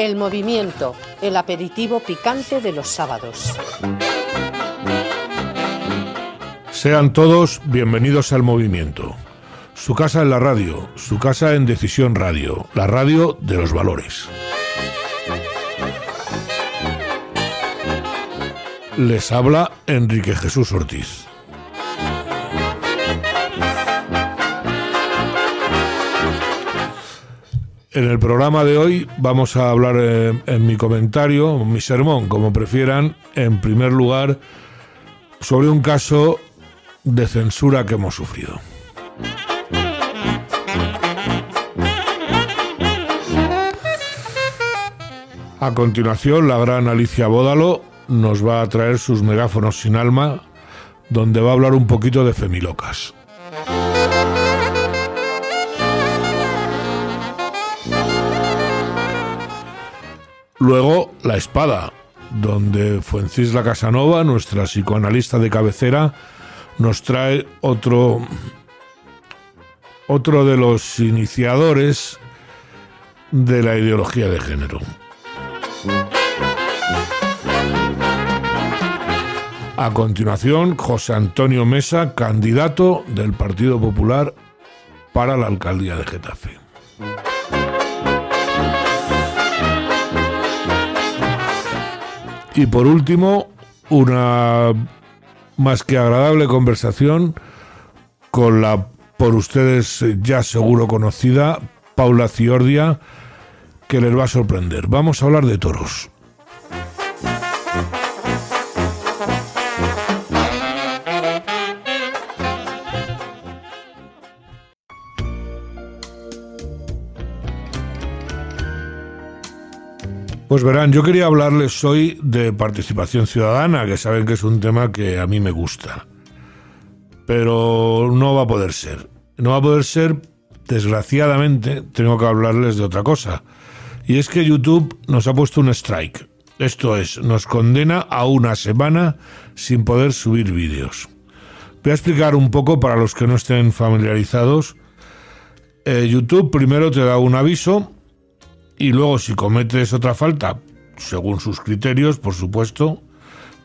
El movimiento, el aperitivo picante de los sábados. Sean todos bienvenidos al movimiento. Su casa en la radio, su casa en Decisión Radio, la radio de los valores. Les habla Enrique Jesús Ortiz. En el programa de hoy vamos a hablar eh, en mi comentario, mi sermón, como prefieran, en primer lugar, sobre un caso de censura que hemos sufrido. A continuación, la gran Alicia Bódalo nos va a traer sus megáfonos sin alma, donde va a hablar un poquito de femilocas. Luego, La Espada, donde Fuencisla Casanova, nuestra psicoanalista de cabecera, nos trae otro, otro de los iniciadores de la ideología de género. A continuación, José Antonio Mesa, candidato del Partido Popular para la alcaldía de Getafe. Y por último, una más que agradable conversación con la por ustedes ya seguro conocida Paula Ciordia, que les va a sorprender. Vamos a hablar de toros. Pues verán, yo quería hablarles hoy de participación ciudadana, que saben que es un tema que a mí me gusta. Pero no va a poder ser. No va a poder ser, desgraciadamente, tengo que hablarles de otra cosa. Y es que YouTube nos ha puesto un strike. Esto es, nos condena a una semana sin poder subir vídeos. Voy a explicar un poco para los que no estén familiarizados. Eh, YouTube primero te da un aviso y luego si cometes otra falta, según sus criterios, por supuesto,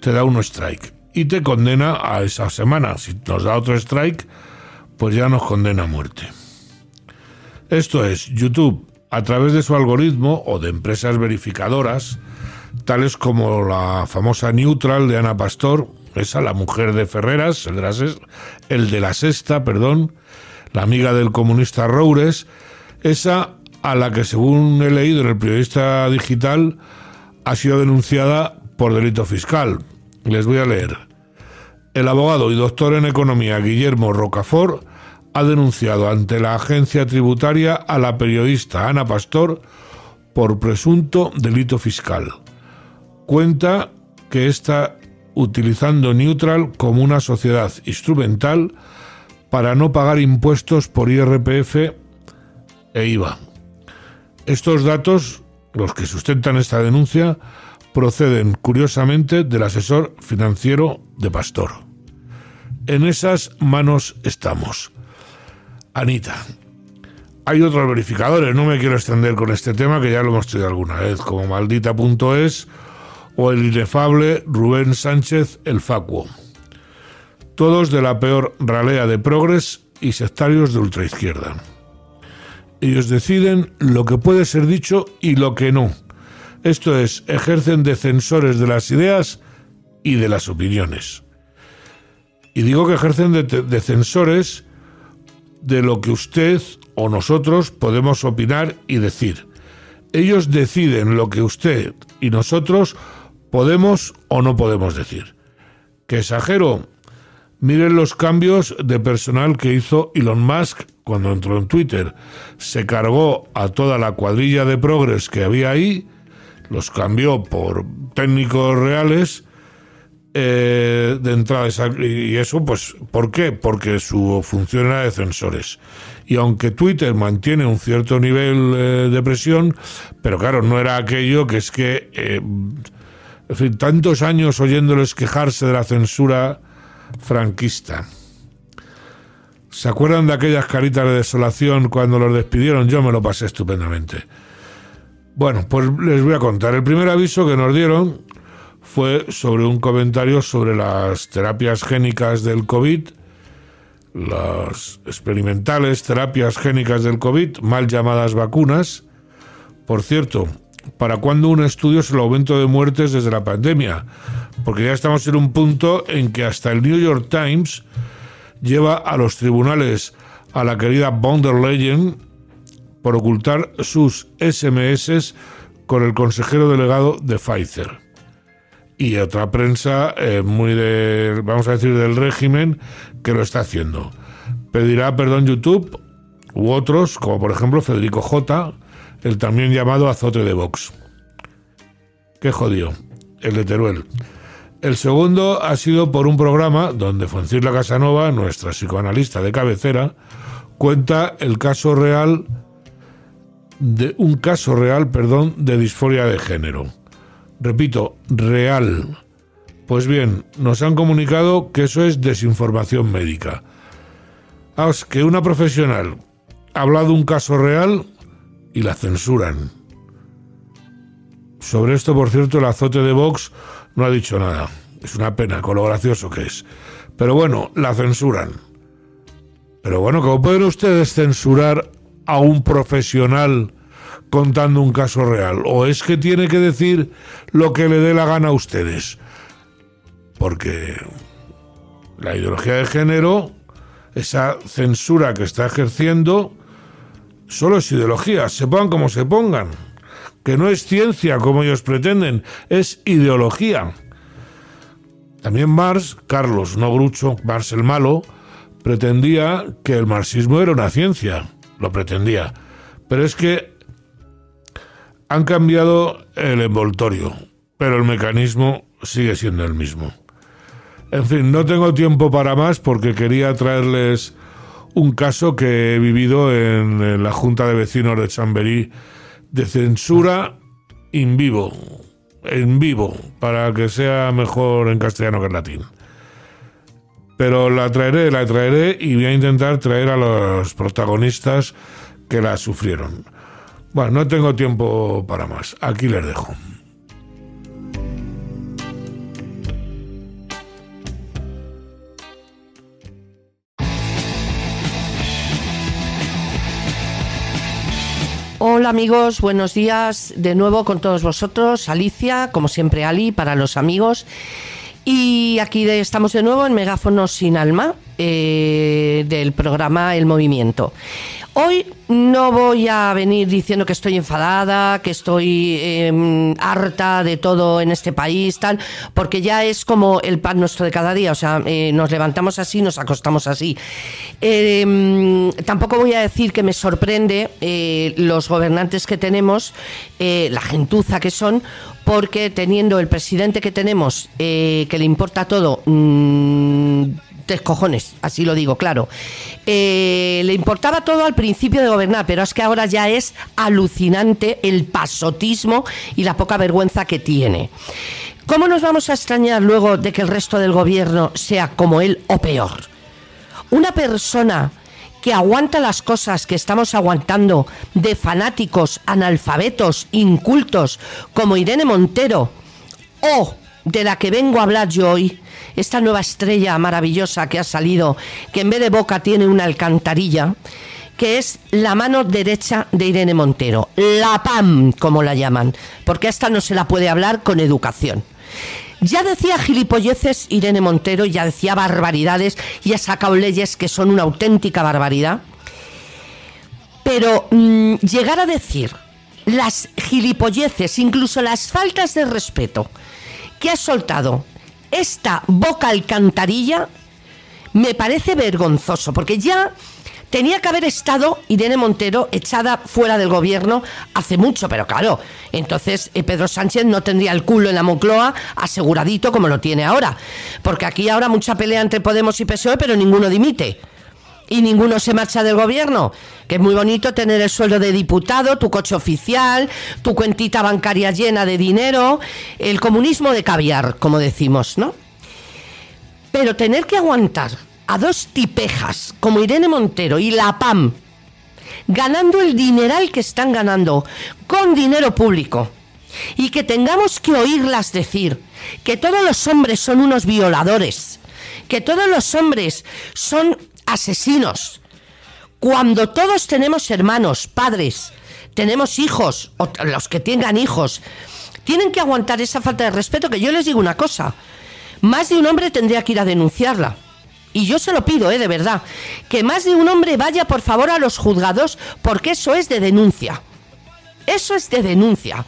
te da un strike y te condena a esa semana. Si nos da otro strike, pues ya nos condena a muerte. Esto es, YouTube, a través de su algoritmo o de empresas verificadoras, tales como la famosa Neutral de Ana Pastor, esa, la mujer de Ferreras, el de la, el de la Sexta, perdón, la amiga del comunista Roures, esa a la que, según he leído en el periodista digital, ha sido denunciada por delito fiscal. Les voy a leer. El abogado y doctor en economía Guillermo Rocafort ha denunciado ante la agencia tributaria a la periodista Ana Pastor por presunto delito fiscal. Cuenta que está utilizando Neutral como una sociedad instrumental para no pagar impuestos por IRPF e IVA. Estos datos, los que sustentan esta denuncia, proceden curiosamente del asesor financiero de Pastor. En esas manos estamos. Anita. Hay otros verificadores, no me quiero extender con este tema que ya lo hemos tenido alguna vez, como maldita.es o el inefable Rubén Sánchez el Facuo. Todos de la peor ralea de progres y sectarios de ultraizquierda. Ellos deciden lo que puede ser dicho y lo que no. Esto es, ejercen de censores de las ideas y de las opiniones. Y digo que ejercen de, de censores de lo que usted o nosotros podemos opinar y decir. Ellos deciden lo que usted y nosotros podemos o no podemos decir. ¿Que exagero? Miren los cambios de personal que hizo Elon Musk cuando entró en Twitter. Se cargó a toda la cuadrilla de progres que había ahí, los cambió por técnicos reales eh, de entrada. Y eso, pues, ¿por qué? Porque su función era de censores. Y aunque Twitter mantiene un cierto nivel eh, de presión, pero claro, no era aquello que es que, eh, en fin, tantos años oyéndoles quejarse de la censura franquista. ¿Se acuerdan de aquellas caritas de desolación cuando los despidieron? Yo me lo pasé estupendamente. Bueno, pues les voy a contar. El primer aviso que nos dieron fue sobre un comentario sobre las terapias génicas del COVID, las experimentales terapias génicas del COVID, mal llamadas vacunas. Por cierto, ¿para cuándo un estudio sobre el aumento de muertes desde la pandemia? Porque ya estamos en un punto en que hasta el New York Times lleva a los tribunales a la querida von der por ocultar sus SMS con el consejero delegado de Pfizer. Y otra prensa eh, muy de, vamos a decir, del régimen que lo está haciendo. Pedirá perdón YouTube u otros, como por ejemplo Federico J., el también llamado azote de Vox. Qué jodido, el de Teruel. El segundo ha sido por un programa donde Foncirla Casanova, nuestra psicoanalista de cabecera, cuenta el caso real de un caso real, perdón, de disforia de género. Repito, real. Pues bien, nos han comunicado que eso es desinformación médica. que una profesional ha hablado un caso real y la censuran. Sobre esto, por cierto, el azote de Vox no ha dicho nada. Es una pena, con lo gracioso que es. Pero bueno, la censuran. Pero bueno, ¿cómo pueden ustedes censurar a un profesional contando un caso real? ¿O es que tiene que decir lo que le dé la gana a ustedes? Porque la ideología de género, esa censura que está ejerciendo, solo es ideología, se pongan como se pongan, que no es ciencia como ellos pretenden, es ideología. También Marx, Carlos, no Grucho, Marx el malo, pretendía que el marxismo era una ciencia, lo pretendía. Pero es que han cambiado el envoltorio, pero el mecanismo sigue siendo el mismo. En fin, no tengo tiempo para más porque quería traerles un caso que he vivido en, la Junta de Vecinos de Chamberí de censura en vivo, en vivo, para que sea mejor en castellano que en latín. Pero la traeré, la traeré y voy a intentar traer a los protagonistas que la sufrieron. Bueno, no tengo tiempo para más. Aquí les dejo. Hola amigos, buenos días de nuevo con todos vosotros. Alicia, como siempre Ali, para los amigos. Y aquí estamos de nuevo en Megáfono sin Alma eh, del programa El Movimiento. Hoy no voy a venir diciendo que estoy enfadada, que estoy em, harta de todo en este país, tal, porque ya es como el pan nuestro de cada día, o sea, eh, nos levantamos así, nos acostamos así. Em, tampoco voy a decir que me sorprende eh, los gobernantes que tenemos, eh, la gentuza que son, porque teniendo el presidente que tenemos, que le importa todo, mmm, tres cojones, así lo digo, claro. Eh, le importaba todo al principio de gobernar, pero es que ahora ya es alucinante el pasotismo y la poca vergüenza que tiene. ¿Cómo nos vamos a extrañar luego de que el resto del gobierno sea como él o peor? Una persona que aguanta las cosas que estamos aguantando de fanáticos, analfabetos, incultos, como Irene Montero, o de la que vengo a hablar yo hoy, esta nueva estrella maravillosa que ha salido, que en vez de boca tiene una alcantarilla, que es la mano derecha de Irene Montero, la PAM, como la llaman, porque a esta no se la puede hablar con educación. Ya decía gilipolleces Irene Montero, ya decía barbaridades y ha sacado leyes que son una auténtica barbaridad. Pero mm, llegar a decir las gilipolleces, incluso las faltas de respeto que ha soltado esta boca alcantarilla me parece vergonzoso, porque ya tenía que haber estado Irene Montero echada fuera del gobierno hace mucho, pero claro, entonces eh, Pedro Sánchez no tendría el culo en la Moncloa aseguradito como lo tiene ahora, porque aquí ahora mucha pelea entre Podemos y PSOE, pero ninguno dimite y ninguno se marcha del gobierno. Que es muy bonito tener el sueldo de diputado, tu coche oficial, tu cuentita bancaria llena de dinero, el comunismo de caviar, como decimos, ¿no? Pero tener que aguantar a dos tipejas como Irene Montero y la PAM, ganando el dineral que están ganando con dinero público y que tengamos que oírlas decir que todos los hombres son unos violadores, que todos los hombres son asesinos, cuando todos tenemos hermanos, padres, tenemos hijos, o los que tengan hijos, tienen que aguantar esa falta de respeto que yo les digo una cosa, más de un hombre tendría que ir a denunciarla. Y yo se lo pido, ¿eh? de verdad, que más de un hombre vaya por favor a los juzgados porque eso es de denuncia. Eso es de denuncia.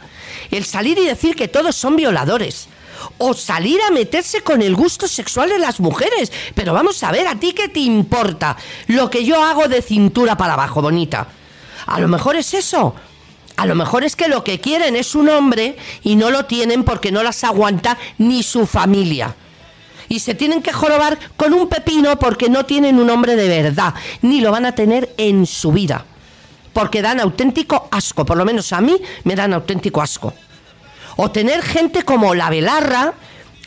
El salir y decir que todos son violadores. O salir a meterse con el gusto sexual de las mujeres. Pero vamos a ver, ¿a ti qué te importa lo que yo hago de cintura para abajo, bonita? A lo mejor es eso. A lo mejor es que lo que quieren es un hombre y no lo tienen porque no las aguanta ni su familia. Y se tienen que jorobar con un pepino porque no tienen un hombre de verdad, ni lo van a tener en su vida. Porque dan auténtico asco, por lo menos a mí me dan auténtico asco. O tener gente como la Belarra,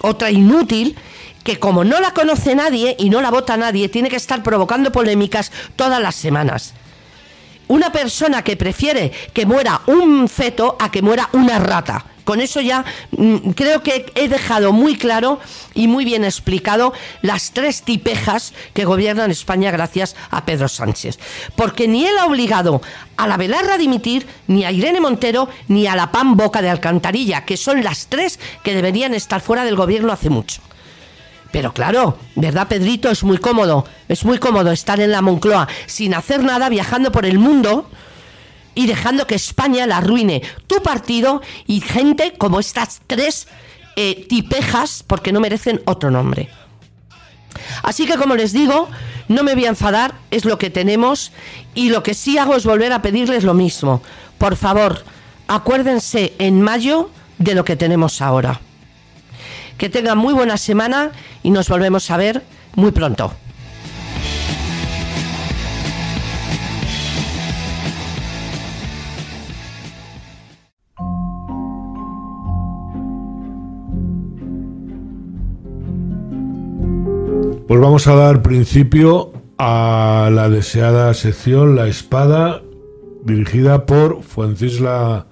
otra inútil, que como no la conoce nadie y no la vota nadie, tiene que estar provocando polémicas todas las semanas una persona que prefiere que muera un feto a que muera una rata. Con eso ya mm, creo que he dejado muy claro y muy bien explicado las tres tipejas que gobiernan España gracias a Pedro Sánchez. Porque ni él ha obligado a la Belarra a dimitir, ni a Irene Montero, ni a la Pan Boca de Alcantarilla, que son las tres que deberían estar fuera del gobierno hace mucho. Pero claro, ¿verdad, Pedrito? Es muy cómodo. Es muy cómodo estar en la Moncloa sin hacer nada, viajando por el mundo y dejando que España la arruine. Tu partido y gente como estas tres eh, tipejas, porque no merecen otro nombre. Así que, como les digo, no me voy a enfadar, es lo que tenemos. Y lo que sí hago es volver a pedirles lo mismo. Por favor, acuérdense en mayo de lo que tenemos ahora. Que tengan muy buena semana y nos volvemos a ver muy pronto. Pues vamos a dar principio a la deseada sección La Espada, dirigida por Fuencisla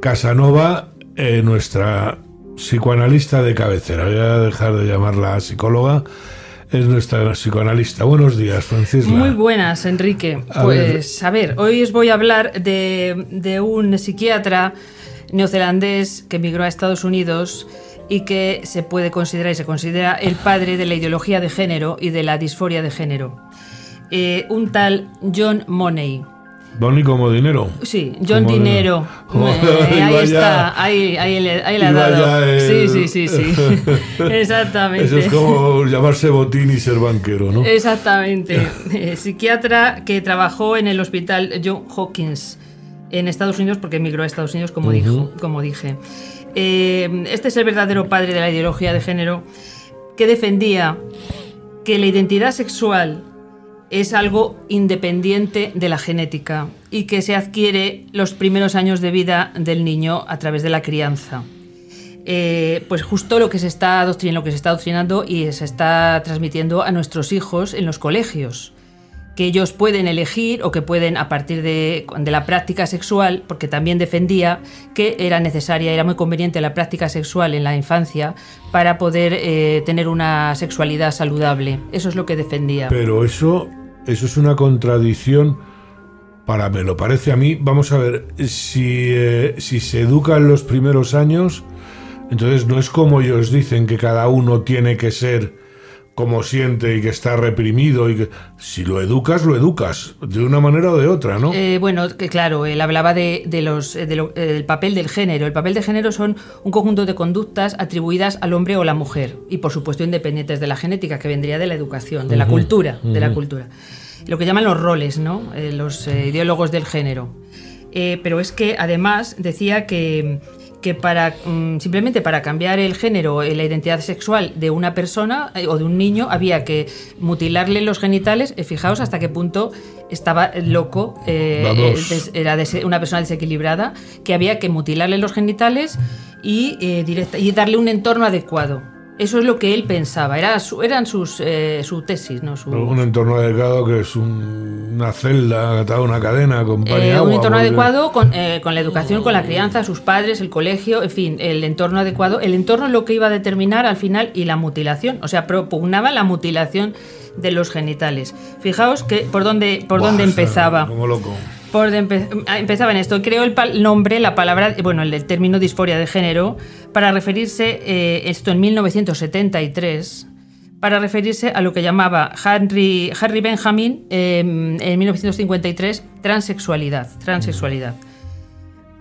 Casanova, eh, nuestra psicoanalista de cabecera. Voy a dejar de llamarla psicóloga. Es nuestra psicoanalista. Buenos días, Francisca. Muy buenas, Enrique. pues, a ver, hoy os voy a hablar de, de un psiquiatra neozelandés que emigró a Estados Unidos y que se puede considerar y se considera el padre de la ideología de género y de la disforia de género. Eh, un tal John Money. Donny como dinero. Sí, John Dinero. Eh, ahí está, ahí, ahí, le, ahí le ha dado. Sí, sí, sí, sí. Exactamente. Eso es como llamarse botín y ser banquero, ¿no? Exactamente. Eh, psiquiatra que trabajó en el hospital John Hopkins en Estados Unidos porque emigró a Estados Unidos, como, dijo, como dije. Eh, este es el verdadero padre de la ideología de género que defendía que la identidad sexual es algo independiente de la genética y que se adquiere los primeros años de vida del niño a través de la crianza. Eh, pues justo lo que se está lo que se está adoctrinando y se está transmitiendo a nuestros hijos en los colegios que ellos pueden elegir o que pueden a partir de, la práctica sexual, porque también defendía que era necesaria, era muy conveniente la práctica sexual en la infancia para poder eh, tener una sexualidad saludable. Eso es lo que defendía. Pero eso, eso es una contradicción. Para me lo parece a mí, vamos a ver, si, eh, si se educa en los primeros años, entonces no es como ellos dicen que cada uno tiene que ser como siente y que está reprimido y que si lo educas lo educas de una manera o de otra no eh, bueno que claro él hablaba de, los eh, eh, del papel del género. El papel de género son un conjunto de conductas atribuidas al hombre o la mujer y por supuesto independientes de la genética que vendría de la educación de la cultura de la cultura. Lo que llaman los roles no los ideólogos del género. Pero es que además decía que que para mm, simplemente para cambiar el género, la identidad sexual de una persona eh, o de un niño había que mutilarle los genitales. Eh, fijaos hasta qué punto estaba loco, eh, era una persona desequilibrada, que había que mutilarle los genitales y, y darle un entorno adecuado. Eso es lo que él pensaba, era su, eran sus eh, su tesis, ¿no? Un entorno adecuado que es un- una celda atada a una cadena con pan y Eh, agua, un entorno porque- adecuado con, eh, con la educación, con la crianza, sus padres, el colegio, en fin, el entorno adecuado. El entorno es lo que iba a determinar al final y la mutilación, o sea, propugnaba la mutilación de los genitales. Fijaos que por dónde por Buah, dónde empezaba. Como loco. Por empe- ah, empezaba en esto. Creó el nombre, la palabra, bueno, el término disforia de género, para referirse, eh, esto en 1973, para referirse a lo que llamaba Henry, Harry Benjamin eh, en 1953 transexualidad. transexualidad.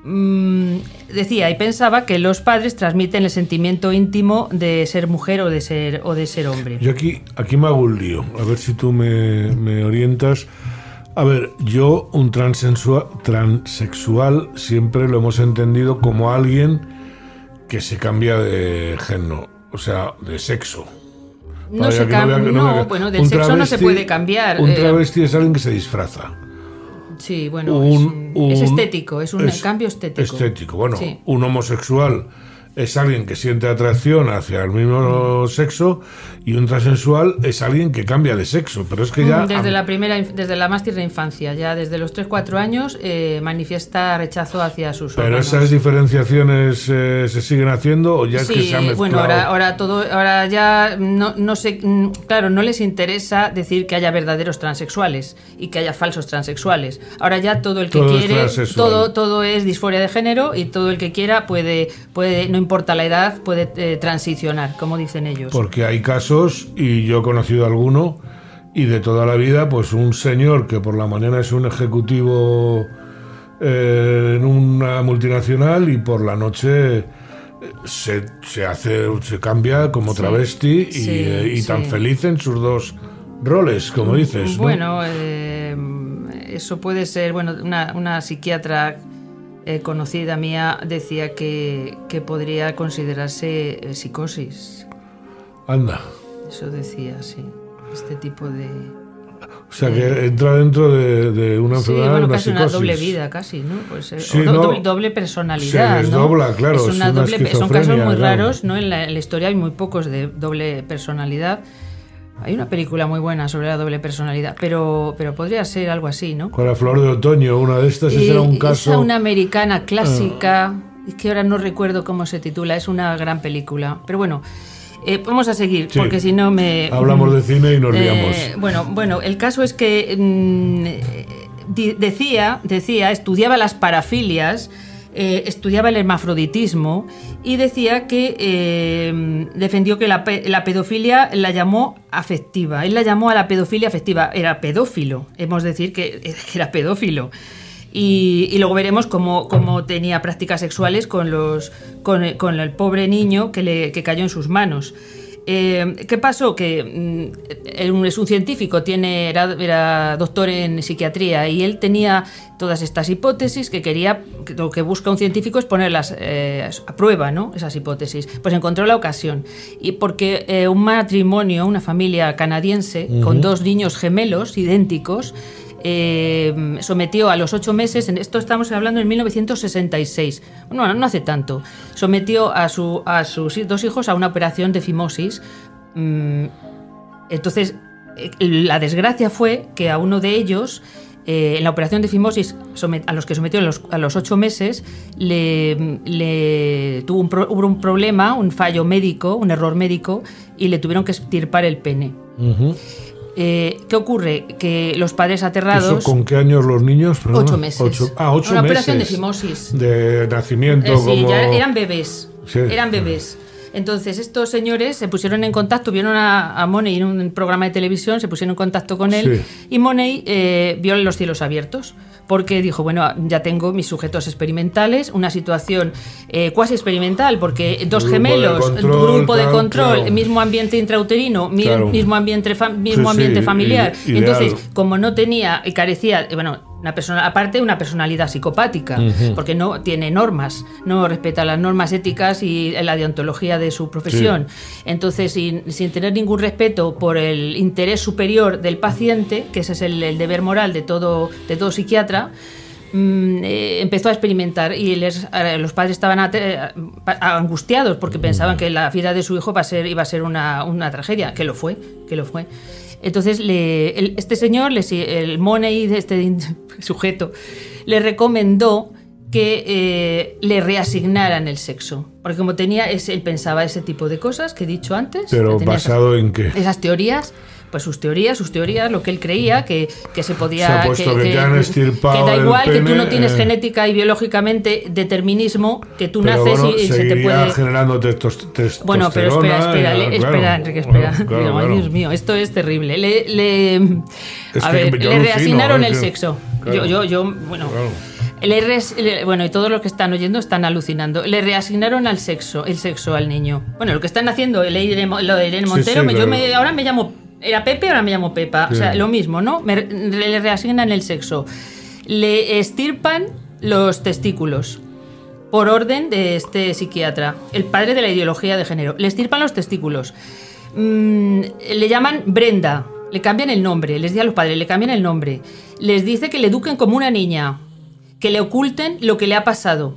Mm, decía y pensaba que los padres transmiten el sentimiento íntimo de ser mujer o de ser, o de ser hombre. Yo aquí, aquí me hago un lío, a ver si tú me orientas. A ver, yo un transexual siempre lo hemos entendido como alguien que se cambia de género, o sea, de sexo. No Vaya, se cambia, no, vea que- bueno, del un sexo no se travesti- puede cambiar. Un eh, travesti es alguien que se disfraza. Sí, bueno, Un- es, es un- estético, es un es cambio estético. Estético. Bueno, Sí. un homosexual es alguien que siente atracción hacia el mismo sexo y un transexual es alguien que cambia de sexo. Pero es que ya. Mm, Desde la primera, desde la más tierna infancia, ya desde los 3-4 años, eh, manifiesta rechazo hacia sus Pero órganos. esas diferenciaciones eh, se siguen haciendo o ya es que Sí, se ha mezclado. bueno, ahora, ahora todo, ahora ya no, no sé, mm, claro, no les interesa decir que haya verdaderos transexuales y que haya falsos transexuales. Ahora ya todo el que Todo quiere, todo, todo es disforia de género y todo el que quiera puede, puede, no importa la edad, puede eh, transicionar, como dicen ellos. Porque hay casos, y yo he conocido alguno, y de toda la vida, pues un señor que por la mañana es un ejecutivo eh, en una multinacional y por la noche eh, se, se hace, se cambia como Sí, travesti y, sí, eh, y tan sí. feliz en sus dos roles, como dices. ¿no? Bueno, eh, eso puede ser, bueno, una, una psiquiatra eh, conocida mía decía que, que podría considerarse eh, psicosis. Anda. Eso decía, sí. Este tipo de... O sea que entra dentro de, de una Sí, enfermedad, bueno, una casi una psicosis. doble vida, casi, ¿no? Pues, eh, Sí, o do- no, doble, doble personalidad, se ¿no? desdobla, claro, Es es una una doble, son casos muy claro. raros, ¿no? En la, en la historia hay muy pocos de doble personalidad. Hay una película muy buena sobre la doble personalidad, pero, pero podría ser algo así, ¿no? Con la flor de otoño, una de estas, ese Eh, era un esa caso. una americana clásica, es que ahora no recuerdo cómo se titula, es una gran película. Pero bueno, eh, vamos a seguir, Sí. porque si no me... Hablamos de cine y nos Eh, liamos. bueno, bueno, el caso es que mm, eh, decía, decía, estudiaba las parafilias, eh, estudiaba el hermafroditismo y decía que eh, defendió que la, pe- la pedofilia la llamó afectiva. Él la llamó a la pedofilia afectiva. Era pedófilo, hemos de decir que era pedófilo. Y, luego veremos cómo, cómo tenía prácticas sexuales con, los, con, con el pobre niño que, le, que cayó en sus manos. Eh, ¿Qué pasó? Que mm, es un científico, tiene, era, era doctor en psiquiatría y él tenía todas estas hipótesis que quería, que lo que busca un científico es ponerlas eh, a prueba, ¿no? Esas hipótesis. Pues encontró la ocasión. Y porque eh, un matrimonio, una familia canadiense, con dos niños gemelos idénticos, eh, sometió a los ocho meses, esto estamos hablando en 1966, bueno, no hace tanto, sometió a, su, a sus dos hijos a una operación de fimosis. Mm, entonces, eh, la desgracia fue que a uno de ellos, eh, en la operación de fimosis, a los que sometió a los, ocho meses, tuvo un, hubo un problema, un fallo médico, un error médico, y le tuvieron que extirpar el pene. Ujú. Eh, ¿Qué ocurre? Que los padres aterrados... ¿Eso con qué años los niños? Perdona? Ocho meses. Ocho- ah, ocho Una meses. operación de fimosis. De nacimiento, Eh, sí, como... ya eran bebés. Sí. Eran bebés. Entonces, estos señores se pusieron en contacto, vieron a, a Money en un programa de televisión, se pusieron en contacto con él Sí. y Money eh, vio los cielos abiertos. Porque dijo, bueno, ya tengo mis sujetos experimentales, una situación eh, cuasi experimental, porque dos Grupo gemelos, control, grupo de control, claro. mismo ambiente intrauterino, Claro. mismo ambiente, mismo Sí, ambiente sí, familiar. ideal. Entonces, como no tenía y carecía, eh, bueno, una persona, aparte una personalidad psicopática, porque no tiene normas, no respeta las normas éticas y la deontología de su profesión. Entonces, sin, sin tener ningún respeto por el interés superior del paciente, que ese es el, el deber moral de todo, de todo psiquiatra, mm, eh, empezó a experimentar y les- eh, los padres estaban eh, angustiados porque pensaban que la vida de su hijo va a ser, iba a ser una, una tragedia, que lo fue, que lo fue. Entonces le- el- este señor, le si- el Money de este sujeto, le recomendó que eh, le reasignaran el sexo. Porque como tenía, ese- él pensaba ese tipo de cosas que he dicho antes. Pero esas- basado en qué? esas teorías, pues sus teorías, sus teorías, lo que él creía que, que se podía. Se puesto que te han estirpado que da igual que tú no tienes eh. genética y biológicamente determinismo, que tú naces bueno, y, y se te puede. generando testosterona. Bueno, pero espera, espera, claro. espera, Enrique, espera. Claro, Ay. Dios mío, esto es terrible. Le, le- Es a que ver, le reasignaron ¿eh? el Que- sexo. Yo, yo, yo, bueno. Le res- le- bueno, y todos los que están oyendo están alucinando. Le reasignaron al sexo, el sexo al niño. Bueno, lo que están haciendo, lo de Irene Montero, sí, yo me- ahora me llamo, era Pepe, ahora me llamo Pepa. O sea, lo mismo, ¿no? Me, le reasignan el sexo. Le estirpan los testículos por orden de este psiquiatra, el padre de la ideología de género. Le estirpan los testículos. Mm, le llaman Brenda, le cambian el nombre, les dice a los padres, le cambian el nombre. Les dice que le eduquen como una niña, que le oculten lo que le ha pasado.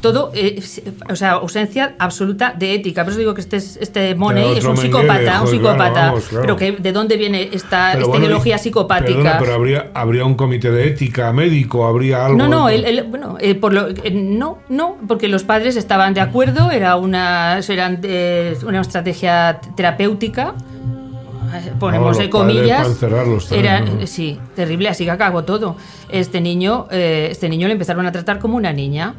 Todo, eh, o sea, ausencia absoluta de ética. Por eso digo que este, es- este Money es un Mengele, psicópata, un psicópata. claro, vamos, claro. Pero que de dónde viene esta, esta bueno, ideología psicopática. Perdona, pero habría, habría un comité de ética médico, habría algo. No, no, él, él- bueno, eh, por lo, eh, no, no, porque los padres estaban de acuerdo, era una, eran, eh, una estrategia terapéutica. Ponemos los de comillas. también, Era, ¿no? sí, terrible, así que acabó todo. Este niño, eh, este niño le empezaron a tratar como una niña.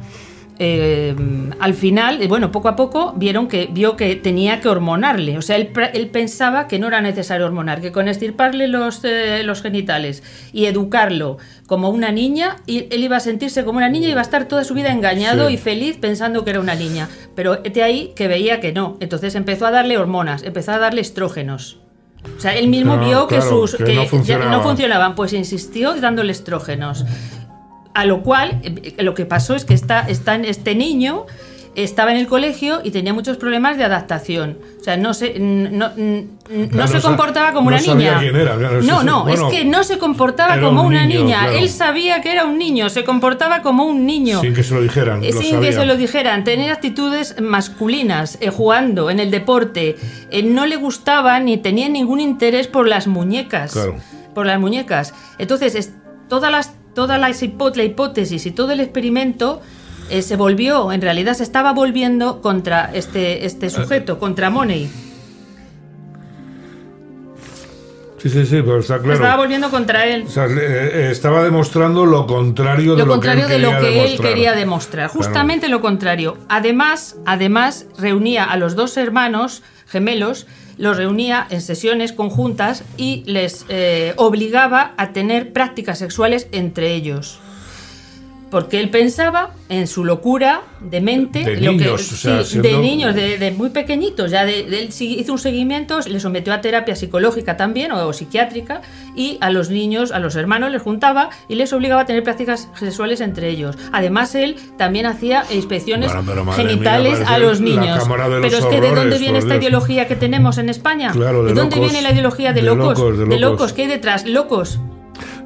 Eh, al final, eh, bueno, poco a poco vieron que vio que tenía que hormonarle. O sea, él, él pensaba que no era necesario hormonar, que con estirparle los, eh, los genitales y educarlo como una niña, y él iba a sentirse como una niña y iba a estar toda su vida engañado Sí. y feliz pensando que era una niña. Pero de ahí que veía que no. Entonces empezó a darle hormonas, empezó a darle estrógenos. O sea, él mismo vio que sus que que no ya funcionaba. no funcionaban, pues insistió dándole estrógenos. A lo cual, eh, lo que pasó es que esta, esta- este niño estaba en el colegio y tenía muchos problemas de adaptación. O sea, no se, no, no Claro, se comportaba como no una sabía niña. quién era, claro, no, sí. no, Bueno, es que no se comportaba como un una niño, niña. claro. Él sabía que era un niño, se comportaba como un niño. Sin que se lo dijeran. Eh, lo Sin que sabía. se lo dijeran, tener actitudes masculinas, eh, jugando en el deporte, eh, no le gustaba ni tenía ningún interés por las muñecas. Claro. Por las muñecas. Entonces, es, todas las, toda la, hipó- la hipótesis y todo el experimento eh, se volvió, en realidad se estaba volviendo contra este, este sujeto, contra Money. Sí, sí, sí, pero está Se estaba claro. volviendo contra él. O sea, eh, estaba demostrando lo contrario de lo lo, contrario que él de lo quería que él quería demostrar. Justamente lo contrario. Además, además reunía a los dos hermanos gemelos, los reunía en sesiones conjuntas y les eh, obligaba a tener prácticas sexuales entre ellos. Porque él pensaba en su locura de mente, De lo que- niños, o sea, sí, de niños, de, de muy pequeñitos, ya de, él hizo un seguimiento, le sometió a terapia psicológica también o, psiquiátrica y a los niños, a los hermanos les juntaba y les obligaba a tener prácticas sexuales entre ellos. Además él también hacía inspecciones Bueno, mía, genitales parece a los niños. de pero los es que de dónde viene esta Dios. ideología que tenemos en España? Claro, de dónde locos. viene la ideología de, locos? locos, de locos, ¿qué hay detrás? Locos.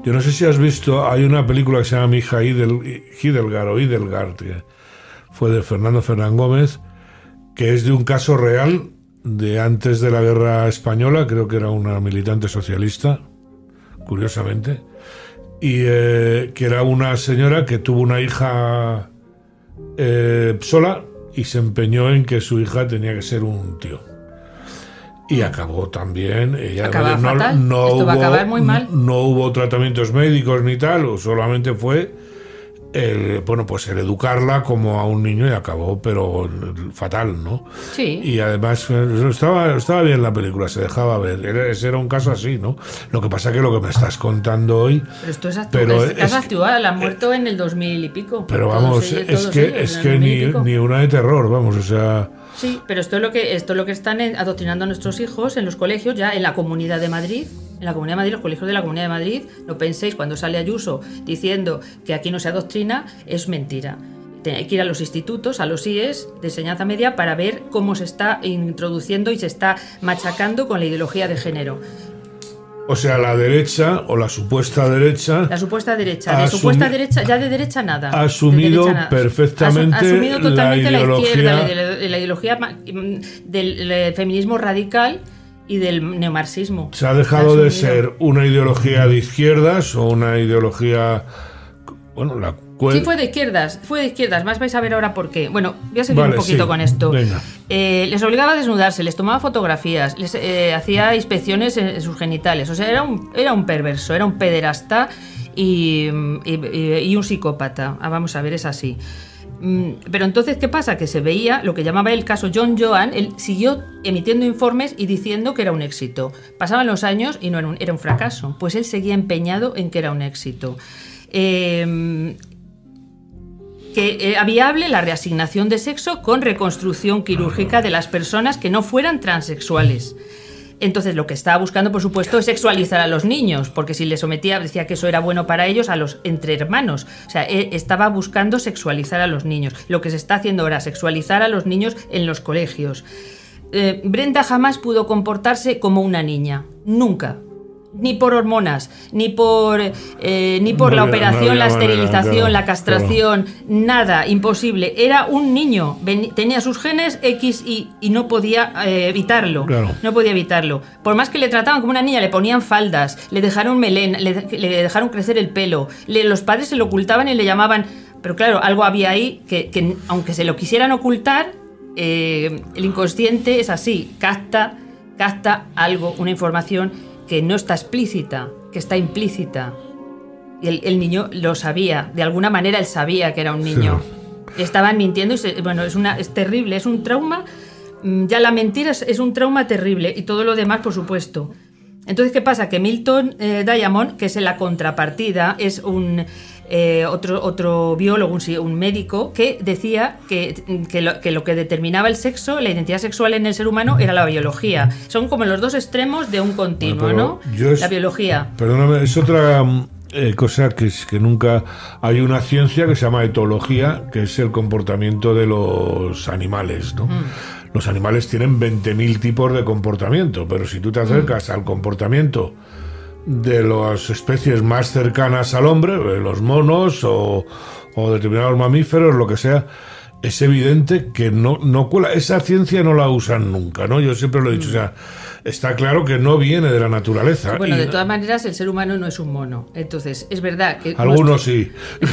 Yo no sé si has visto, hay una película que se llama Mi hija o Hidelgard, fue de Fernando Fernán Gómez, que es de un caso real de antes de la guerra española, creo que era una militante socialista, curiosamente, y eh, que era una señora que tuvo una hija eh, sola y se empeñó en que su hija tenía que ser un tío. Y acabó también. Ella no, fatal. no Esto hubo, va a acabar muy mal. No hubo tratamientos médicos ni tal, o solamente fue el, bueno, pues el educarla como a un niño y acabó, pero fatal, ¿no? Sí. Y además eh, estaba, estaba bien la película, se dejaba ver. Era, ese era un caso así, ¿no? Lo que pasa que lo que me estás contando hoy. Pero esto es, actu- Pero es es que- actual, ha muerto en el 2000 y pico. Pero vamos, ellos- es que, ellos es que 2000 y ni, ni una de terror, vamos, o sea. Sí, pero esto es lo que esto es lo que están adoctrinando a nuestros hijos en los colegios, ya en la Comunidad de Madrid. En la Comunidad de Madrid, los colegios de la Comunidad de Madrid, no penséis cuando sale Ayuso diciendo que aquí no se adoctrina, es mentira. Hay que ir a los institutos, a los IES de enseñanza media para ver cómo se está introduciendo y se está machacando con la ideología de género. O sea, la derecha o la supuesta derecha. La supuesta derecha. De supuesta derecha, ya de derecha nada. Ha asumido perfectamente. Ha asumido totalmente la, izquierda, la, ideología del feminismo radical y del neomarxismo. Se ha dejado de ser una ideología de izquierdas o una ideología. Bueno, la Sí, fue de izquierdas, fue de izquierdas. Más vais a ver ahora por qué. Bueno, voy a seguir un poquito con esto. Eh, les obligaba a desnudarse, les tomaba fotografías, les eh, hacía inspecciones en, sus genitales. O sea, era un, era un perverso, era un pederasta y, un psicópata. Ah, vamos a ver, es así. Mm, pero entonces, ¿qué pasa? Que se veía lo que llamaba el caso John Joan, él siguió emitiendo informes y diciendo que era un éxito. Pasaban los años y no era un, fracaso. Pues él seguía empeñado en que era un éxito. Eh, que era viable la reasignación de sexo con reconstrucción quirúrgica de las personas que no fueran transexuales. Entonces lo que estaba buscando, por supuesto, es sexualizar a los niños, porque si le sometía, decía que eso era bueno para ellos, a los entre hermanos. O sea, e, estaba buscando sexualizar a los niños. Lo que se está haciendo ahora, sexualizar a los niños en los colegios. Eh, Brenda jamás pudo comportarse como una niña, nunca ni por hormonas, ni por, eh, ni por la operación, la esterilización, la castración, nada, imposible. Era un niño, tenía sus genes X y, y no podía eh, evitarlo. No podía evitarlo. Por más que le trataban como una niña, le ponían faldas, le dejaron melena, le, dejaron crecer el pelo, los padres se lo ocultaban y le llamaban... Pero claro, algo había ahí que, aunque se lo quisieran ocultar, eh, el inconsciente es así, capta, capta algo, una información que no está explícita, que está implícita. Y el, niño lo sabía, de alguna manera él sabía que era un niño. Estaban mintiendo y bueno, es, una, es terrible, es un trauma. Mm, ya la mentira es, un trauma terrible y todo lo demás, por supuesto. Entonces, ¿qué pasa? Que Milton eh, Diamond, que es la contrapartida, es un eh, otro, otro biólogo, un, médico, que decía que, lo, que, determinaba el sexo, la identidad sexual en el ser humano, era la biología. Son como los dos extremos de un continuo, ¿no? la biología. Perdóname, es otra mm, eh, cosa que, es, que nunca hay una ciencia que se llama etología, que es el comportamiento de los animales, ¿no? Mm. Los animales tienen 20.000 tipos de comportamiento, pero si tú te acercas al comportamiento de las especies más cercanas al hombre, los monos o, o determinados mamíferos, lo que sea, es evidente que no, no cuela. Esa ciencia no la usan nunca, ¿no? Yo siempre lo he dicho. O sea, está claro que no viene de la naturaleza. Bueno, de todas maneras, el ser humano no es un mono. Entonces, es verdad que. Algunos sí.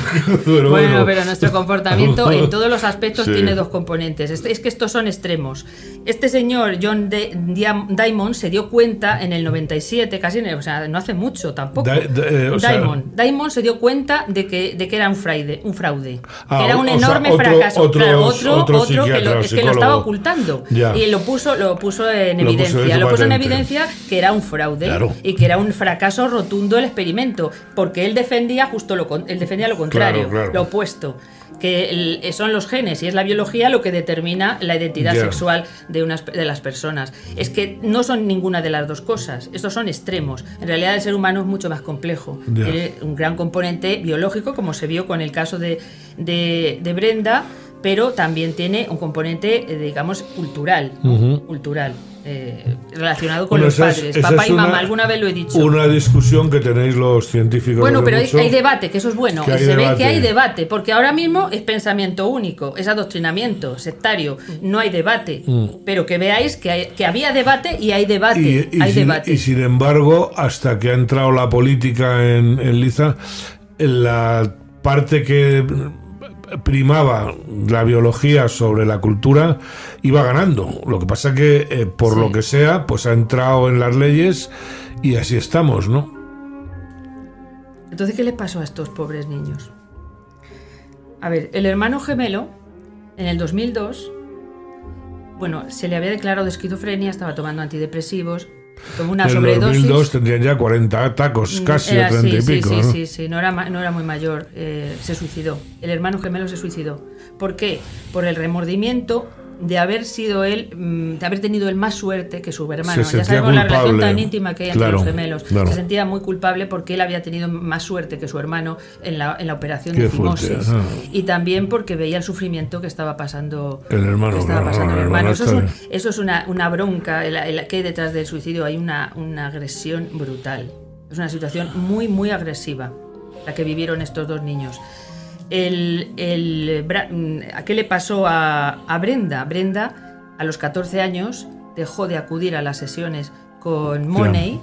bueno, pero nuestro comportamiento en todos los aspectos tiene dos componentes. Es, que estos son extremos. Este señor, John Diamond, se dio cuenta en el 97, casi, o sea, no hace mucho tampoco. Eh, Diamond. Diamond se dio cuenta de que, de que era un fraude. Un fraude que ah, era un enorme fracaso. Otro, otro, que, lo, es que lo estaba ocultando. Y lo puso, lo puso en evidencia. Lo puso en evidencia que era un fraude y que era un fracaso rotundo el experimento, porque él defendía justo lo, él defendía lo contrario, lo opuesto que son los genes y es la biología lo que determina la identidad sexual de, unas, de las personas. Es que no son ninguna de las dos cosas, estos son extremos. En realidad el ser humano es mucho más complejo. Tiene un gran componente biológico, como se vio con el caso de, de, Brenda, pero también tiene un componente, eh, digamos, cultural. Cultural. Eh, relacionado con los padres, papá y mamá, alguna vez lo he dicho. Una discusión que tenéis los científicos. Bueno, pero hay, debate, que eso es bueno. Se ve que hay debate, porque ahora mismo es pensamiento único, es adoctrinamiento sectario, no hay debate. Mm. Pero que veáis que, que, había debate y hay debate. Y, hay sin, debate. y sin embargo, hasta que ha entrado la política en, en Liza, la parte que primaba la biología sobre la cultura, iba ganando. Lo que pasa que, eh, por lo que sea, pues ha entrado en las leyes y así estamos, ¿no? Entonces, ¿qué le pasó a estos pobres niños? A ver, el hermano gemelo, en el 2002, bueno, se le había declarado de esquizofrenia, estaba tomando antidepresivos, como una en el 2002 tendrían ya 40 tacos, mm, casi, o 30 y pico. Sí, ¿no? sí, sí, no era, no era muy mayor. Eh, se suicidó. El hermano gemelo se suicidó. ¿Por qué? Por el remordimiento de haber sido él, mm, de haber tenido él más suerte que su hermano. Se ya sabemos la relación tan íntima que hay Claro, entre los gemelos. claro. Se sentía muy culpable porque él había tenido más suerte que su hermano en la, en la operación Qué de fimosis. ah. Y también porque veía el sufrimiento que estaba pasando El hermano, que estaba claro, pasando el el hermano. hermano Eso es, un- eso es una, una bronca el- el- que hay detrás del suicidio. Hay una, una agresión brutal. Es una situación muy, muy agresiva la que vivieron estos dos niños. El, mm, ¿a ¿Qué le pasó a, a Brenda? Brenda, a los 14 años, dejó de acudir a las sesiones con Money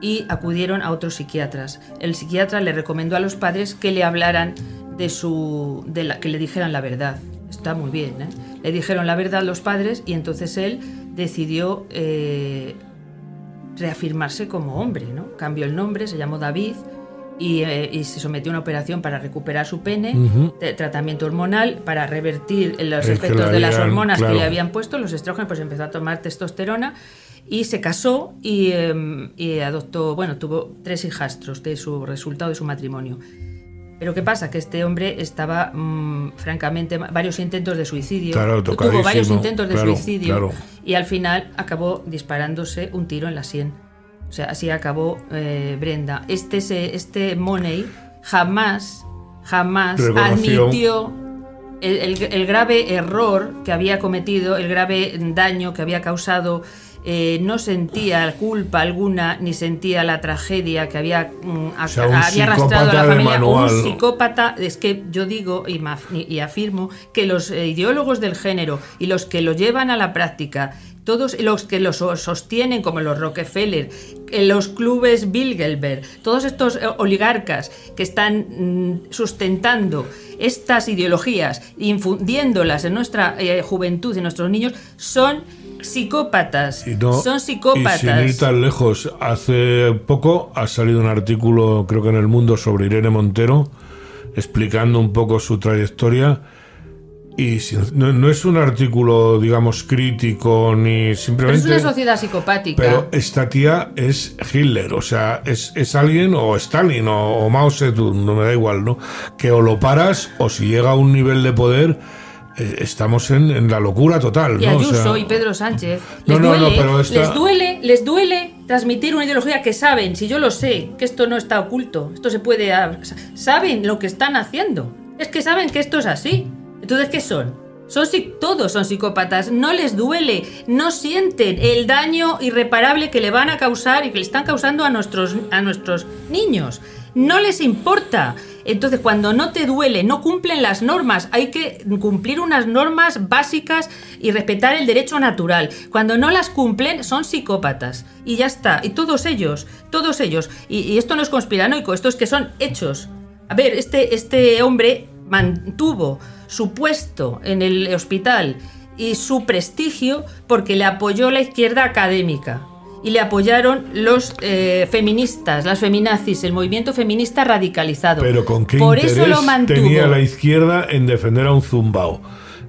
y acudieron a otros psiquiatras. El psiquiatra le recomendó a los padres que le hablaran de su. De la, que le dijeran la verdad. Está muy bien, ¿eh? Le dijeron la verdad los padres y entonces él decidió eh, reafirmarse como hombre, ¿no? Cambió el nombre, se llamó David y, eh, y se sometió a una operación para recuperar su pene, Ujú. de tratamiento hormonal para revertir los que efectos le de las habían- hormonas claro. que le habían puesto, los estrógenos, pues empezó a tomar testosterona y se casó y, eh, y adoptó, bueno, tuvo tres hijastros de su resultado de su matrimonio. Pero ¿qué pasa? Que este hombre estaba, mm, francamente, varios intentos de suicidio. Claro, tuvo varios intentos de Claro, suicidio claro. y al final acabó disparándose un tiro en la sien. O sea, así acabó eh, Brenda. Este, este Money jamás, jamás Reconoció. admitió el, el- el grave error que había cometido, el grave daño que había causado. eh, no sentía culpa alguna, ni sentía la tragedia que había, mm, sea, había arrastrado a la familia. Un psicópata, es que yo digo y, y afirmo que los eh, ideólogos del género y los que lo llevan a la práctica, todos los que lo so- sostienen, como los Rockefeller, eh, los clubes Bilderberg, todos estos eh, oligarcas que están mm, sustentando estas ideologías, infundiéndolas en nuestra eh, juventud y en nuestros niños, son psicópatas. Y no- son Y sin psicópatas. ir tan lejos, hace poco ha salido un artículo, creo que en El Mundo, sobre Irene Montero, explicando un poco su trayectoria. Y no, no es un artículo, digamos, crítico ni Pero es simplemente. una sociedad psicopática. Pero esta tía es Hitler, o sea, es, es alguien o Stalin o, o Mao Zedong, no me da igual, ¿no? Que o lo paras o si llega a un nivel de poder, eh, estamos en, en la locura total, Y Ayuso sea, y Pedro Sánchez No, les, no, no, duele, pero esta- les duele, les duele transmitir una ideología que saben, si yo lo sé, que esto no está oculto, esto se puede, ah, saben lo que están haciendo, es que saben que esto es así. Entonces, ¿qué son? Son todos son psicópatas, no les duele, no sienten el daño irreparable que le van a causar y que le están causando a nuestros, a nuestros niños. No les importa. Entonces, cuando no te duele, no cumplen las normas, hay que cumplir unas normas básicas y respetar el derecho natural. Cuando no las cumplen, son psicópatas. Y ya está. Y todos ellos, todos ellos. Y, y esto no es conspiranoico, esto es que son hechos. A ver, este, este hombre mantuvo su puesto en el hospital y su prestigio porque le apoyó la izquierda académica y le apoyaron los eh, feministas, las feminazis, el movimiento feminista radicalizado. Pero con qué Por interés eso lo mantuvo. tenía la izquierda en defender a un zumbao.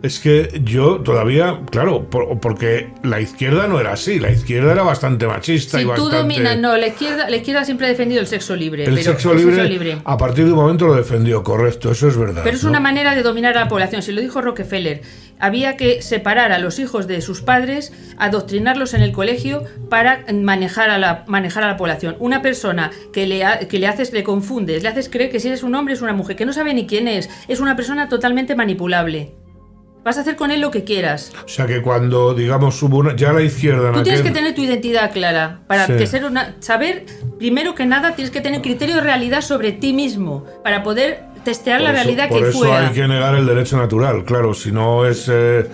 Es que yo todavía, claro, por- porque la izquierda no era así, la izquierda era bastante machista Si y tú bastante... dominas, no, la izquierda, la izquierda siempre ha defendido el sexo libre. el, pero- sexo el libre, a partir de un momento lo defendió, correcto, eso es verdad. Pero es ¿no? una manera de dominar a la población. Si lo dijo Rockefeller, había que separar a los hijos de sus padres, adoctrinarlos en el colegio para manejar a la, manejar a la población. Una persona que le, ha- que le haces, le confundes, le haces creer que si eres un hombre es una mujer, que no sabe ni quién es, es una persona totalmente manipulable. Vas a hacer con él lo que quieras. O sea que cuando, digamos, hubo una, ya la izquierda... Tú tienes aquel- que tener tu identidad clara. Para Sí. que ser una. Saber, primero que nada, tienes que tener criterio de realidad sobre ti mismo. Para poder testear la Por eso- realidad por que eso fuera. hay que negar el derecho natural, claro, si no es... eh,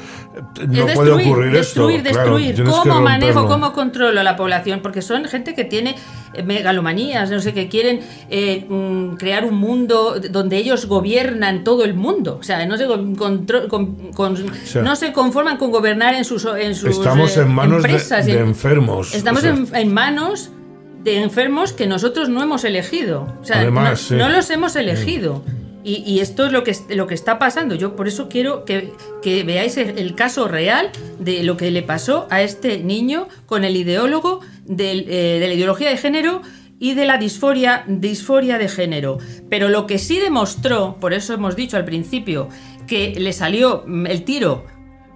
no es puede destruir, ocurrir destruir, esto. claro, destruir. que ¿Cómo manejo, cómo controlo a la población? Porque son gente que tiene eh, megalomanías, no sé, que quieren eh, mm, crear un mundo donde ellos gobiernan todo el mundo. O sea, no se, con- contro- con- con- sea, no se conforman con gobernar en sus, en sus Estamos eh, en manos de, empresas de en- enfermos. Estamos o sea, en, en manos de enfermos que nosotros no hemos elegido. O sea, Además, no, no los hemos elegido. Y, y esto es lo que, lo que está pasando. Yo por eso quiero que, que veáis el, el caso real de lo que le pasó a este niño con el ideólogo del, eh, de la ideología de género y de la disforia, disforia de género. Pero lo que sí demostró, por eso hemos dicho al principio, que le salió mm, el tiro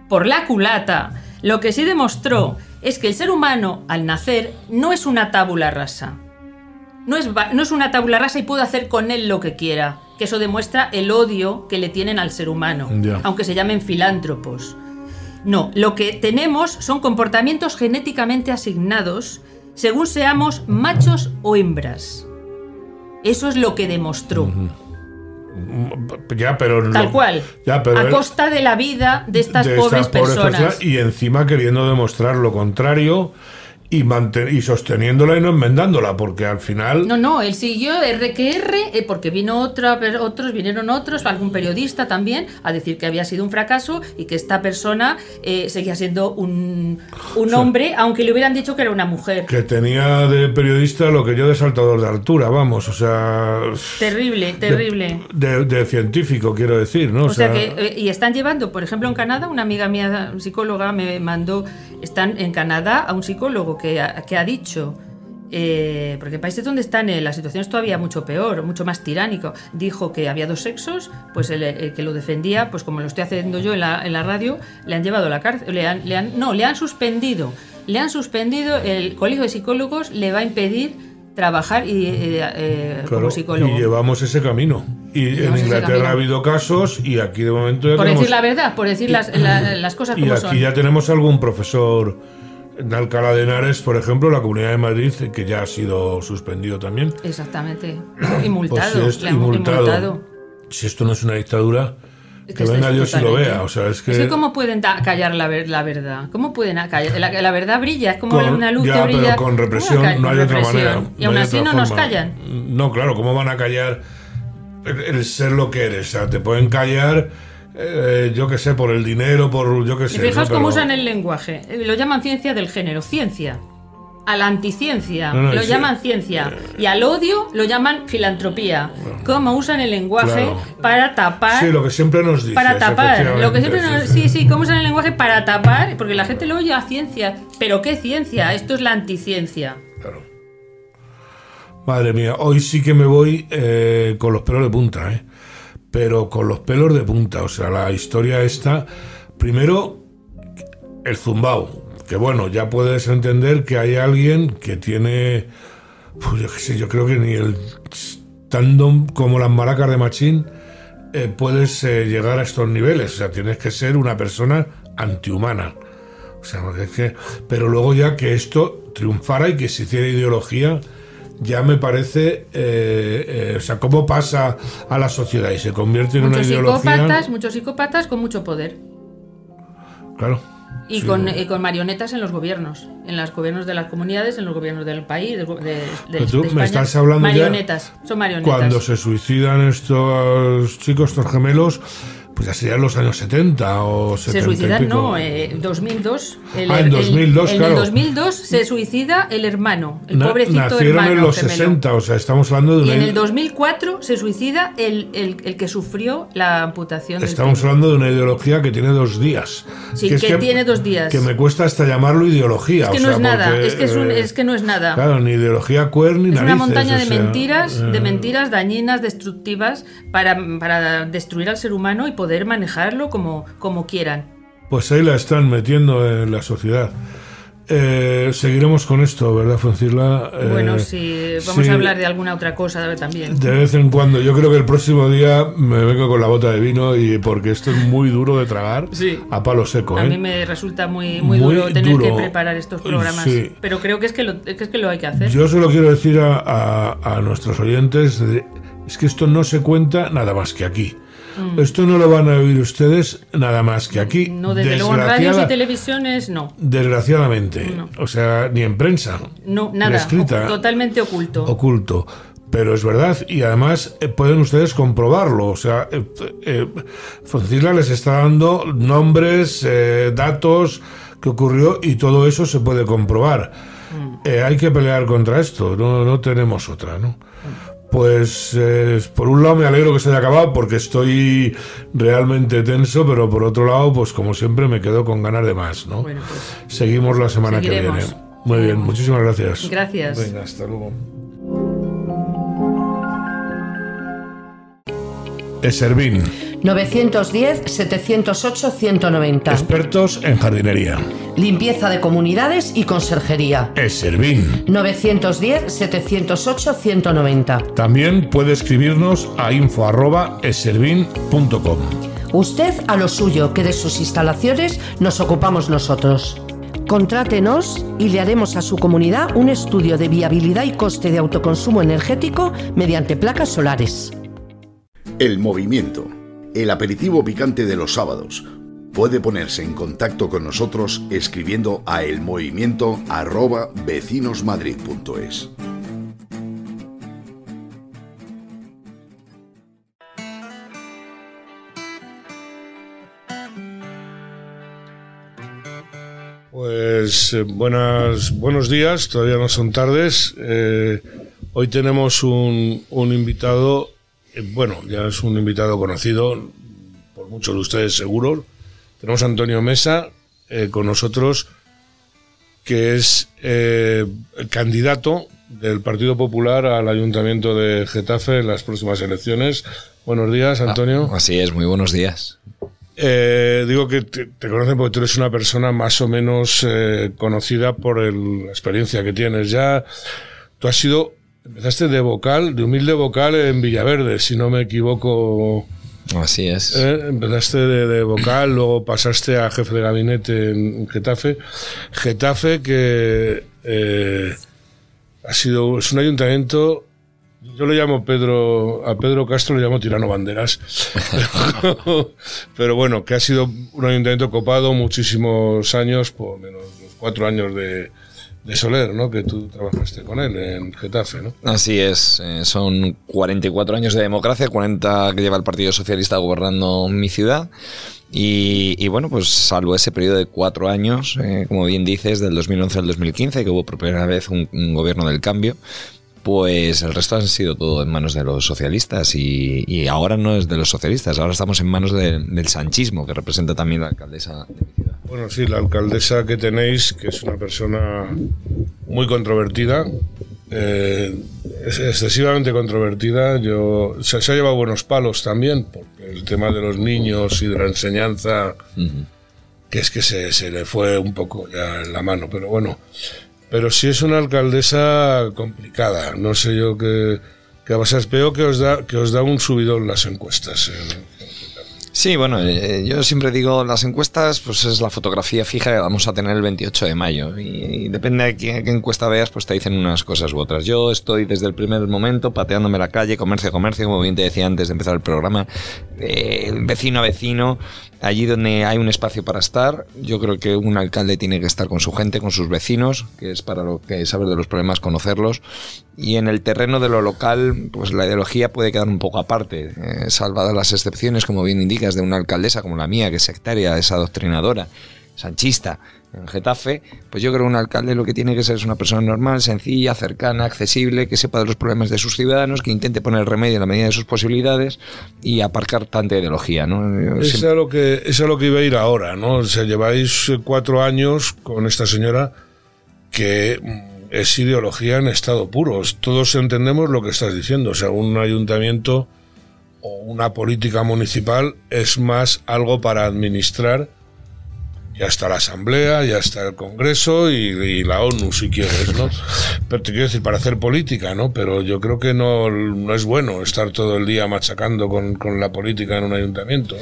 por la culata, lo que sí demostró es que el ser humano, al nacer, no es una tabula rasa. No es, no es una tabula rasa y puede hacer con él lo que quiera. Que eso demuestra el odio que le tienen al ser humano, aunque se llamen filántropos. No, lo que tenemos son comportamientos genéticamente asignados según seamos machos o hembras. Eso es lo que demostró. Ya, pero Tal lo- cual. Ya, pero a él- costa de la vida de estas de pobres estas pobres personas. y encima queriendo demostrar lo contrario y, y sosteniéndola y no enmendándola, porque al final No, no, él siguió R que R, eh, porque vino otra, otros, vinieron otros, algún periodista también, a decir que había sido un fracaso y que esta persona eh, seguía siendo un, un hombre, aunque le hubieran dicho que era una mujer. que tenía de periodista lo que yo de saltador de altura, vamos, o sea, Terrible, terrible. de, de científico quiero decir, ¿no? O sea que, eh, y están llevando, por ejemplo, en Canadá, una amiga mía psicóloga me mandó, están en Canadá a un psicólogo que ha, que ha dicho, eh, porque en países donde están eh, la situación es todavía mucho peor, mucho más tiránico, dijo que había dos sexos, pues el, que lo defendía, pues como lo estoy haciendo yo en la, en la radio, le han llevado a la cárcel, le han, le han- no, le han suspendido, le han suspendido, el colegio de psicólogos le va a impedir trabajar y, eh, eh, Claro, como psicólogo. y llevamos ese camino. Y en Llevamos Inglaterra ha habido casos y aquí de momento ya Por tenemos... decir la verdad, por decir las, la- las cosas Y como aquí son. ya tenemos algún profesor en Alcalá de Henares, por ejemplo, la Comunidad de Madrid, que ya ha sido suspendido también. Exactamente. Y Pues multado. si y han- y multado. multado. Si esto no es una dictadura, Es que venga es Dios y lo vea. O sea, es que... ¿cómo pueden callar la, ver- la verdad? ¿Cómo pueden callar? La, la verdad brilla, es como Con- una luz ya, que brilla. pero con ¿Cómo represión no hay otra manera. Y aún hay así no nos callan. No, claro, ¿cómo van a callar el, el ser lo que eres? O sea, te pueden callar, eh, yo qué sé, por el dinero, por yo qué Y sé. fijaos ¿no? cómo Pero- usan el lenguaje. Eh, Lo llaman ciencia del género, ciencia. A la anticiencia No, no, lo sí. llaman ciencia. Y al odio lo llaman filantropía. ¿Cómo usan el lenguaje Claro. para tapar Sí, lo que siempre nos dices. para tapar. Lo que efectivamente, siempre nos- sí, sí, cómo usan el lenguaje para tapar, porque la gente lo oye a ciencia. Pero ¿qué ciencia? Esto es la anticiencia. Claro. Madre mía, hoy sí que me voy eh, con los pelos de punta, ¿eh? Pero con los pelos de punta. O sea, la historia esta. Primero, el zumbao. Que bueno, ya puedes entender que hay alguien que tiene. Pues yo qué sé, yo creo que ni el tandem como las maracas de Machín eh, puedes eh, llegar a estos niveles. O sea, tienes que ser una persona antihumana. O sea, es que, pero luego ya que esto triunfara y que se hiciera ideología, ya me parece, eh, eh, o sea, cómo pasa a la sociedad y se convierte en Muchos una ideología. psicópatas, muchos psicópatas con mucho poder. Claro. Y Sí, con, y con marionetas en los gobiernos, en los gobiernos de las comunidades, en los gobiernos del país, de, de- de- Pero de tú me España. estás hablando ya marionetas, son marionetas. Cuando se suicidan estos chicos, estos gemelos, pues ya serían los años 70 o 70 se y suicidan, no, eh, 2002. El, Ah, en el- 2002, en claro. el 2002 se suicida el hermano, el Na- pobrecito Nacieron hermano en los gemelo. 60, o sea, estamos hablando de Y una... en el 2004 se suicida el, el- el que sufrió la amputación del Estamos pene. hablando de una ideología que tiene dos días. Sí, es que tiene dos días. Que me cuesta hasta llamarlo ideología. Es que o no sea, es nada, porque, es que, es, un- eh, es que no es nada. Claro, ni ideología queer ni Es una narices, montaña o de sea, mentiras, de eh, mentiras dañinas, destructivas, para, para destruir al ser humano y poder manejarlo como, como quieran. Pues ahí la están metiendo en la sociedad. Eh, seguiremos con esto, ¿verdad, Foncirla? Eh, bueno, si vamos sí, a hablar de alguna otra cosa también. De vez en cuando, yo creo que el próximo día me vengo con la bota de vino y porque esto es muy duro de tragar Sí. a palo seco. A ¿eh? mí me resulta muy, muy, Muy duro tener que preparar estos programas. Sí. Pero creo que es que lo, que es que lo hay que hacer. Yo solo quiero decir a, a- a nuestros oyentes, de- es que esto no se cuenta nada más que aquí. Esto no lo van a oír ustedes nada más que aquí. Mm. no, desde luego en radios y televisiones, no. Desgraciadamente. O sea, ni en prensa. No, nada. escrita, totalmente oculto. oculto. Pero es verdad, y además eh, pueden ustedes comprobarlo. O sea, eh, eh, Foncila les está dando nombres, eh, datos, qué ocurrió, y todo eso se puede comprobar. Eh, hay que pelear contra esto, no, no tenemos otra, ¿no? Pues eh, por un lado me alegro que se haya acabado porque estoy realmente tenso, pero por otro lado, pues como siempre me quedo con ganas de más, ¿no? Bueno, pues Seguimos la semana que viene. Muy bien, muchísimas gracias. Gracias. Venga, hasta luego. Eservín. 910-708-190. Expertos en jardinería. Limpieza de comunidades y conserjería. Eservín. 910-708-190. También puede escribirnos a info.eservin.com. Usted a lo suyo, que de sus instalaciones nos ocupamos nosotros. Contrátenos y le haremos a su comunidad un estudio de viabilidad y coste de autoconsumo energético mediante placas solares. El movimiento, el aperitivo picante de los sábados. Puede ponerse en contacto con nosotros escribiendo a elmovimiento@vecinosmadrid.es. Pues eh, buenas, buenos días, todavía no son tardes. Eh, hoy tenemos un, invitado, bueno, ya es un invitado conocido por muchos de ustedes seguro. Tenemos a Antonio Mesa eh, con nosotros, que es eh, el candidato del Partido Popular al Ayuntamiento de Getafe en las próximas elecciones. Buenos días, Antonio. Ah, así es, muy buenos días. Eh, digo que te, te, conocen porque tú eres una persona más o menos eh, conocida por el, la experiencia que tienes ya. Tú has sido, empezaste de vocal, de humilde vocal en Villaverde, si no me equivoco. Así es. Eh, empezaste de, de, vocal, luego pasaste a jefe de gabinete en Getafe. Getafe que eh, ha sido, es un ayuntamiento yo le llamo Pedro, a Pedro Castro le llamo Tirano Banderas. Pero, pero, bueno, que ha sido un ayuntamiento copado muchísimos años, por menos los cuatro años de, de Soler, ¿no? Que tú trabajaste con él en Getafe, ¿no? Así es, eh, son 44 años de democracia, 40 que lleva el Partido Socialista gobernando mi ciudad. Y, bueno, pues salvo ese periodo de cuatro años, eh, como bien dices, del 2011 al 2015, que hubo por primera vez un gobierno del cambio, pues el resto han sido todo en manos de los socialistas y, y, ahora no es de los socialistas, ahora estamos en manos de, del sanchismo que representa también la alcaldesa de mi ciudad. Bueno, sí, la alcaldesa que tenéis, que es una persona muy controvertida, eh, es excesivamente controvertida, yo, se, se, ha llevado buenos palos también, porque el tema de los niños y de la enseñanza, uh -huh. que es que se, se le fue un poco ya en la mano, pero bueno, pero sí es una alcaldesa complicada. No sé yo qué, qué va a ser. Veo que os da, que os da un subidón las encuestas. En, Sí, bueno, eh, yo siempre digo, las encuestas, pues es la fotografía fija que vamos a tener el 28 de mayo. Y, depende de qué, qué, encuesta veas, pues te dicen unas cosas u otras. Yo estoy desde el primer momento pateándome la calle, comercio a comercio, como bien te decía antes de empezar el programa, eh, vecino a vecino, allí donde hay un espacio para estar. Yo creo que un alcalde tiene que estar con su gente, con sus vecinos, que es para lo que saber de los problemas, conocerlos. Y en el terreno de lo local, pues la ideología puede quedar un poco aparte, eh, salvadas las excepciones, como bien indicas, de una alcaldesa como la mía, que es sectaria, es adoctrinadora, sanchista, en Getafe, pues yo creo que un alcalde lo que tiene que ser es una persona normal, sencilla, cercana, accesible, que sepa de los problemas de sus ciudadanos, que intente poner remedio en la medida de sus posibilidades y aparcar tanta ideología, ¿no? Es lo que es a lo que iba a ir ahora, ¿no? O sea, lleváis cuatro años con esta señora que es ideología en estado puro. Todos entendemos lo que estás diciendo. O sea, un ayuntamiento o una política municipal es más algo para administrar ya está la Asamblea, ya está el Congreso y, la ONU, si quieres, ¿no? Pero te quiero decir, para hacer política, ¿no? Pero yo creo que no, no es bueno estar todo el día machacando con, con la política en un ayuntamiento.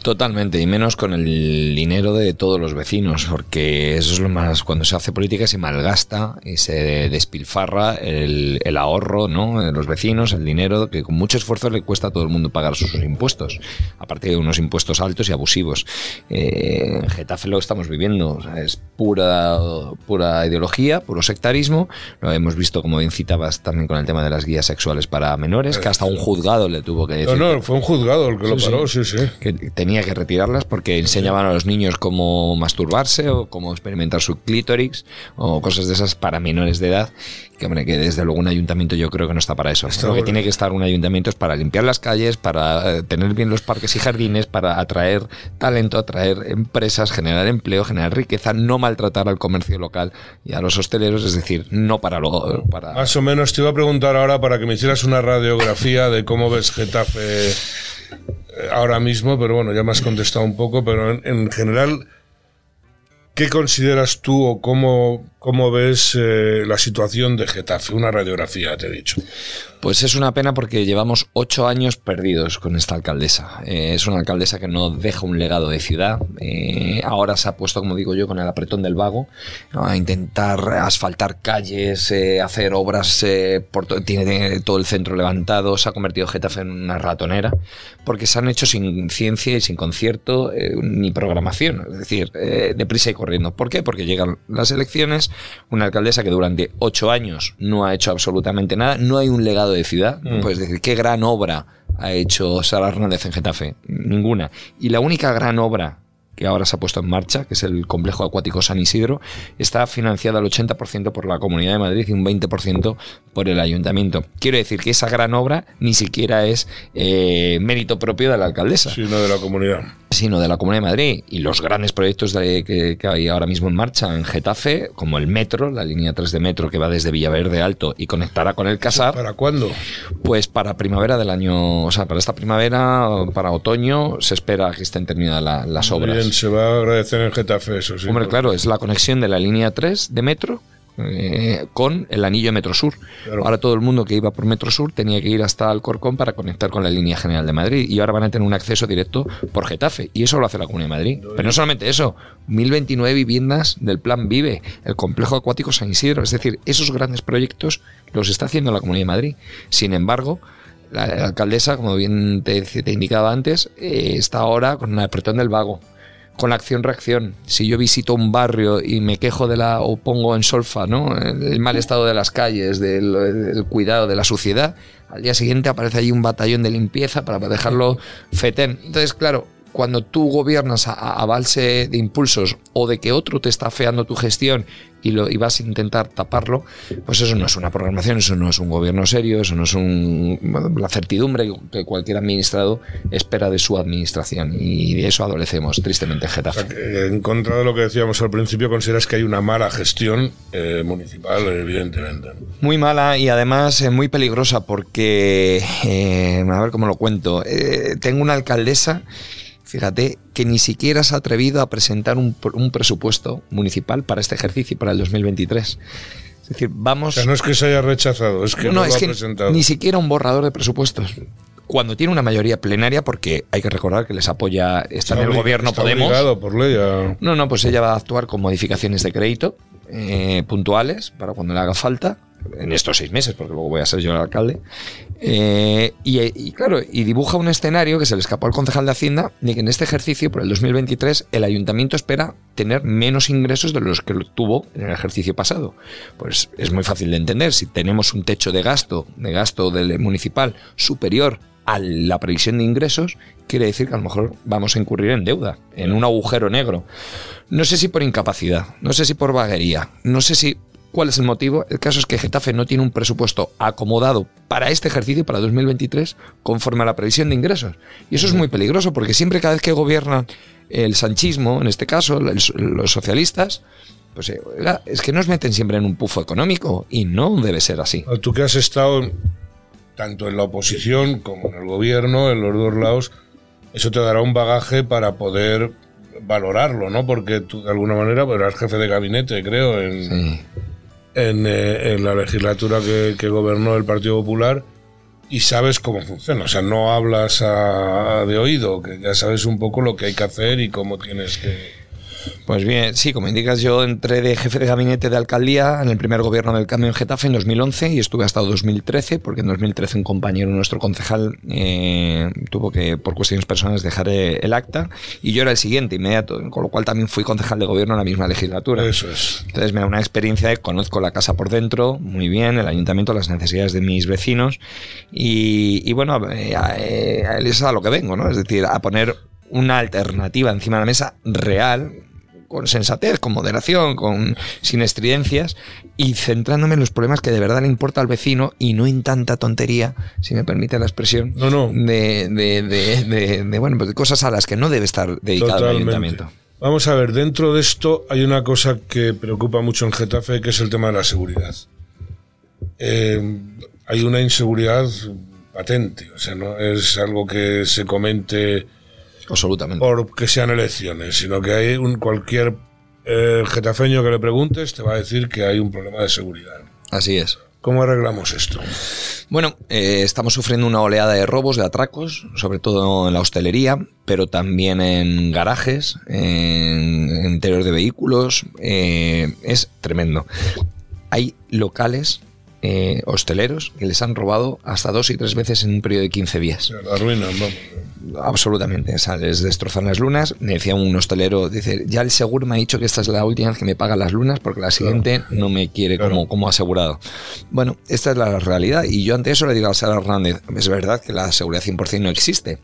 Totalmente, y menos con el dinero de todos los vecinos, porque eso es lo más, cuando se hace política se malgasta y se despilfarra el, el ahorro, ¿no? De los vecinos, el dinero que con mucho esfuerzo le cuesta a todo el mundo pagar sus impuestos, aparte de unos impuestos altos y abusivos. Eh, Getafe lo estamos viviendo. O sea, es pura, pura ideología, puro sectarismo. Lo hemos visto, como bien citabas, también con el tema de las guías sexuales para menores, que hasta un juzgado le tuvo que decir. No, no, fue un juzgado el que sí, lo paró, sí, sí. Que tenía que retirarlas porque enseñaban a los niños cómo masturbarse o cómo experimentar su clítoris o cosas de esas para menores de edad. Que, hombre, que desde luego un ayuntamiento yo creo que no está para eso. Está Lo que tiene que estar un ayuntamiento es para limpiar las calles, para eh, tener bien los parques y jardines, para atraer talento, atraer empresas, generar empleo, generar riqueza, no maltratar al comercio local y a los hosteleros, es decir, no para luego. Para... Más o menos te iba a preguntar ahora para que me hicieras una radiografía de cómo ves Getafe ahora mismo, pero bueno, ya me has contestado un poco, pero en, en general, ¿qué consideras tú o cómo, cómo ves eh, la situación de Getafe? Una radiografía, te he dicho. Pues es una pena porque llevamos ocho años perdidos con esta alcaldesa. Eh, es una alcaldesa que no deja un legado de ciudad. Eh, ahora se ha puesto, como digo yo, con el apretón del vago a intentar asfaltar calles, hacer obras, por to- tiene todo el centro levantado, se ha convertido Getafe en una ratonera porque se han hecho sin ciencia y sin concierto ni programación. Es decir, deprisa y corriendo. ¿Por qué? Porque llegan las elecciones, una alcaldesa que durante ocho años no ha hecho absolutamente nada, no hay un legado de ciudad. Mm. Pues decir, ¿qué gran obra ha hecho Sara Hernández en Getafe? Ninguna. Y la única gran obra que ahora se ha puesto en marcha, que es el complejo acuático San Isidro, está financiada al 80% por la Comunidad de Madrid y un 20% por el ayuntamiento. Quiero decir que esa gran obra ni siquiera es eh, mérito propio de la alcaldesa Sí, no de la comunidad. Sino de la Comunidad de Madrid. Y los grandes proyectos de- que, que hay ahora mismo en marcha en Getafe, como el metro, la línea 3 de metro que va desde Villaverde Alto y conectará con el Casar, ¿Para cuándo? pues para primavera del año, o sea, para esta primavera, para otoño, se espera que estén terminadas la- las obras. Bien, se va a agradecer en Getafe eso, sí. Hombre, claro, es la conexión de la línea 3 de metro eh, con el anillo de Metro Sur. Claro. Ahora todo el mundo que iba por Metro Sur tenía que ir hasta Alcorcón para conectar con la línea general de Madrid y ahora van a tener un acceso directo por Getafe y eso lo hace la Comunidad de Madrid. Pero no solamente eso, 1029 viviendas del Plan Vive, el complejo acuático San Isidro, es decir, esos grandes proyectos los está haciendo la Comunidad de Madrid. Sin embargo, la, la alcaldesa, como bien te, te indicaba antes, eh, está ahora con el apretón del vago con acción-reacción. Si yo visito un barrio y me quejo de la o pongo en solfa, ¿no? El, mal estado de las calles, del, del cuidado de la suciedad, al día siguiente aparece allí un batallón de limpieza para dejarlo fetén. Entonces, claro, cuando tú gobiernas a, a de impulsos o de que otro te está afeando tu gestión y, lo, y vas a intentar taparlo, pues eso no es una programación, eso no es un gobierno serio, eso no es un, la certidumbre que cualquier administrado espera de su administración. Y de eso adolecemos tristemente O Getafe. sea, en contra de lo que decíamos al principio, consideras que hay una mala gestión eh, municipal, evidentemente. Muy mala y además eh, muy peligrosa porque, eh, a ver cómo lo cuento, tengo una alcaldesa, fíjate, que ni siquiera se ha atrevido a presentar un, un presupuesto municipal para este ejercicio, para el 2023. Es decir, O vamos... sea, no es que se haya rechazado, es que no, no, lo es ha que presentado. ni siquiera un borrador de presupuestos. Cuando tiene una mayoría plenaria, porque hay que recordar que les apoya, está en el gobierno está Podemos. obligado por ley a- No, no, pues ella va a actuar con modificaciones de crédito eh, puntuales para cuando le haga falta, en estos seis meses, porque luego voy a ser yo el alcalde. Eh, y, claro, y dibuja un escenario que se le escapó al concejal de Hacienda de que en este ejercicio, por el 2023, el ayuntamiento espera tener menos ingresos de los que tuvo en el ejercicio pasado. Pues es muy fácil de entender. Si tenemos un techo de gasto, de gasto del municipal superior a la previsión de ingresos, quiere decir que a lo mejor vamos a incurrir en deuda, en un agujero negro. No sé si por incapacidad, no sé si por vaguería, no sé si cuál es el motivo. El caso es que Getafe no tiene un presupuesto acomodado para este ejercicio, para 2023, conforme a la previsión de ingresos. Y eso es muy peligroso porque siempre cada vez que gobierna el sanchismo, en este caso, los socialistas, pues eh, oiga, es que nos meten siempre en un pufo económico y no debe ser así. Tú que has estado tanto en la oposición como en el gobierno, en los dos lados, eso te dará un bagaje para poder valorarlo, ¿no? Porque tú de alguna manera pues, eras jefe de gabinete, creo, en, Sí. En, eh, en la legislatura que, gobernó el Partido Popular y sabes cómo funciona. O sea, no hablas a- de oído, que ya sabes un poco lo que hay que hacer y cómo tienes que... Pues bien, sí, como indicas, yo entré de jefe de gabinete de alcaldía en el primer gobierno del cambio en Getafe en 2011 y estuve hasta 2013, porque en 2013 un compañero nuestro concejal eh, tuvo que, por cuestiones personales, dejar el acta y yo era el siguiente inmediato, con lo cual también fui concejal de gobierno en la misma legislatura. Eso es. Entonces me da una experiencia de conozco la casa por dentro muy bien, el ayuntamiento, las necesidades de mis vecinos y, y bueno, eh, eh, es a lo que vengo, ¿no? Es decir, a poner una alternativa encima de la mesa real con sensatez, con moderación, con sin estridencias y centrándome en los problemas que de verdad le importa al vecino y no en tanta tontería, si me permite la expresión, No, no. De, de, de, bueno, pues de cosas a las que no debe estar dedicado el Totalmente. ayuntamiento. Vamos a ver, dentro de esto hay una cosa que preocupa mucho en Getafe, que es el tema de la seguridad. Eh, hay una inseguridad patente. O sea, no es algo que se comente Absolutamente. porque sean elecciones, sino que hay un cualquier eh, getafeño que le preguntes te va a decir que hay un problema de seguridad. Así es. ¿Cómo arreglamos esto? Bueno, eh, estamos sufriendo una oleada de robos, de atracos, sobre todo en la hostelería, pero también en garajes, en, en interior de vehículos. eh, es tremendo. Hay locales eh, hosteleros que les han robado hasta dos y tres veces en un periodo de 15 días. Se lo arruinan, vamos. Absolutamente, o sea, les destrozan las lunas. Me decía un hostelero, dice, ya el seguro me ha dicho que esta es la última vez que me paga las lunas porque la siguiente no me quiere Claro. como, como asegurado. Bueno, esta es la realidad y yo ante eso le digo a Sara Hernández, es verdad que la seguridad 100% no existe,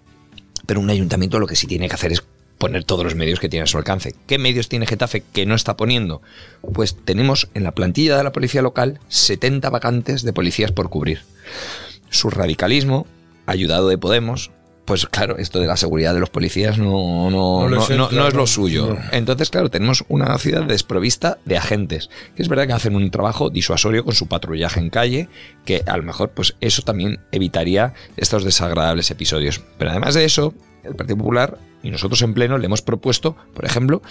pero un ayuntamiento lo que sí tiene que hacer es poner todos los medios que tiene a su alcance. ¿Qué medios tiene Getafe que no está poniendo? Pues tenemos en la plantilla de la policía local 70 vacantes de policías por cubrir. Su radicalismo, ayudado de Podemos, pues claro, esto de la seguridad de los policías no, no, No no- no- entra, no es lo suyo. Entonces, claro, tenemos una ciudad desprovista de agentes, que es verdad que hacen un trabajo disuasorio con su patrullaje en calle, que a lo mejor pues eso también evitaría estos desagradables episodios. Pero además de eso, el Partido Popular y nosotros en pleno le hemos propuesto, por ejemplo,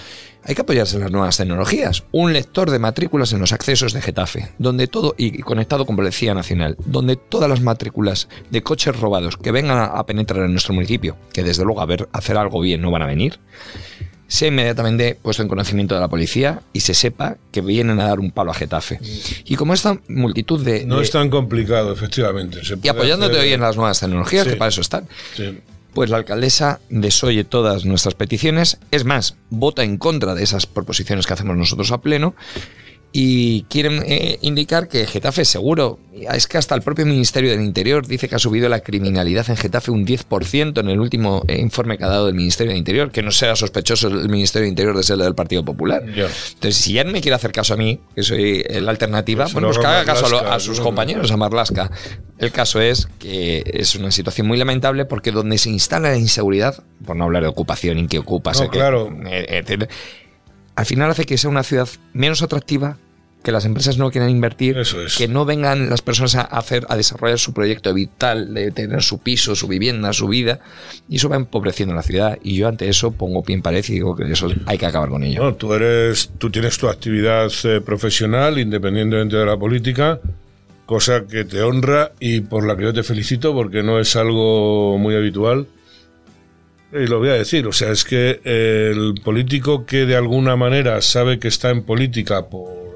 hay que apoyarse en las nuevas tecnologías. Un lector de matrículas en los accesos de Getafe, donde todo, y conectado con Policía Nacional, donde todas las matrículas de coches robados que vengan a, penetrar en nuestro municipio, que desde luego a ver hacer algo bien no van a venir, sea inmediatamente puesto en conocimiento de la policía y se sepa que vienen a dar un palo a Getafe. Y como esta multitud de... No de- es tan complicado, efectivamente. Se y apoyándote hacer- hoy en las nuevas tecnologías, Sí. que para eso están, Sí. Pues la alcaldesa desoye todas nuestras peticiones, es más, vota en contra de esas proposiciones que hacemos nosotros a pleno y quieren eh, indicar que Getafe es seguro. Es que hasta el propio Ministerio del Interior dice que ha subido la criminalidad en Getafe un 10% en el último eh, informe que ha dado el Ministerio del Interior, que no sea sospechoso el Ministerio del Interior de ser el del Partido Popular. Entonces, si ya no me quiere hacer caso a mí, que soy la alternativa, Pues bueno, pues que haga caso a, lo- Marlaska, a sus compañeros, a Marlasca. El caso es que es una situación muy lamentable porque donde se instala la inseguridad, por no hablar de ocupación, en que ocupas, No, que- eh, etcétera, al final hace que sea una ciudad menos atractiva, que las empresas no quieran invertir, Eso es. que no vengan las personas a hacer, a desarrollar su proyecto vital, de tener su piso, su vivienda, su vida, y eso va empobreciendo la ciudad. Y yo ante eso pongo pie en pared y digo que eso hay que acabar con ello. No, tú eres, tú tienes tu actividad eh, profesional independientemente de la política, cosa que te honra y por la que yo te felicito porque no es algo muy habitual. Y lo voy a decir, o sea, es que el político que de alguna manera sabe que está en política por,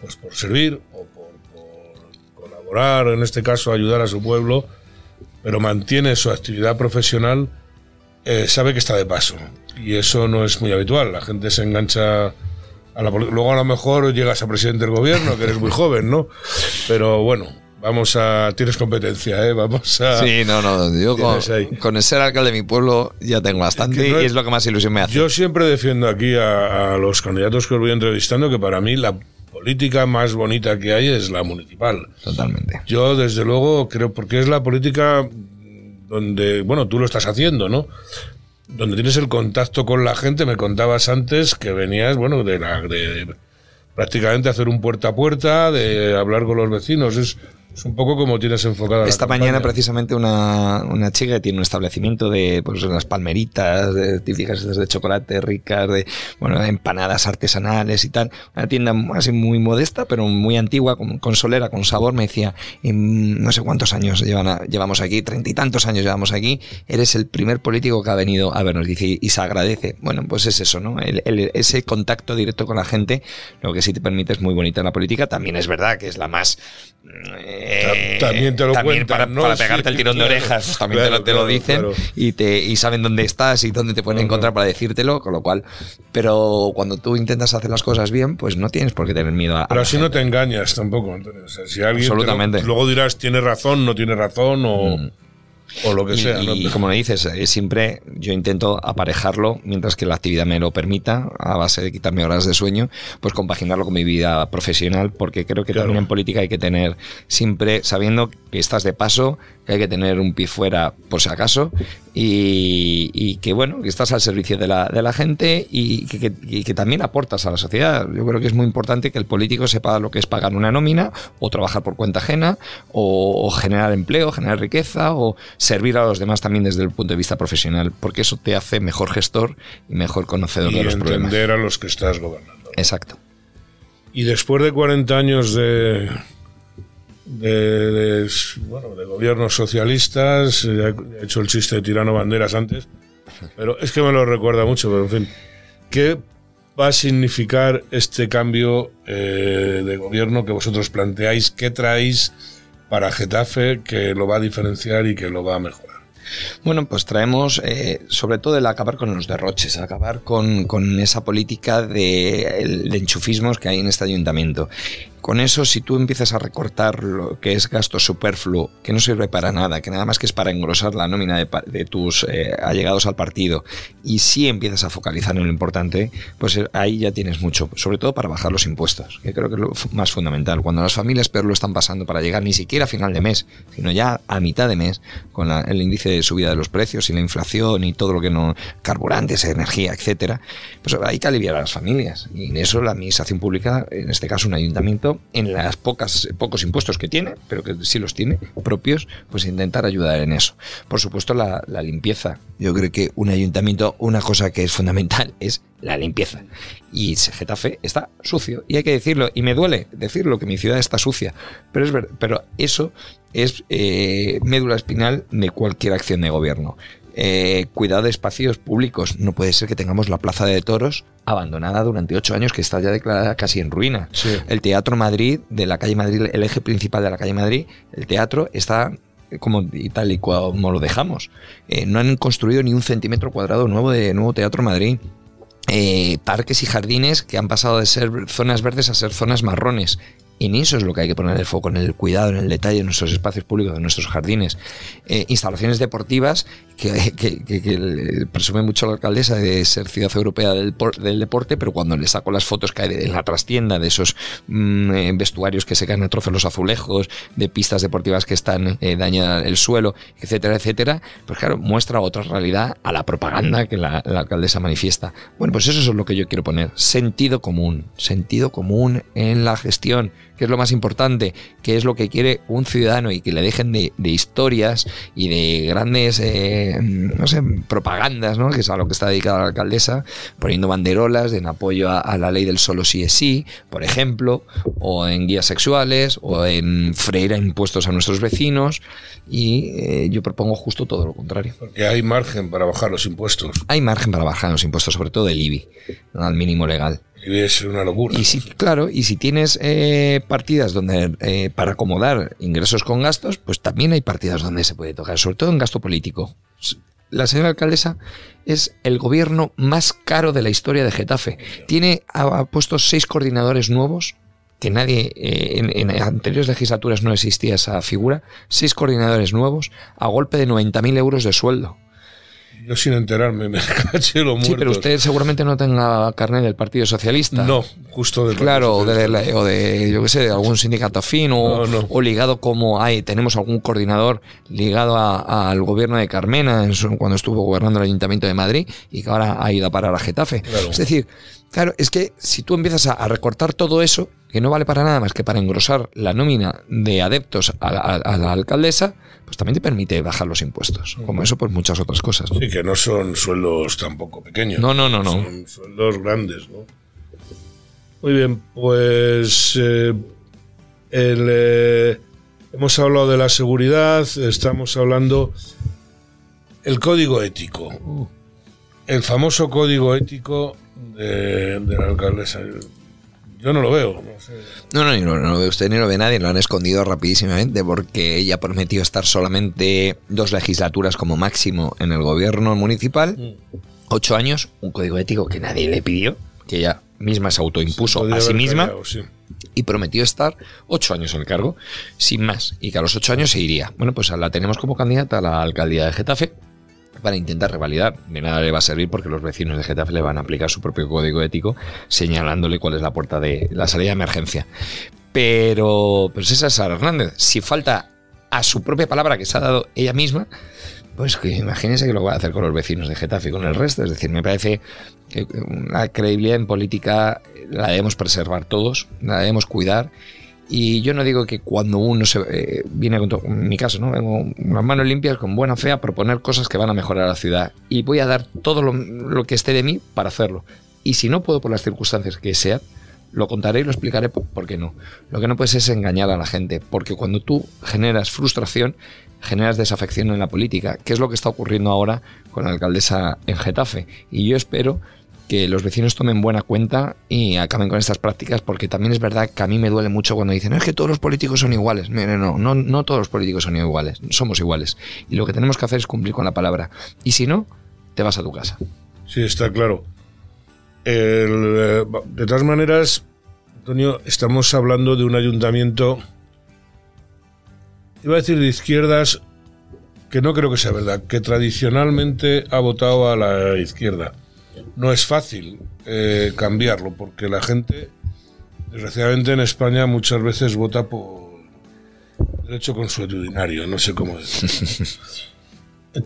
pues por servir o por, por colaborar, en este caso ayudar a su pueblo, pero mantiene su actividad profesional, eh, sabe que está de paso. Y eso no es muy habitual. La gente se engancha a la política. Luego a lo mejor llegas a presidente del gobierno, que eres muy joven, ¿no? Pero bueno, vamos a... Tienes competencia, ¿eh? Vamos a... Sí, no, no, yo con, con ser alcalde de mi pueblo ya tengo bastante Es que no y es- es lo que más ilusión me hace. Yo siempre defiendo aquí a, a los candidatos que os voy entrevistando que para mí la política más bonita que hay es la municipal. Totalmente. Yo, desde luego, creo, porque es la política donde, bueno, tú lo estás haciendo, ¿no? Donde tienes el contacto con la gente, me contabas antes que venías, bueno, de, la, de prácticamente hacer un puerta a puerta, de hablar con los vecinos, es, es un poco como tienes enfocada Esta mañana precisamente una, una chica que tiene un establecimiento de pues, las palmeritas, de, típicas de chocolate ricas, de bueno, empanadas artesanales y tal. Una tienda así muy modesta, pero muy antigua, con, con solera, con sabor. Me decía, "En no sé cuántos años llevan a- llevamos aquí, treinta y tantos años llevamos aquí. Eres el primer político que ha venido a vernos, dice, y se agradece. Bueno, pues es eso, ¿no? El- el- ese contacto directo con la gente, lo que sí te permite es muy bonita en la política. También es verdad que es la más... eh, Ta- también te lo también cuentan, para, ¿no? para Sí, pegarte el tirón claro. de orejas, también Claro, te, lo, te lo claro, dicen y te y saben dónde estás y dónde te pueden encontrar para decírtelo, con lo cual, pero cuando tú intentas hacer las cosas bien, pues no tienes por qué tener miedo a... a Pero la así no te engañas tampoco, Antonio. O sea, si alguien lo- Absolutamente. luego dirás tiene razón, no tiene razón o, Mm. O lo que Y, sea. ¿no? y como me dices, eh, siempre yo intento aparejarlo mientras que la actividad me lo permita, a base de quitarme horas de sueño, pues compaginarlo con mi vida profesional, porque creo que Claro. también en política hay que tener siempre, sabiendo que estás de paso, que hay que tener un pie fuera por si acaso, y, que bueno, que estás al servicio de la, de la gente y que, también aportas a la sociedad. Yo creo que es muy importante que el político sepa lo que es pagar una nómina o trabajar por cuenta ajena o, generar empleo, generar riqueza o servir a los demás también desde el punto de vista profesional, porque eso te hace mejor gestor y mejor conocedor de los problemas. entender a los que estás gobernando. Exacto. Y después de 40 años de, de, bueno, de gobiernos socialistas, he hecho el chiste de tirano banderas antes, pero es que me lo recuerda mucho, pero en fin, ¿qué va a significar este cambio eh, de gobierno que vosotros planteáis? ¿Qué traéis para Getafe que lo va a diferenciar y que lo va a mejorar? Bueno, pues traemos eh, sobre todo el acabar con los derroches, acabar con, esa política de, de, enchufismos que hay en este ayuntamiento. Con eso, si tú empiezas a recortar lo que es gasto superfluo, que no sirve para nada, que nada más que es para engrosar la nómina de, tus eh, allegados al partido, y si empiezas a focalizar en lo importante, pues eh, ahí ya tienes mucho, sobre todo para bajar los impuestos, que creo que es lo más fundamental. Cuando las familias peor lo están pasando para llegar ni siquiera a final de mes, sino ya a mitad de mes, con el índice de subida de los precios y la inflación y todo lo que no, carburantes, energía, etcétera, pues hay que aliviar a las familias. Y en eso la administración pública, en este caso un ayuntamiento, en las pocas pocos impuestos que tiene, pero que sí los tiene propios, pues intentar ayudar en eso. Por supuesto, la, limpieza. Yo creo que un ayuntamiento, una cosa que es fundamental es la limpieza. Y Getafe está sucio, y hay que decirlo, y me duele decirlo, que mi ciudad está sucia, pero, es pero eso es eh, médula espinal de cualquier acción de gobierno. Eh, cuidado de espacios públicos. No puede ser que tengamos la Plaza de Toros abandonada durante ocho años, que está ya declarada casi en ruina. El Teatro Madrid, de la calle Madrid, el eje principal de la calle Madrid, el teatro está como y tal y como lo dejamos. Eh, no han construido ni un centímetro cuadrado nuevo de nuevo Teatro Madrid. Eh, parques y jardines que han pasado de ser zonas verdes a ser zonas marrones. En eso es lo que hay que poner el foco, en el cuidado, en el detalle de nuestros espacios públicos, de nuestros jardines. Eh, instalaciones deportivas que, presume mucho la alcaldesa de ser ciudad europea del, deporte, pero cuando le saco las fotos que hay en la trastienda de esos mm, eh, vestuarios que se caen a trozos los azulejos, de pistas deportivas que están eh, dañadas el suelo, etcétera, etcétera, pues claro, muestra otra realidad a la propaganda que la alcaldesa manifiesta. Bueno, pues eso es lo que yo quiero poner, sentido común, sentido común en la gestión que es lo más importante, que es lo que quiere un ciudadano y que le dejen de, historias y de grandes, eh, no sé, propagandas, ¿no? que es a lo que está dedicada la alcaldesa, poniendo banderolas en apoyo a, la ley del solo sí es sí, por ejemplo, o en guías sexuales, o en freír impuestos a nuestros vecinos, y eh, yo propongo justo todo lo contrario. Porque hay margen para bajar los impuestos. Hay margen para bajar los impuestos, sobre todo el IBI, al mínimo legal. Y es una locura. Y si, claro, y si tienes eh, partidas donde eh, para acomodar ingresos con gastos, pues también hay partidas donde se puede tocar, sobre todo en gasto político. La señora alcaldesa es el gobierno más caro de la historia de Getafe. Tiene ha, puesto seis coordinadores nuevos que nadie eh, en, en, anteriores legislaturas no existía esa figura, seis coordinadores nuevos a golpe de 90.000 euros de sueldo. Yo sin enterarme, me caché lo muertos. Sí, pero usted seguramente no tenga carnet del Partido Socialista. No, justo del Claro, o de, o de, yo qué sé, de algún sindicato afín o, o, ligado como hay, tenemos algún coordinador ligado al gobierno de Carmena cuando estuvo gobernando el Ayuntamiento de Madrid y que ahora ha ido a parar a Getafe. Es decir, claro, es que si tú empiezas a, recortar todo eso, que no vale para nada más que para engrosar la nómina de adeptos a la alcaldesa, pues también te permite bajar los impuestos. Como eso, pues muchas otras cosas. Sí, que no son sueldos tampoco pequeños. No, no, no, no. Son sueldos grandes, ¿no? Muy bien, pues eh, eh, hemos hablado de la seguridad, estamos hablando el código ético, uh. el famoso código ético de, de la alcaldesa. Yo no lo veo. No, no, no, no, lo ve usted ni lo ve nadie. Lo han escondido rapidísimamente porque ella prometió estar solamente dos legislaturas como máximo en el gobierno municipal. Mm. Ocho años, un código ético que nadie le pidió, que ella misma se autoimpuso a sí misma. Y prometió estar ocho años en el cargo, sin más, y que a los ocho años se iría. Bueno, pues la tenemos como candidata a la alcaldía de Getafe para intentar revalidar. De nada le va a servir porque los vecinos de Getafe le van a aplicar su propio código ético señalándole cuál es la puerta de la salida de emergencia. Pero, esa es Sara Hernández. Si falta a su propia palabra que se ha dado ella misma, pues que imagínense que lo va a hacer con los vecinos de Getafe y con el resto. Es decir, me parece que una credibilidad en política la debemos preservar todos, la debemos cuidar. Y yo no digo que cuando uno se eh, viene con mi caso, ¿no? Vengo las manos limpias, con buena fe, a proponer cosas que van a mejorar la ciudad. Y voy a dar todo lo, lo que esté de mí para hacerlo. Y si no puedo por las circunstancias que sean, lo contaré y lo explicaré por qué no. Lo que no puedes es engañar a la gente, porque cuando tú generas frustración, generas desafección en la política, que es lo que está ocurriendo ahora con la alcaldesa en Getafe. Y yo espero que los vecinos tomen buena cuenta y acaben con estas prácticas, porque también es verdad que a mí me duele mucho cuando dicen, es que todos los políticos son iguales. no, no, no todos los políticos son iguales, somos iguales. Y lo que tenemos que hacer es cumplir con la palabra. Y si no, te vas a tu casa. Sí, está claro. Eh, de todas maneras, Antonio, estamos hablando de un ayuntamiento, iba a decir de izquierdas, que no creo que sea verdad, que tradicionalmente ha votado a la izquierda. No es fácil eh, cambiarlo, porque la gente, desgraciadamente en España, muchas veces vota por derecho consuetudinario, no sé cómo decirlo.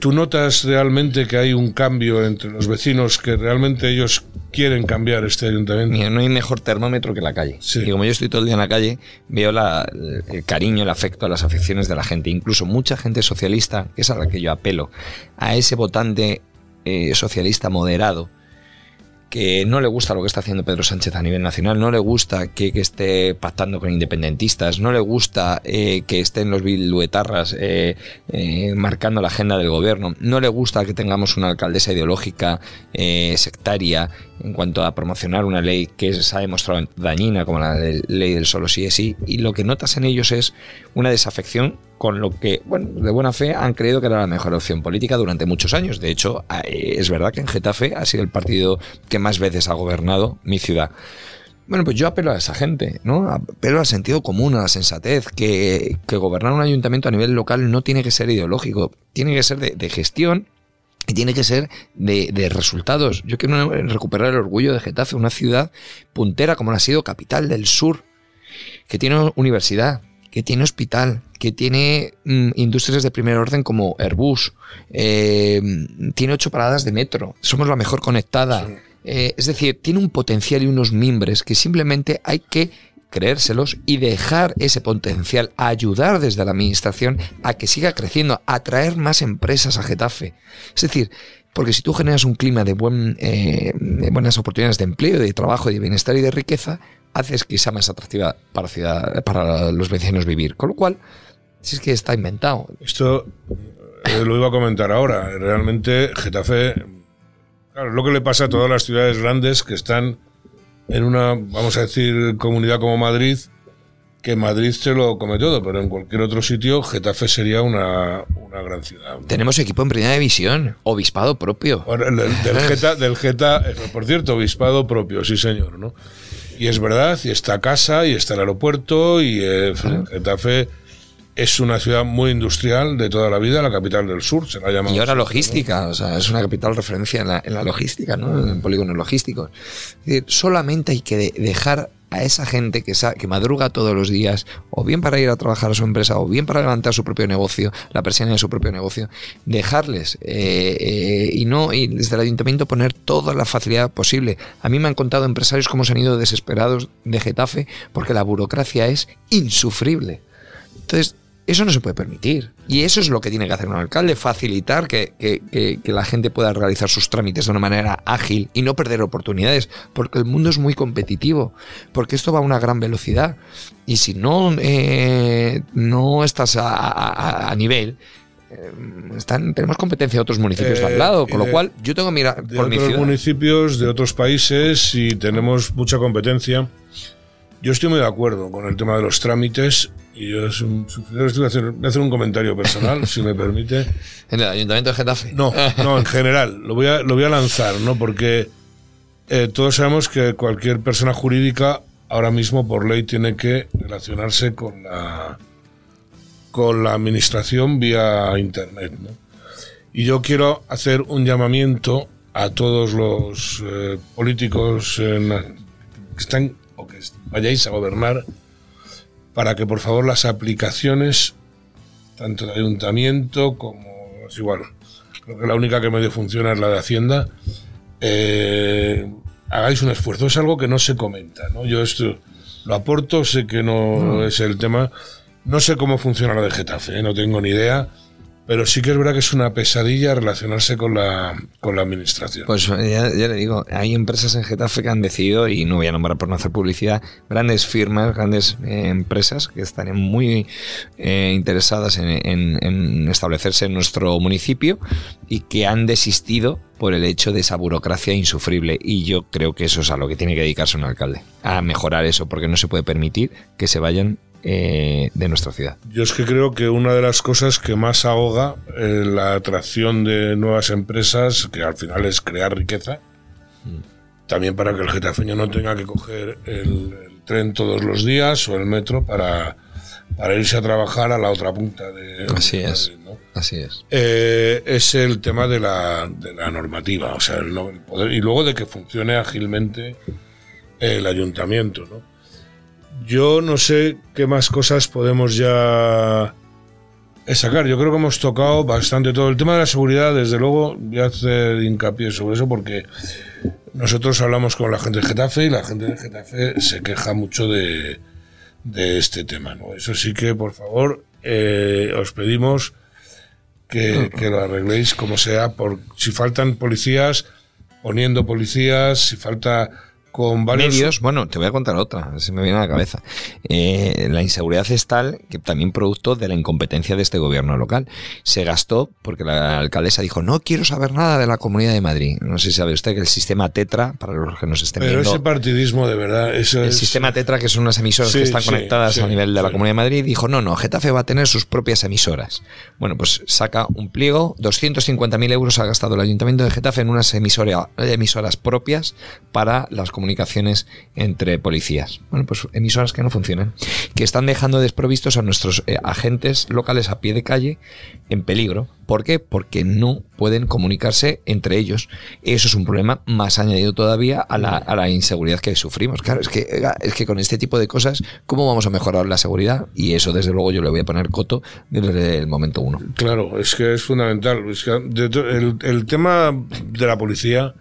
¿Tú notas realmente que hay un cambio entre los vecinos, que realmente ellos quieren cambiar este ayuntamiento? no hay mejor termómetro que la calle. Y como yo estoy todo el día en la calle, veo el cariño, el afecto, las afecciones de la gente. Incluso mucha gente socialista, que es a la que yo apelo, a ese votante eh, socialista moderado, que no le gusta lo que está haciendo Pedro Sánchez a nivel nacional, no le gusta que, esté pactando con independentistas, no le gusta eh, que estén los bilduetarras eh, eh, marcando la agenda del gobierno, no le gusta que tengamos una alcaldesa ideológica sectaria en cuanto a promocionar una ley que se ha demostrado dañina como la ley del solo sí es sí, y lo que notas en ellos es una desafección con lo que, bueno, de buena fe han creído que era la mejor opción política durante muchos años. De hecho, eh, es verdad que en Getafe ha sido el partido que más veces ha gobernado mi ciudad. Bueno, pues yo apelo a esa gente, ¿no? Apelo al sentido común, a la sensatez, que, gobernar un ayuntamiento a nivel local no tiene que ser ideológico, tiene que ser de, gestión y tiene que ser de, de, resultados. Yo quiero recuperar el orgullo de Getafe, una ciudad puntera como la ha sido capital del sur, que tiene universidad, que tiene hospital, que tiene mm, industrias de primer orden como Airbus, eh, tiene ocho paradas de metro, somos la mejor conectada. Eh, es decir, tiene un potencial y unos mimbres que simplemente hay que creérselos y dejar ese potencial, ayudar desde la administración a que siga creciendo, a atraer más empresas a Getafe. Es decir, porque si tú generas un clima de, buen, eh, de buenas oportunidades de empleo, de trabajo, de bienestar y de riqueza, haces que sea más atractiva para, ciudad, para los vecinos vivir. Con lo cual, si es que está inventado. Esto eh, lo iba a comentar ahora. Realmente Getafe, claro, lo que le pasa a todas las ciudades grandes que están en una, vamos a decir, comunidad como Madrid, que Madrid se lo come todo, pero en cualquier otro sitio Getafe sería una, una gran ciudad. Tenemos equipo en primera división, obispado propio. del, Geta, del Geta, eh, por cierto, obispado propio, sí señor, ¿no? Y es verdad, y está casa, y está el aeropuerto, y eh, Getafe es una ciudad muy industrial de toda la vida, la capital del sur, se la llama. Y ahora logística, o sea, es una capital referencia en la, en la logística, ¿no? En polígonos logísticos. Es decir, solamente hay que dejar a esa gente que, que madruga todos los días, o bien para ir a trabajar a su empresa, o bien para levantar su propio negocio, la persiana de su propio negocio, dejarles eh, eh, y no y desde el ayuntamiento poner toda la facilidad posible. A mí me han contado empresarios cómo se han ido desesperados de Getafe porque la burocracia es insufrible. Entonces, eso no se puede permitir. Y eso es lo que tiene que hacer un alcalde, facilitar que, la gente pueda realizar sus trámites de una manera ágil y no perder oportunidades, porque el mundo es muy competitivo, porque esto va a una gran velocidad. Y si no, eh, no estás a, nivel, eh, están, tenemos competencia de otros municipios al eh, lado, con lo cual yo tengo que mirar de otros municipios de otros países y tenemos mucha competencia. Yo estoy muy de acuerdo con el tema de los trámites y yo es un, voy, a hacer, hacer un comentario personal, si me permite. ¿En el Ayuntamiento de Getafe? No, no, en general. Lo voy a, lo voy a lanzar, ¿no? Porque eh, todos sabemos que cualquier persona jurídica ahora mismo por ley tiene que relacionarse con la, con la administración vía Internet, ¿no? Y yo quiero hacer un llamamiento a todos los eh, políticos que están o que vayáis a gobernar para que por favor las aplicaciones, tanto de ayuntamiento como igual, creo que la única que medio funciona es la de Hacienda, eh, hagáis un esfuerzo. Es algo que no se comenta, ¿no? Yo esto lo aporto, sé que no, es el tema. No sé cómo funciona la de Getafe, ¿eh? no tengo ni idea. Pero sí que es verdad que es una pesadilla relacionarse con la, con la administración. Pues ya, ya, le digo, hay empresas en Getafe que han decidido, y no voy a nombrar por no hacer publicidad, grandes firmas, grandes eh, empresas que están muy eh, interesadas en, en, establecerse en nuestro municipio y que han desistido por el hecho de esa burocracia insufrible. Y yo creo que eso es a lo que tiene que dedicarse un alcalde, a mejorar eso, porque no se puede permitir que se vayan eh, de nuestra ciudad. Yo es que creo que una de las cosas que más ahoga eh, la atracción de nuevas empresas, que al final es crear riqueza, mm. también para que el getafeño no tenga que coger el, el tren todos los días o el metro para, para irse a trabajar a la otra punta de así de es ¿no? así es eh, es el tema de la, de la normativa o sea el, el poder y luego de que funcione ágilmente el ayuntamiento ¿no? Yo no sé qué más cosas podemos ya sacar yo creo que hemos tocado bastante todo el tema de la seguridad desde luego voy a hacer hincapié sobre eso porque nosotros hablamos con la gente de Getafe y la gente de Getafe se queja mucho de, de este tema. Eso sí que, por favor, eh, os pedimos que, que lo arregléis como sea. Por, si faltan policías, poniendo policías, si falta con varios... medios bueno te voy a contar otra se me viene a la cabeza Eh, la inseguridad es tal que también producto de la incompetencia de este gobierno local se gastó porque la alcaldesa dijo no quiero saber nada de la comunidad de Madrid no sé si sabe usted que el sistema Tetra para los que nos estén Pero viendo ese partidismo, de verdad, eso el es... sistema Tetra, que son unas emisoras Sí, que están sí, conectadas sí, a nivel de la. Comunidad de Madrid, dijo, no, no, Getafe va a tener sus propias emisoras. Bueno, pues saca un pliego, 250.000 euros ha gastado el Ayuntamiento de Getafe en unas emisora- emisoras propias para las comunicaciones entre policías. Bueno, pues emisoras que no funcionan, que están dejando desprovistos a nuestros eh, agentes locales a pie de calle en peligro. ¿Por qué? Porque no pueden comunicarse entre ellos. Eso es un problema más añadido todavía a la, inseguridad que sufrimos. Claro, es que, es que con este tipo de cosas, ¿cómo vamos a mejorar la seguridad? Y eso, desde luego, yo le voy a poner coto desde el momento uno. Claro, es que es fundamental. El tema de la policía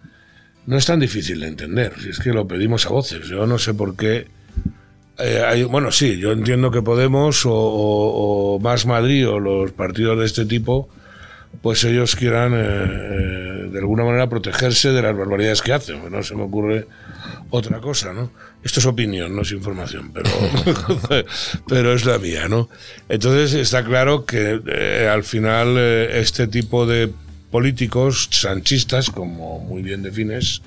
no es tan difícil de entender. Si es que lo pedimos a voces. Yo no sé por qué. eh, bueno, sí, yo entiendo que Podemos o, o- Más Madrid o los partidos de este tipo, pues ellos quieran eh, eh, de alguna manera protegerse de las barbaridades que hacen. No se me ocurre otra cosa, ¿no? Esto es opinión, no es información, pero, pero es la mía, ¿no? Entonces está claro que al final este tipo de políticos sanchistas, como muy bien defines,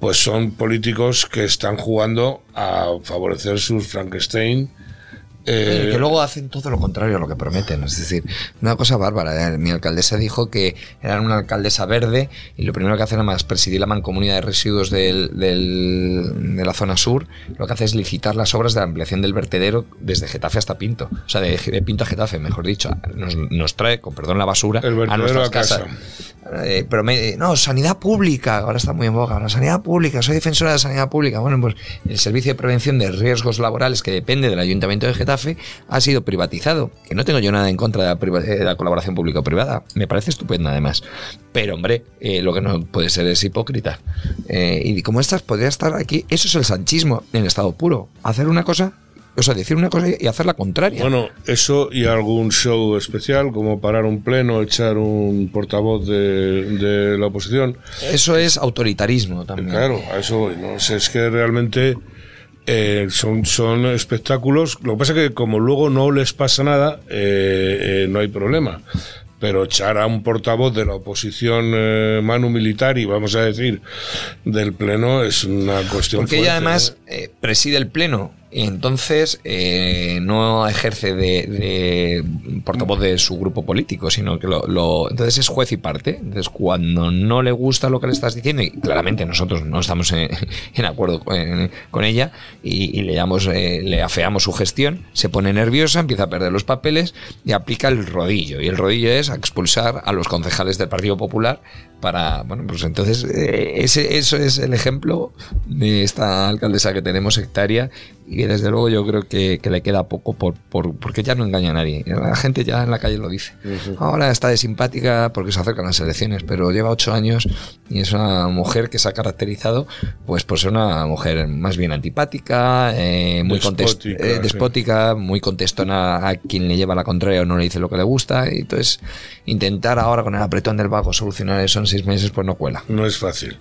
pues son políticos que están jugando a favorecer sus Frankenstein. Eh, que luego hacen todo lo contrario a lo que prometen. Es decir, una cosa bárbara. Eh, Mi alcaldesa dijo que era una alcaldesa verde y lo primero que hace nada más presidir la mancomunidad de residuos del, del- de la zona sur. Lo que hace es licitar las obras de ampliación del vertedero desde Getafe hasta Pinto. O sea, de, de Pinto a Getafe, mejor dicho. Nos, nos trae, con perdón, la basura El a nuestras a casa. casas. Eh, pero me- no, sanidad pública, ahora está muy en boga, la sanidad pública, soy defensora de la sanidad pública. Bueno, pues el servicio de prevención de riesgos laborales que depende del Ayuntamiento de Getafe ha sido privatizado. Que no tengo yo nada en contra de la, eh, de la colaboración público-privada, me parece estupenda además. Pero hombre, eh, lo que no puede ser es hipócrita. Eh, y como estas podría estar aquí, eso es el sanchismo en estado puro. Hacer una cosa, o sea, decir una cosa y hacer la contraria. Bueno, eso y algún show especial, como parar un pleno, echar un portavoz de, de la oposición. eso es autoritarismo también. Claro, a eso voy, ¿no? Sea, es que realmente eh, son, son espectáculos. Lo que pasa es que como luego no les pasa nada, eh, eh, no hay problema. Pero echar a un portavoz de la oposición eh, manu militar y vamos a decir del pleno es una cuestión Porque ella además eh, preside el pleno entonces eh, no ejerce de, portavoz de su grupo político, sino que lo, entonces es juez y parte. Entonces cuando no le gusta lo que le estás diciendo y claramente nosotros no estamos en, acuerdo con, ella y, y le damos, eh, le afeamos su gestión, se pone nerviosa, empieza a perder los papeles y aplica el rodillo y el rodillo es expulsar a los concejales del Partido Popular para, bueno, pues entonces eh, ese, eso es el ejemplo de esta alcaldesa que tenemos sectaria y desde luego yo creo que, le queda poco por, porque ya no engaña a nadie. La gente ya en la calle lo dice. Ahora está de simpática porque se acercan las elecciones, pero lleva ocho años y es una mujer que se ha caracterizado pues por ser una mujer más bien antipática, eh, muy despótica, eh, despótica muy contestona a quien le lleva la contraria o no le dice lo que le gusta. Y entonces intentar ahora con el apretón del vago solucionar eso en seis meses pues no cuela. No es fácil.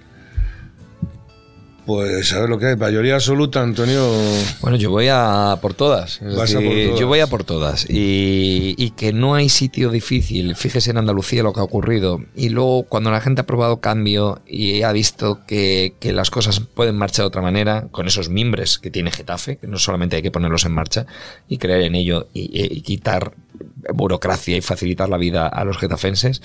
Pues a ver lo que hay. Mayoría absoluta, Antonio. Bueno, yo voy a por todas. Yo voy a por todas. Y, que no hay sitio difícil. Fíjese en Andalucía lo que ha ocurrido. Y luego, cuando la gente ha probado cambio y ha visto que, las cosas pueden marchar de otra manera, con esos mimbres que tiene Getafe, que no solamente hay que ponerlos en marcha y creer en ello y quitar burocracia y facilitar la vida a los getafenses,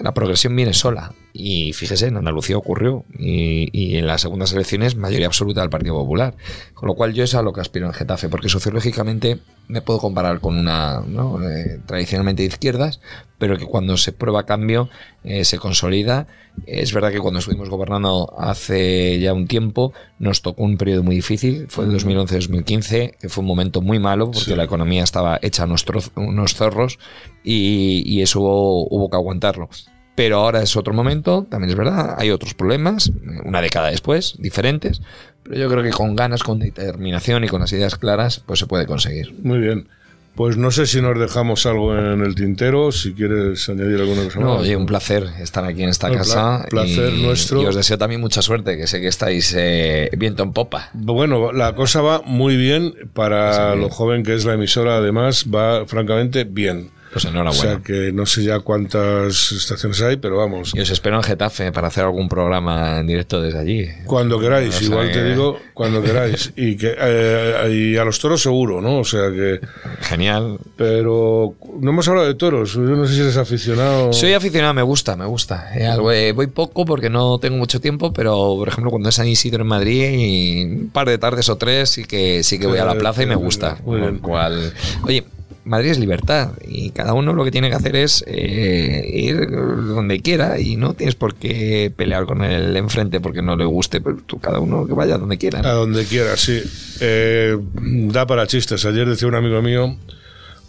la progresión viene sola. Y fíjese, en Andalucía ocurrió. Y, en las segundas elecciones, mayoría absoluta del Partido Popular. Con lo cual yo es a lo que aspiro en Getafe, porque sociológicamente me puedo comparar con una eh, tradicionalmente de izquierdas, pero que cuando se prueba cambio eh, se consolida. Es verdad que cuando estuvimos gobernando hace ya un tiempo nos tocó un periodo muy difícil, fue el 2011-2015, que fue un momento muy malo porque la economía estaba hecha unos, unos zorros y, y eso hubo que aguantarlo. Pero ahora es otro momento, también es verdad, hay otros problemas, una década después, diferentes, pero yo creo que con ganas, con determinación y con las ideas claras, pues se puede conseguir. Muy bien. Pues no sé si nos dejamos algo en el tintero, si quieres añadir alguna cosa No, oye, un placer estar aquí en esta casa. placer nuestro. Y os deseo también mucha suerte, que sé que estáis eh, viento en popa. Bueno, la cosa va muy bien para lo joven que es la emisora, además, va francamente bien. Pues enhorabuena. O sea que no sé ya cuántas estaciones hay, pero vamos. Y os espero en Getafe para hacer algún programa en directo desde allí. Cuando queráis, igual te digo, cuando queráis. Y, que, eh, y a los toros seguro, ¿no? O sea que... Genial. Pero no hemos hablado de toros. Yo no sé si eres aficionado. Soy aficionado, me gusta, me gusta. Eh, voy poco porque no tengo mucho tiempo, pero por ejemplo cuando es San Isidro en Madrid, y un par de tardes o tres sí que, sí que voy a la plaza y me gusta. Muy bien. Cual... Oye, Madrid es libertad y cada uno lo que tiene que hacer es eh, ir donde quiera y no tienes por qué pelear con el enfrente porque no le guste, pero cada uno que vaya donde quiera. A donde quiera, sí. Eh, da para chistes. Ayer decía un amigo mío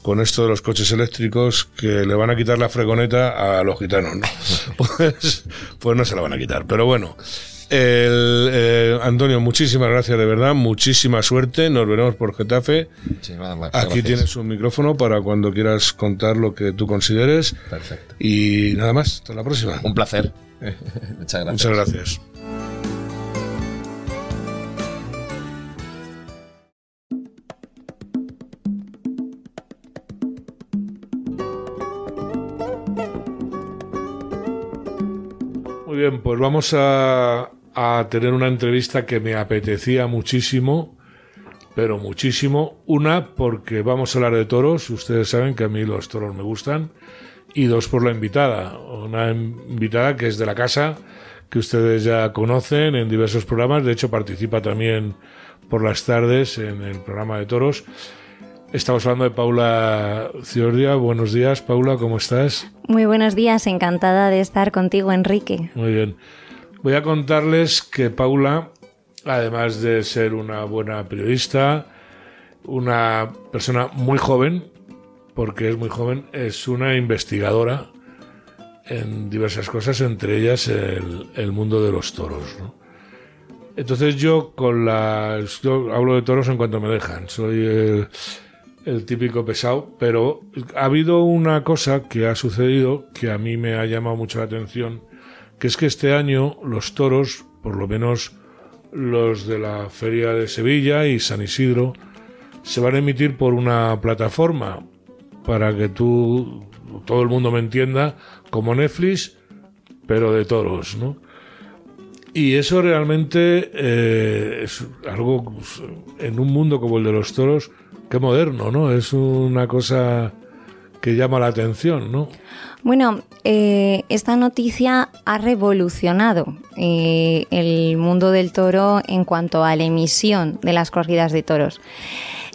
con esto de los coches eléctricos que le van a quitar la fregoneta a los gitanos. pues, pues no se la van a quitar. Pero bueno, el, eh, Antonio, muchísimas gracias de verdad, muchísima suerte. Nos veremos por Getafe. Aquí tienes un micrófono para cuando quieras contar lo que tú consideres. Perfecto. Y nada más, hasta la próxima. Un placer. Muchas gracias. Muchas gracias. Muy bien, pues vamos a, a tener una entrevista que me apetecía muchísimo, pero muchísimo. Una, porque vamos a hablar de toros, ustedes saben que a mí los toros me gustan, y dos, por la invitada, una invitada que es de la casa, que ustedes ya conocen en diversos programas, de hecho participa también por las tardes en el programa de toros. Estamos hablando de Paula Ciordia. Buenos días, Paula, ¿cómo estás? Muy buenos días, encantada de estar contigo, Enrique. Muy bien. Voy a contarles que Paula, además de ser una buena periodista, una persona muy joven, porque es muy joven, es una investigadora en diversas cosas, entre ellas el, mundo de los toros. Entonces yo con las... Yo hablo de toros en cuanto me dejan, soy el, el típico pesado, pero ha habido una cosa que ha sucedido que a mí me ha llamado mucho la atención que es que este año los toros, por lo menos los de la Feria de Sevilla y San Isidro, se van a emitir por una plataforma para que tú, todo el mundo me entienda, como Netflix, pero de toros, ¿no? Y eso realmente eh, es algo en un mundo como el de los toros, que moderno, ¿no? Es una cosa que llama la atención, ¿no? Bueno, eh, esta noticia ha revolucionado eh, el mundo del toro en cuanto a la emisión de las corridas de toros.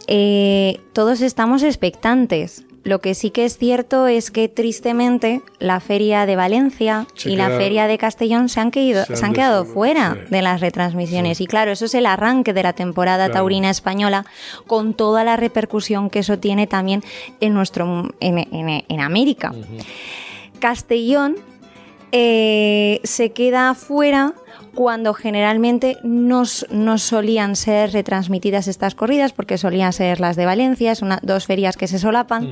Eh, todos estamos expectantes Lo que sí que es cierto es que tristemente la feria de Valencia Se y la feria de Castellón se han, quedado- se han se han quedado des- fuera sí. de las retransmisiones. Y claro, eso es el arranque de la temporada Claro. taurina española con toda la repercusión que eso tiene también en nuestro en, en- en América. Castellón eh, se queda fuera cuando generalmente no, no solían ser retransmitidas estas corridas, porque solían ser las de Valencia, es una, dos ferias que se solapan,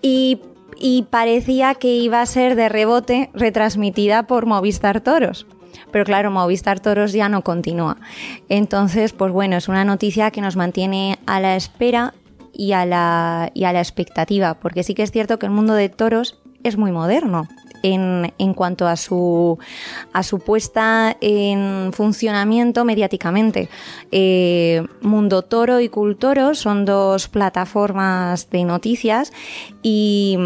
y, y parecía que iba a ser de rebote retransmitida por Movistar Toros. Pero claro, Movistar Toros ya no continúa. Entonces, pues bueno, es una noticia que nos mantiene a la espera y a la, y a la expectativa, porque sí que es cierto que el mundo de toros es muy moderno. En, cuanto a su, a su puesta en funcionamiento mediáticamente. Eh, Mundo Toro y Cultoro son dos plataformas de noticias y,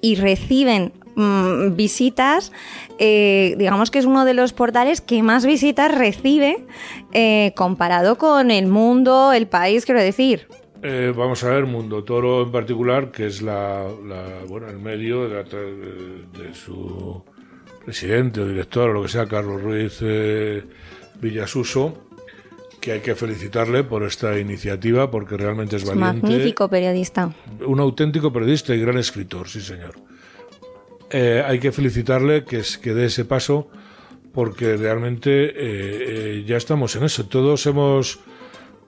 y reciben mm, visitas, eh, digamos que es uno de los portales que más visitas recibe eh, comparado con el mundo, el país, quiero decir. Eh, vamos a ver, Mundo Toro en particular, que es la, la- bueno, el medio de, la su presidente o director o lo que sea, Carlos Ruiz eh, Villasuso, que hay que felicitarle por esta iniciativa porque realmente es Es valiente. magnífico periodista. Un auténtico periodista y gran escritor, sí señor. Eh, hay que felicitarle que, es- que dé ese paso porque realmente eh, eh, ya estamos en eso. Todos hemos...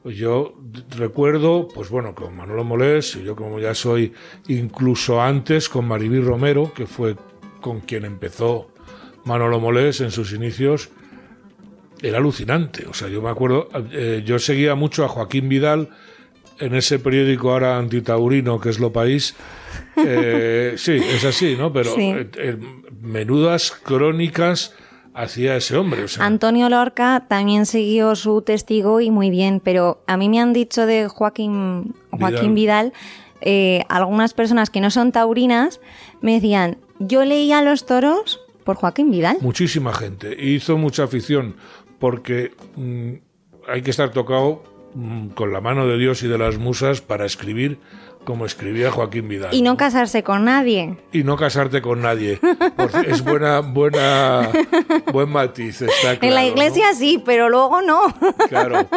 Yo recuerdo, pues bueno, con Manolo Molés, y yo como ya soy incluso antes con Maribí Romero, que fue con quien empezó Manolo Molés en sus inicios, era alucinante. O sea, yo me acuerdo, eh, yo seguía mucho a Joaquín Vidal en ese periódico ahora antitaurino que es Lo País. Eh, sí, es así, ¿no? Pero Sí. eh, menudas crónicas hacía ese hombre. O sea, Antonio Lorca también siguió su testigo y muy bien, pero a mí me han dicho de Joaquín, Joaquín Vidal, eh, algunas personas que no son taurinas me decían, yo leía los toros por Joaquín Vidal. muchísima gente. Hizo mucha afición porque mm, hay que estar tocado mm, con la mano de Dios y de las musas para escribir como escribía Joaquín Vidal. Y no casarse con nadie. y no casarte con nadie. Es buena, buena, buen matiz. Está en la iglesia sí, pero luego no. Claro.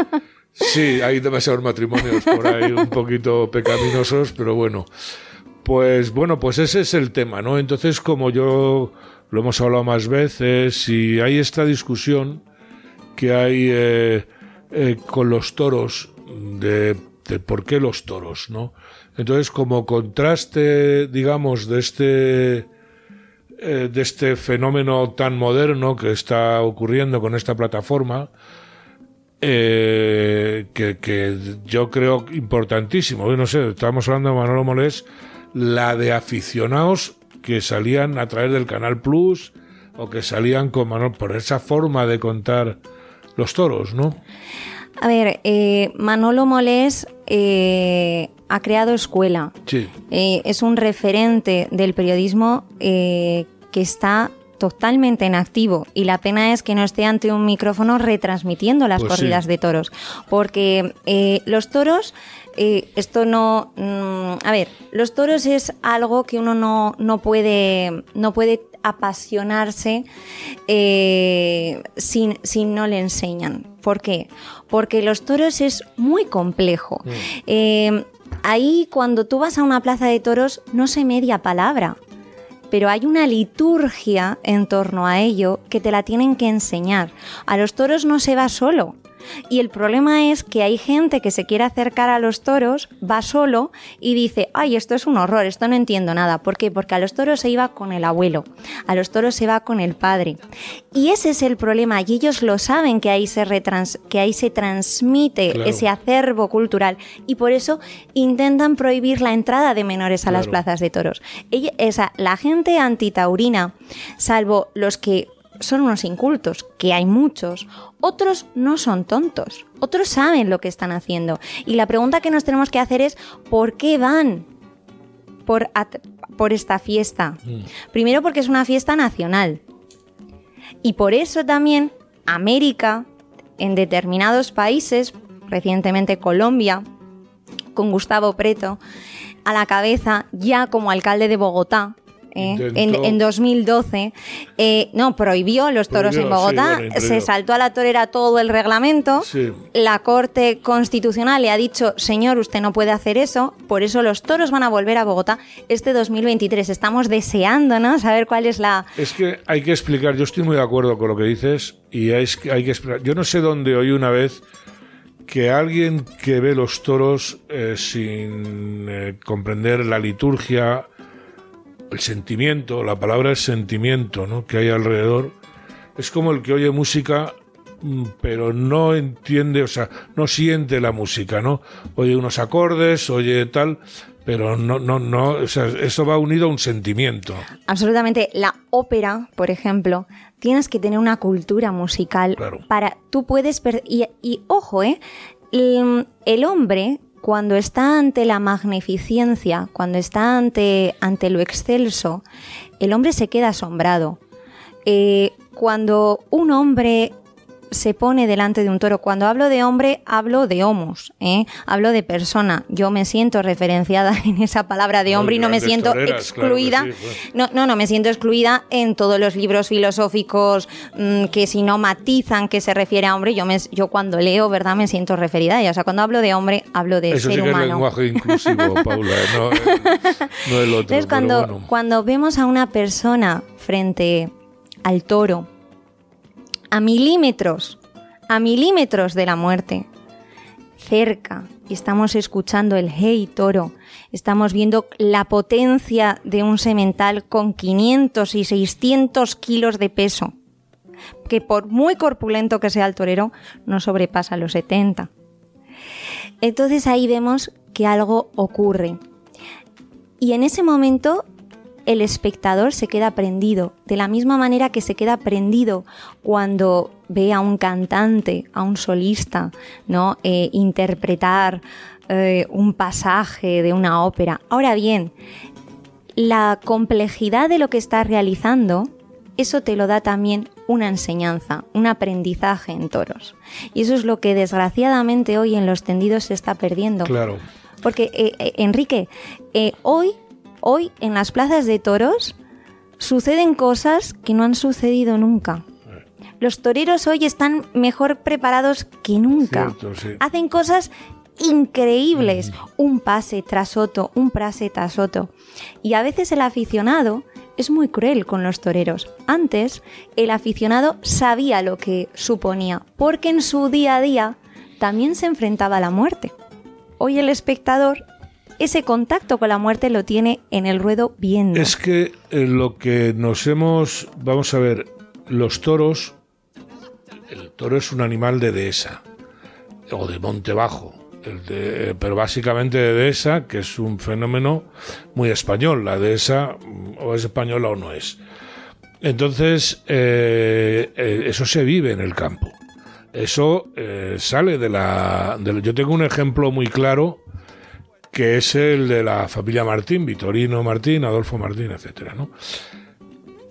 Sí, hay demasiados matrimonios por ahí un poquito pecaminosos, pero bueno. Pues bueno, pues ese es el tema, ¿no? Entonces, como yo lo hemos hablado más veces, y hay esta discusión que hay eh, eh, con los toros de, de por qué los toros, ¿no? Entonces, como contraste, digamos, de este eh, de este fenómeno tan moderno que está ocurriendo con esta plataforma, eh, que, yo creo importantísimo. No sé, estábamos hablando de Manolo Molés, la de aficionados que salían a través del Canal Plus o que salían con Manolo, por esa forma de contar los toros, ¿no? A ver, eh, Manolo Molés ha creado escuela. Sí. Eh, es un referente del periodismo eh, que está totalmente en activo y la pena es que no esté ante un micrófono retransmitiendo las Pues sí. corridas de toros porque eh, los toros eh, esto no mm, a ver los toros es algo que uno no, no puede no puede apasionarse eh, sin, si no le enseñan ¿por qué? porque los toros es muy complejo Eh, ahí cuando tú vas a una plaza de toros no se media palabra pero hay una liturgia en torno a ello que te la tienen que enseñar. A los toros no se va solo. Y el problema es que hay gente que se quiere acercar a los toros, va solo y dice, ay, esto es un horror, esto no entiendo nada. ¿Por qué? Porque a los toros se iba con el abuelo, a los toros se va con el padre. Y ese es el problema, y ellos lo saben que ahí se, retrans- que ahí se transmite Claro. ese acervo cultural y por eso intentan prohibir la entrada de menores a las plazas de toros. Ella- esa, la gente antitaurina, salvo los que son unos incultos, que hay muchos, otros no son tontos, otros saben lo que están haciendo. Y la pregunta que nos tenemos que hacer es, ¿por qué van por, por esta fiesta? Primero porque es una fiesta nacional. Y por eso también América, en determinados países, recientemente Colombia, con Gustavo Preto, a la cabeza ya como alcalde de Bogotá. ¿Eh? En, en 2012, eh, no, prohibió los toros Prohibió, en Bogotá, sí, bueno, prohibió. se saltó a la torera todo el reglamento, Sí. la Corte Constitucional le ha dicho, señor, usted no puede hacer eso, por eso los toros van a volver a Bogotá este 2023. Estamos deseando, ¿no? Saber cuál es la... Es que hay que explicar, yo estoy muy de acuerdo con lo que dices y hay, que- hay que explicar. Yo no sé dónde oí una vez que alguien que ve los toros eh, sin eh, comprender la liturgia, el sentimiento, la palabra es sentimiento, ¿no? que hay alrededor, es como el que oye música mm, pero no entiende, o sea, no siente la música, ¿no? Oye unos acordes, oye tal, pero no, no, no, o sea, eso va unido a un sentimiento. Absolutamente. La ópera, por ejemplo, tienes que tener una cultura musical Claro. para. Tú puedes. y, y, ojo, ¿eh? El, el hombre, cuando está ante la magnificencia, cuando está ante, ante lo excelso, el hombre se queda asombrado. Eh, cuando un hombre se pone delante de un toro. Cuando hablo de hombre, hablo de homos, ¿eh? hablo de persona. Yo me siento referenciada en esa palabra de No, hombre y no me siento toreras, claro que excluida. sí, pues. No, no, no, me siento excluida en todos los libros filosóficos mm, que si no matizan que se refiere a hombre, yo, me, yo cuando leo, ¿verdad? Me siento referida ella. O sea, cuando hablo de hombre, hablo de Eso ser sí que es humano. lenguaje inclusivo, Paula, no, el, no el otro. Entonces, cuando, bueno. cuando vemos a una persona frente al toro, a milímetros, a milímetros de la muerte, cerca, estamos escuchando el hey toro, estamos viendo la potencia de un semental con 500 y 600 kilos de peso, que por muy corpulento que sea el torero, no sobrepasa los 70. Entonces ahí vemos que algo ocurre. Y en ese momento el espectador se queda prendido, de la misma manera que se queda prendido cuando ve a un cantante, a un solista, ¿no? Eh, interpretar eh, un pasaje de una ópera. Ahora bien, la complejidad de lo que estás realizando, eso te lo da también una enseñanza, un aprendizaje en toros. Y eso es lo que desgraciadamente hoy en los tendidos se está perdiendo. Claro. Porque, eh, Enrique, eh, hoy, hoy en las plazas de toros suceden cosas que no han sucedido nunca. Los toreros hoy están mejor preparados que nunca. Cierto, sí. Hacen cosas increíbles, un pase tras otro, un pase tras otro. Y a veces el aficionado es muy cruel con los toreros. Antes, el aficionado sabía lo que suponía, porque en su día a día también se enfrentaba a la muerte. Hoy el espectador ese contacto con la muerte lo tiene en el ruedo viendo. Es que eh, lo que nos hemos. Vamos a ver, los toros. El toro es un animal de dehesa o de monte bajo, pero básicamente de dehesa, que es un fenómeno muy español. La dehesa mm, o es española o no es. Entonces, eh, eh, eso se vive en el campo. Eso sale de la, de la- Yo tengo un ejemplo muy claro que es el de la familia Martín, Vitorino Martín, Adolfo Martín, etcétera, ¿no?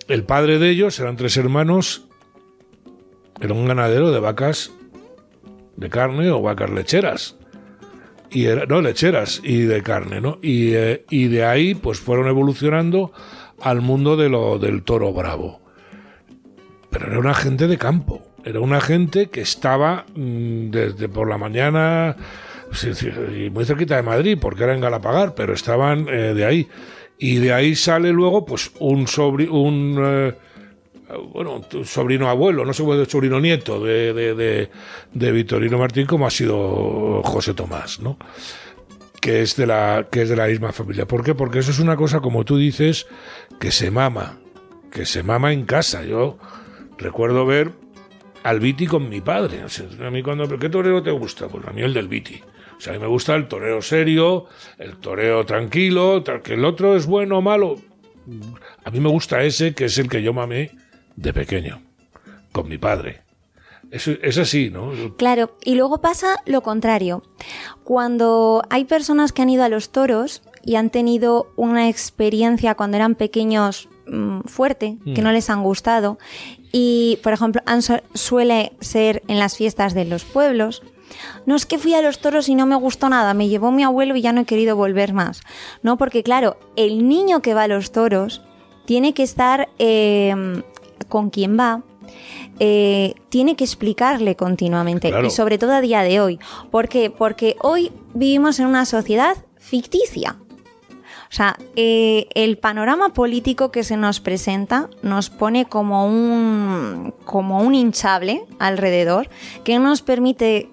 El padre de ellos eran tres hermanos, era un ganadero de vacas de carne o vacas lecheras. Y era, no, lecheras y de carne, ¿no? Y, eh, y de ahí pues fueron evolucionando al mundo de lo, del toro bravo. Pero era una gente de campo, era una gente que estaba mm, desde por la mañana muy cerquita de Madrid, porque era en Galapagar, pero estaban eh, de ahí. Y de ahí sale luego pues un sobri un eh, bueno, sobrino abuelo, no sé puede sobrino nieto de, de, de, de Vitorino Martín, como ha sido José Tomás, ¿no? que es de la que es de la misma familia. ¿Por qué? Porque eso es una cosa como tú dices que se mama, que se mama en casa. Yo recuerdo ver al Viti con mi padre. A mí cuando ¿qué torero te gusta? Pues a mí el del Viti. Sea, a mí me gusta el toreo serio, el toreo tranquilo, tal, que el otro es bueno o malo. A mí me gusta ese que es el que yo mamé de pequeño con mi padre. Es, es así, ¿no? Claro, y luego pasa lo contrario. Cuando hay personas que han ido a los toros y han tenido una experiencia cuando eran pequeños mm, fuerte, que no les han gustado, y por ejemplo han suele ser en las fiestas de los pueblos, no es que fui a los toros y no me gustó nada, me llevó mi abuelo y ya no he querido volver más. No, porque claro, el niño que va a los toros tiene que estar eh, con quien va, eh, tiene que explicarle continuamente Claro. y sobre todo a día de hoy. ¿Por qué? Porque hoy vivimos en una sociedad ficticia. O sea, eh, el panorama político que se nos presenta nos pone como un, como un hinchable alrededor que no nos permite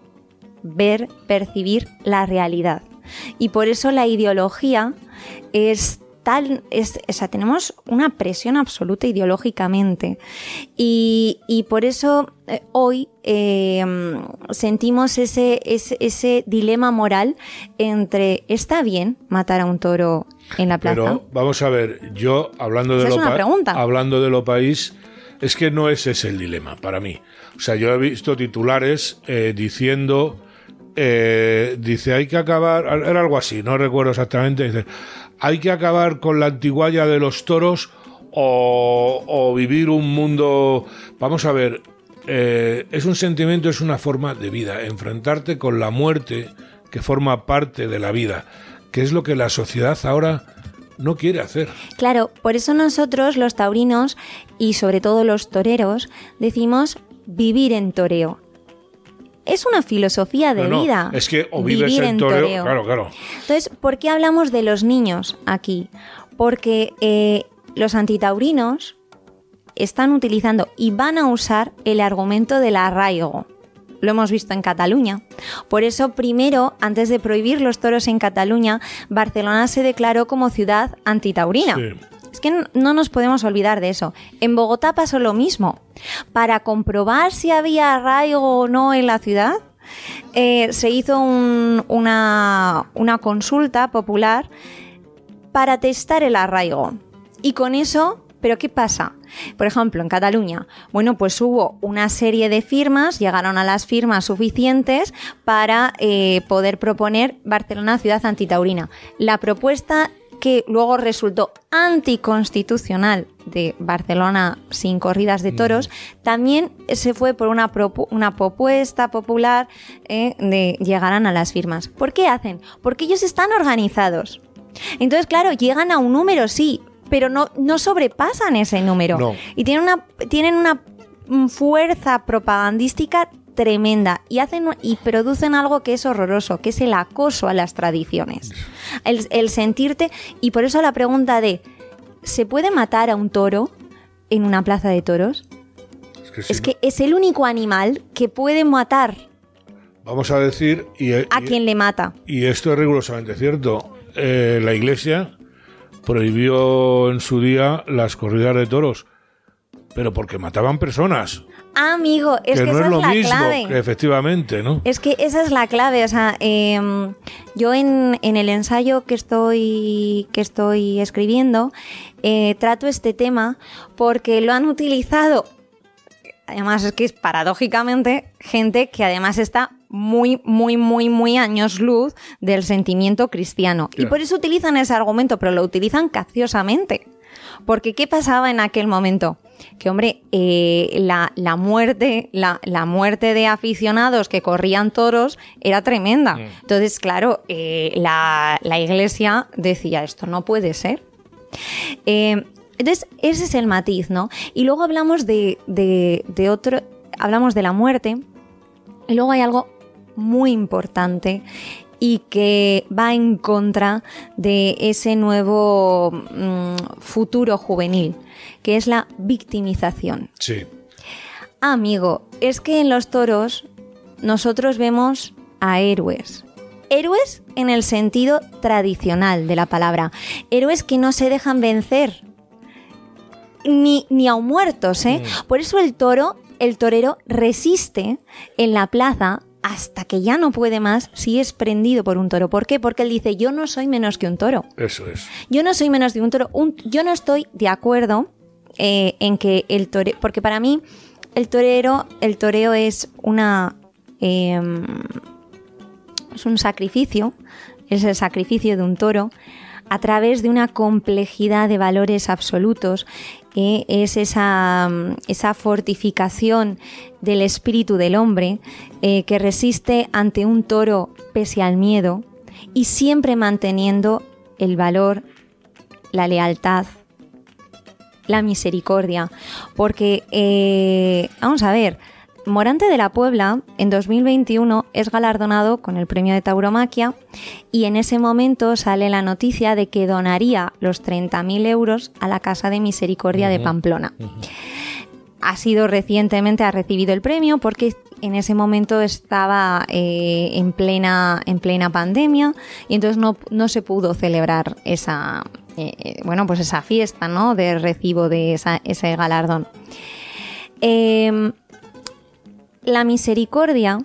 ver, percibir la realidad. Y por eso la ideología es tal, es, o sea, tenemos una presión absoluta ideológicamente. Y, y por eso eh, hoy eh, sentimos ese, ese, ese dilema moral entre ¿está bien matar a un toro en la plaza? Pero vamos a ver, yo hablando de lo pregunta. hablando de lo país, es que no ese es el dilema para mí. O sea, yo he visto titulares eh, diciendo, eh, dice, hay que acabar, era algo así, no recuerdo exactamente, dice, hay que acabar con la antigualla de los toros o, vivir un mundo, vamos a ver, eh, es un sentimiento, es una forma de vida, enfrentarte con la muerte que forma parte de la vida, que es lo que la sociedad ahora no quiere hacer. Claro, por eso nosotros los taurinos y sobre todo los toreros decimos vivir en toreo. Es una filosofía de No, no, vida. es que o vives en toreo, claro, claro. Entonces, ¿por qué hablamos de los niños aquí? Porque eh, los antitaurinos están utilizando y van a usar el argumento del arraigo. Lo hemos visto en Cataluña. Por eso, primero, antes de prohibir los toros en Cataluña, Barcelona se declaró como ciudad antitaurina. Sí. Es que no- no nos podemos olvidar de eso. En Bogotá pasó lo mismo. Para comprobar si había arraigo o no en la ciudad, eh, se hizo un- una, una consulta popular para testar el arraigo. Y con eso, ¿pero qué pasa? Por ejemplo, en Cataluña, bueno, pues hubo una serie de firmas, llegaron a las firmas suficientes para eh, poder proponer Barcelona ciudad antitaurina. La propuesta que luego resultó anticonstitucional de Barcelona sin corridas de toros, también se fue por una, una propuesta popular eh, de llegarán a las firmas. ¿Por qué hacen? Porque ellos están organizados. Entonces, claro, llegan a un número, sí, pero no, no sobrepasan ese número. No. Y tienen una, tienen una mm, fuerza propagandística tremenda y hacen y producen algo que es horroroso, que es el acoso a las tradiciones. El, el sentirte, y por eso la pregunta de ¿se puede matar a un toro en una plaza de toros? Es que, Es no- que es el único animal que puede matar vamos a decir, y, a y- quien le mata. y esto es rigurosamente cierto, eh, la Iglesia prohibió en su día las corridas de toros, pero porque mataban personas, Ah, amigo, es que que, no esa es lo la mismo, clave. que efectivamente, ¿no? Es que esa es la clave, o sea, em, yo en, en el ensayo que estoy, que estoy escribiendo eh, trato este tema porque lo han utilizado, además es que es paradójicamente gente que además está muy, muy, muy, muy años luz del sentimiento cristiano. Y por eso utilizan ese argumento, pero lo utilizan capciosamente. Porque ¿qué pasaba en aquel momento? Que, hombre, eh, la, la muerte, la, la muerte de aficionados que corrían toros era tremenda. Entonces, claro, eh, la, la iglesia decía, esto no puede ser. Eh, entonces, ese es el matiz, ¿no? Y luego hablamos de, de- de otro, hablamos de la muerte, y luego hay algo muy importante y que va en contra de ese nuevo mm, futuro juvenil, que es la victimización. Sí. Amigo, es que en los toros nosotros vemos a héroes. Héroes en el sentido tradicional de la palabra. Héroes que no se dejan vencer. Ni, ni a muertos, ¿eh? Por eso el toro, el torero resiste en la plaza hasta que ya no puede más si es prendido por un toro. ¿Por qué? Porque él dice, yo no soy menos que un toro. Eso es. Yo no soy menos de un toro. Un- yo no estoy de acuerdo eh, en que el torero. Porque para mí, el torero, el toreo es una. em, es un sacrificio. Es el sacrificio de un toro a través de una complejidad de valores absolutos es esa, mm, esa, fortificación del espíritu del hombre eh, que resiste ante un toro pese al miedo y siempre manteniendo el valor, la lealtad, la misericordia. Porque, eh, vamos a ver, Morante de la Puebla en 2021 es galardonado con el premio de tauromaquia y en ese momento sale la noticia de que donaría los 30.000 euros a la Casa de Misericordia de Pamplona. Ha sido recientemente, ha recibido el premio porque en ese momento estaba eh, en, plena, en plena pandemia y entonces no, se pudo celebrar esa, eh, eh, bueno, pues esa fiesta ¿no? de recibo de ese galardón. Em, la misericordia,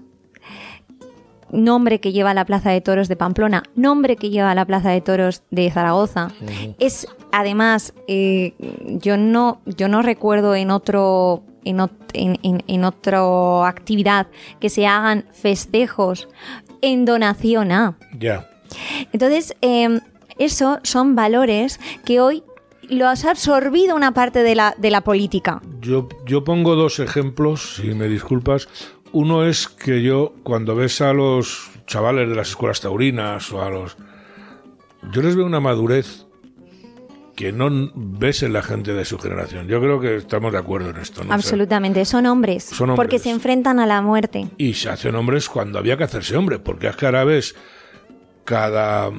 nombre que lleva la Plaza de Toros de Pamplona, nombre que lleva la Plaza de Toros de Zaragoza, es además, eh, yo, no, yo no recuerdo en otro en, en, otra actividad que se hagan festejos en donación a. Ya. Entonces, eh, eso son valores que hoy lo has absorbido una parte de la, de la política. Yo, yo pongo dos ejemplos, si me disculpas. Uno es que yo, cuando ves a los chavales de las escuelas taurinas o a los... Yo les veo una madurez que no ves en la gente de su generación. Yo creo que estamos de acuerdo en esto. Absolutamente, son, hombres, son hombres. Porque se enfrentan a la muerte. Y se hacen hombres cuando había que hacerse hombre, porque es que ahora ves cada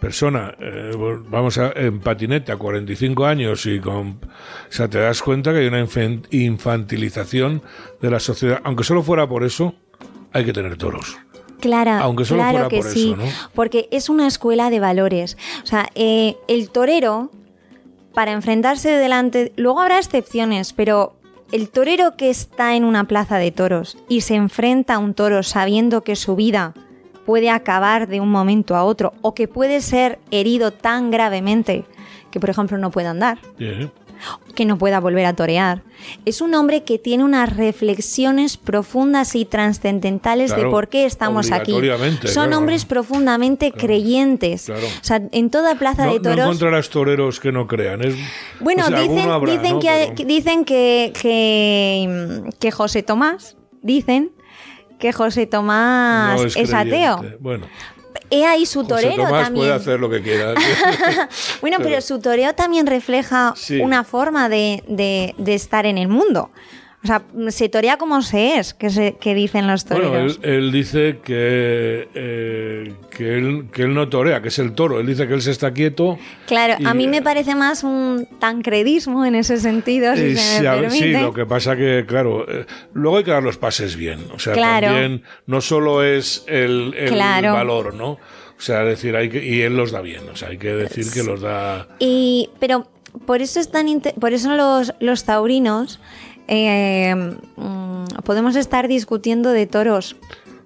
persona, eh, vamos a, en patinete a 45 años y con... O sea, te das cuenta que hay una infantilización de la sociedad. Aunque solo fuera por eso, hay que tener toros. Claro, Aunque solo claro que sí, porque es una escuela de valores. O sea, eh, el torero, para enfrentarse delante, luego habrá excepciones, pero el torero que está en una plaza de toros y se enfrenta a un toro sabiendo que su vida puede acabar de un momento a otro o que puede ser herido tan gravemente que, por ejemplo, no pueda andar. que no pueda volver a torear. Es un hombre que tiene unas reflexiones profundas y trascendentales de por qué estamos aquí. Son hombres profundamente creyentes. O sea, en toda plaza de toros. No encontrarás toreros que no crean. bueno, dicen, que, dicen que, que, que José Tomás, dicen que José Tomás es, ateo. Bueno. He ahí su torero José Tomás puede hacer lo que quiera. bueno, pero, su toreo también refleja una forma de, de, estar en el mundo. O sea, se torea como se es, que, se, que dicen los toreros. Bueno, él, dice que, eh, que, él, que él no torea, que es el toro. Él dice que él se está quieto. Claro, a mí me parece más un tancredismo en ese sentido, si se me permite. Sí, lo que pasa que, claro, eh, luego hay que dar los pases bien. O sea, también no solo es el, valor, ¿no? O sea, decir, hay que, y él los da bien. O sea, hay que decir que los da. Y, pero por eso están, por eso los, los taurinos eh, mm, podemos estar discutiendo de toros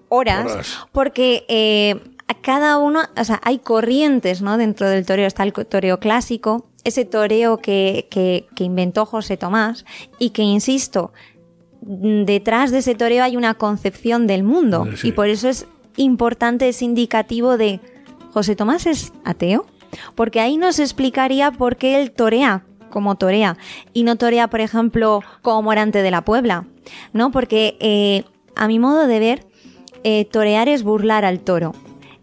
horas, porque eh, a cada uno, o sea, hay corrientes ¿no? dentro del toreo. Está el toreo clásico, ese toreo que, que, inventó José Tomás y que, insisto, detrás de ese toreo hay una concepción del mundo. Y por eso es importante, es indicativo de José Tomás es ateo, porque ahí nos explicaría por qué él torea como torea y no torea, por ejemplo, como Morante de la Puebla, ¿no? Porque eh, a mi modo de ver, eh, torear es burlar al toro.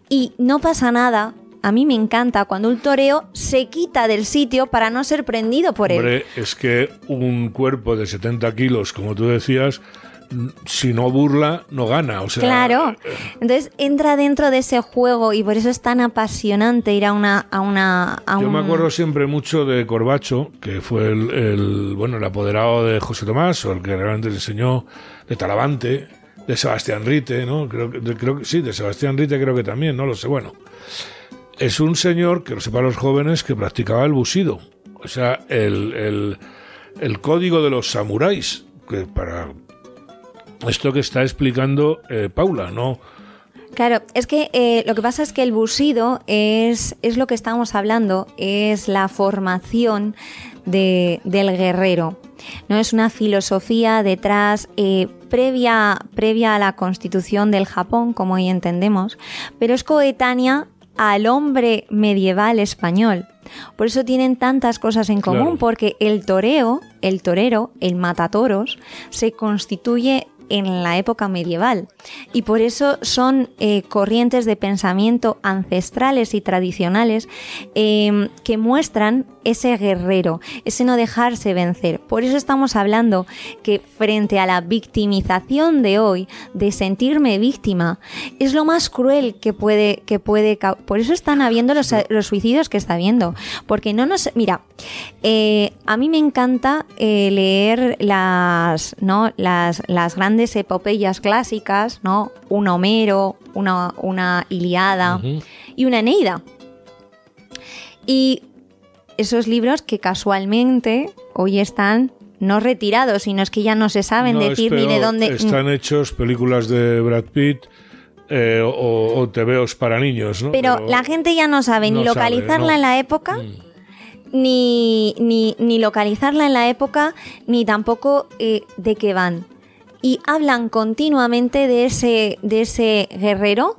Y no pasa nada a mí me encanta cuando un toreo se quita del sitio para no ser prendido por Hombre, es que un cuerpo de 70 kilos, como tú decías, si no burla, no gana. O sea, claro. Eh, Entonces entra dentro de ese juego y por eso es tan apasionante ir a una. A una Yo me acuerdo siempre mucho de Corbacho, que fue el, bueno, el apoderado de José Tomás, o el que realmente le enseñó, de Talavante, de Sebastián Rite, ¿no? Creo, creo que sí, de Sebastián Rite creo que también, no lo sé. Bueno, es un señor, que lo sepan los jóvenes, que practicaba el busido. O sea, el, el, el código de los samuráis, que para esto que está explicando eh, Paula, ¿no? Claro, es que eh, lo que pasa es que el busido es, es lo que estamos hablando, es la formación del guerrero. No es una filosofía detrás eh, previa, previa a la constitución del Japón, como hoy entendemos, pero es coetánea al hombre medieval español. Por eso tienen tantas cosas en común, Claro. porque el toreo, el torero, el matatoros, se constituye en la época medieval. Y por eso son eh, corrientes de pensamiento ancestrales y tradicionales eh, que muestran ese guerrero, ese no dejarse vencer. Por eso estamos hablando que frente a la victimización de hoy, de sentirme víctima, es lo más cruel que puede, que puede Por eso están habiendo los, los suicidios que está habiendo. Porque no nos. Mira, eh, a mí me encanta eh, leer las, ¿no? las, las grandes epopeyas clásicas, ¿no? Un Homero, una, una Iliada y una Eneida. Y esos libros que casualmente hoy están no retirados, sino es que ya no se saben No, decir ni de dónde. Están hechos películas de Brad Pitt eh, o, o TVOs para niños, ¿no? Pero, la gente ya no sabe ni sabe, localizarla ¿no? en la época, ni, ni, ni localizarla en la época, ni tampoco eh, de qué van. Y hablan continuamente de ese, de ese guerrero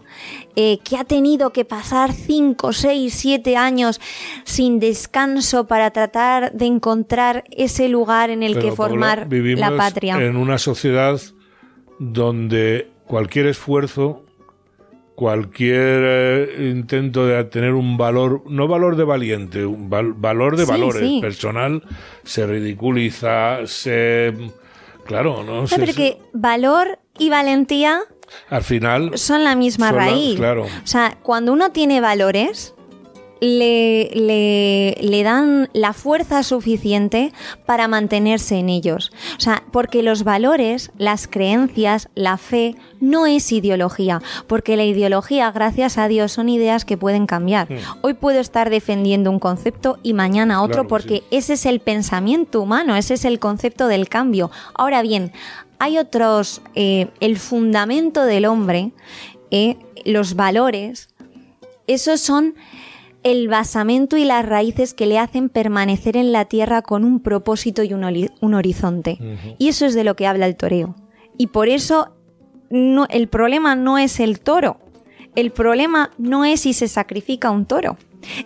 eh, que ha tenido que pasar 5, 6, 7 años sin descanso para tratar de encontrar ese lugar en el Pero, que Paula, formar vivimos la patria. En una sociedad donde cualquier esfuerzo, cualquier eh, intento de tener un valor, no valor de valiente, un val- valor de Sí, valores sí. personal, se ridiculiza, se. Claro, ¿no? No, Se- pero que valor y valentía al final. son la misma Son la- raíz. claro. O sea, cuando uno tiene valores, le, le- le dan la fuerza suficiente para mantenerse en ellos. O sea, porque los valores, las creencias, la fe, no es ideología. Porque la ideología, gracias a Dios, son ideas que pueden cambiar. Hoy puedo estar defendiendo un concepto y mañana otro Claro porque sí. ese es el pensamiento humano, ese es el concepto del cambio. Ahora bien, hay otros, eh, el fundamento del hombre, eh, los valores, esos son el basamento y las raíces que le hacen permanecer en la tierra con un propósito y un, horizonte. Y eso es de lo que habla el toreo. Y por eso no, el problema no es el toro. El problema no es si se sacrifica un toro.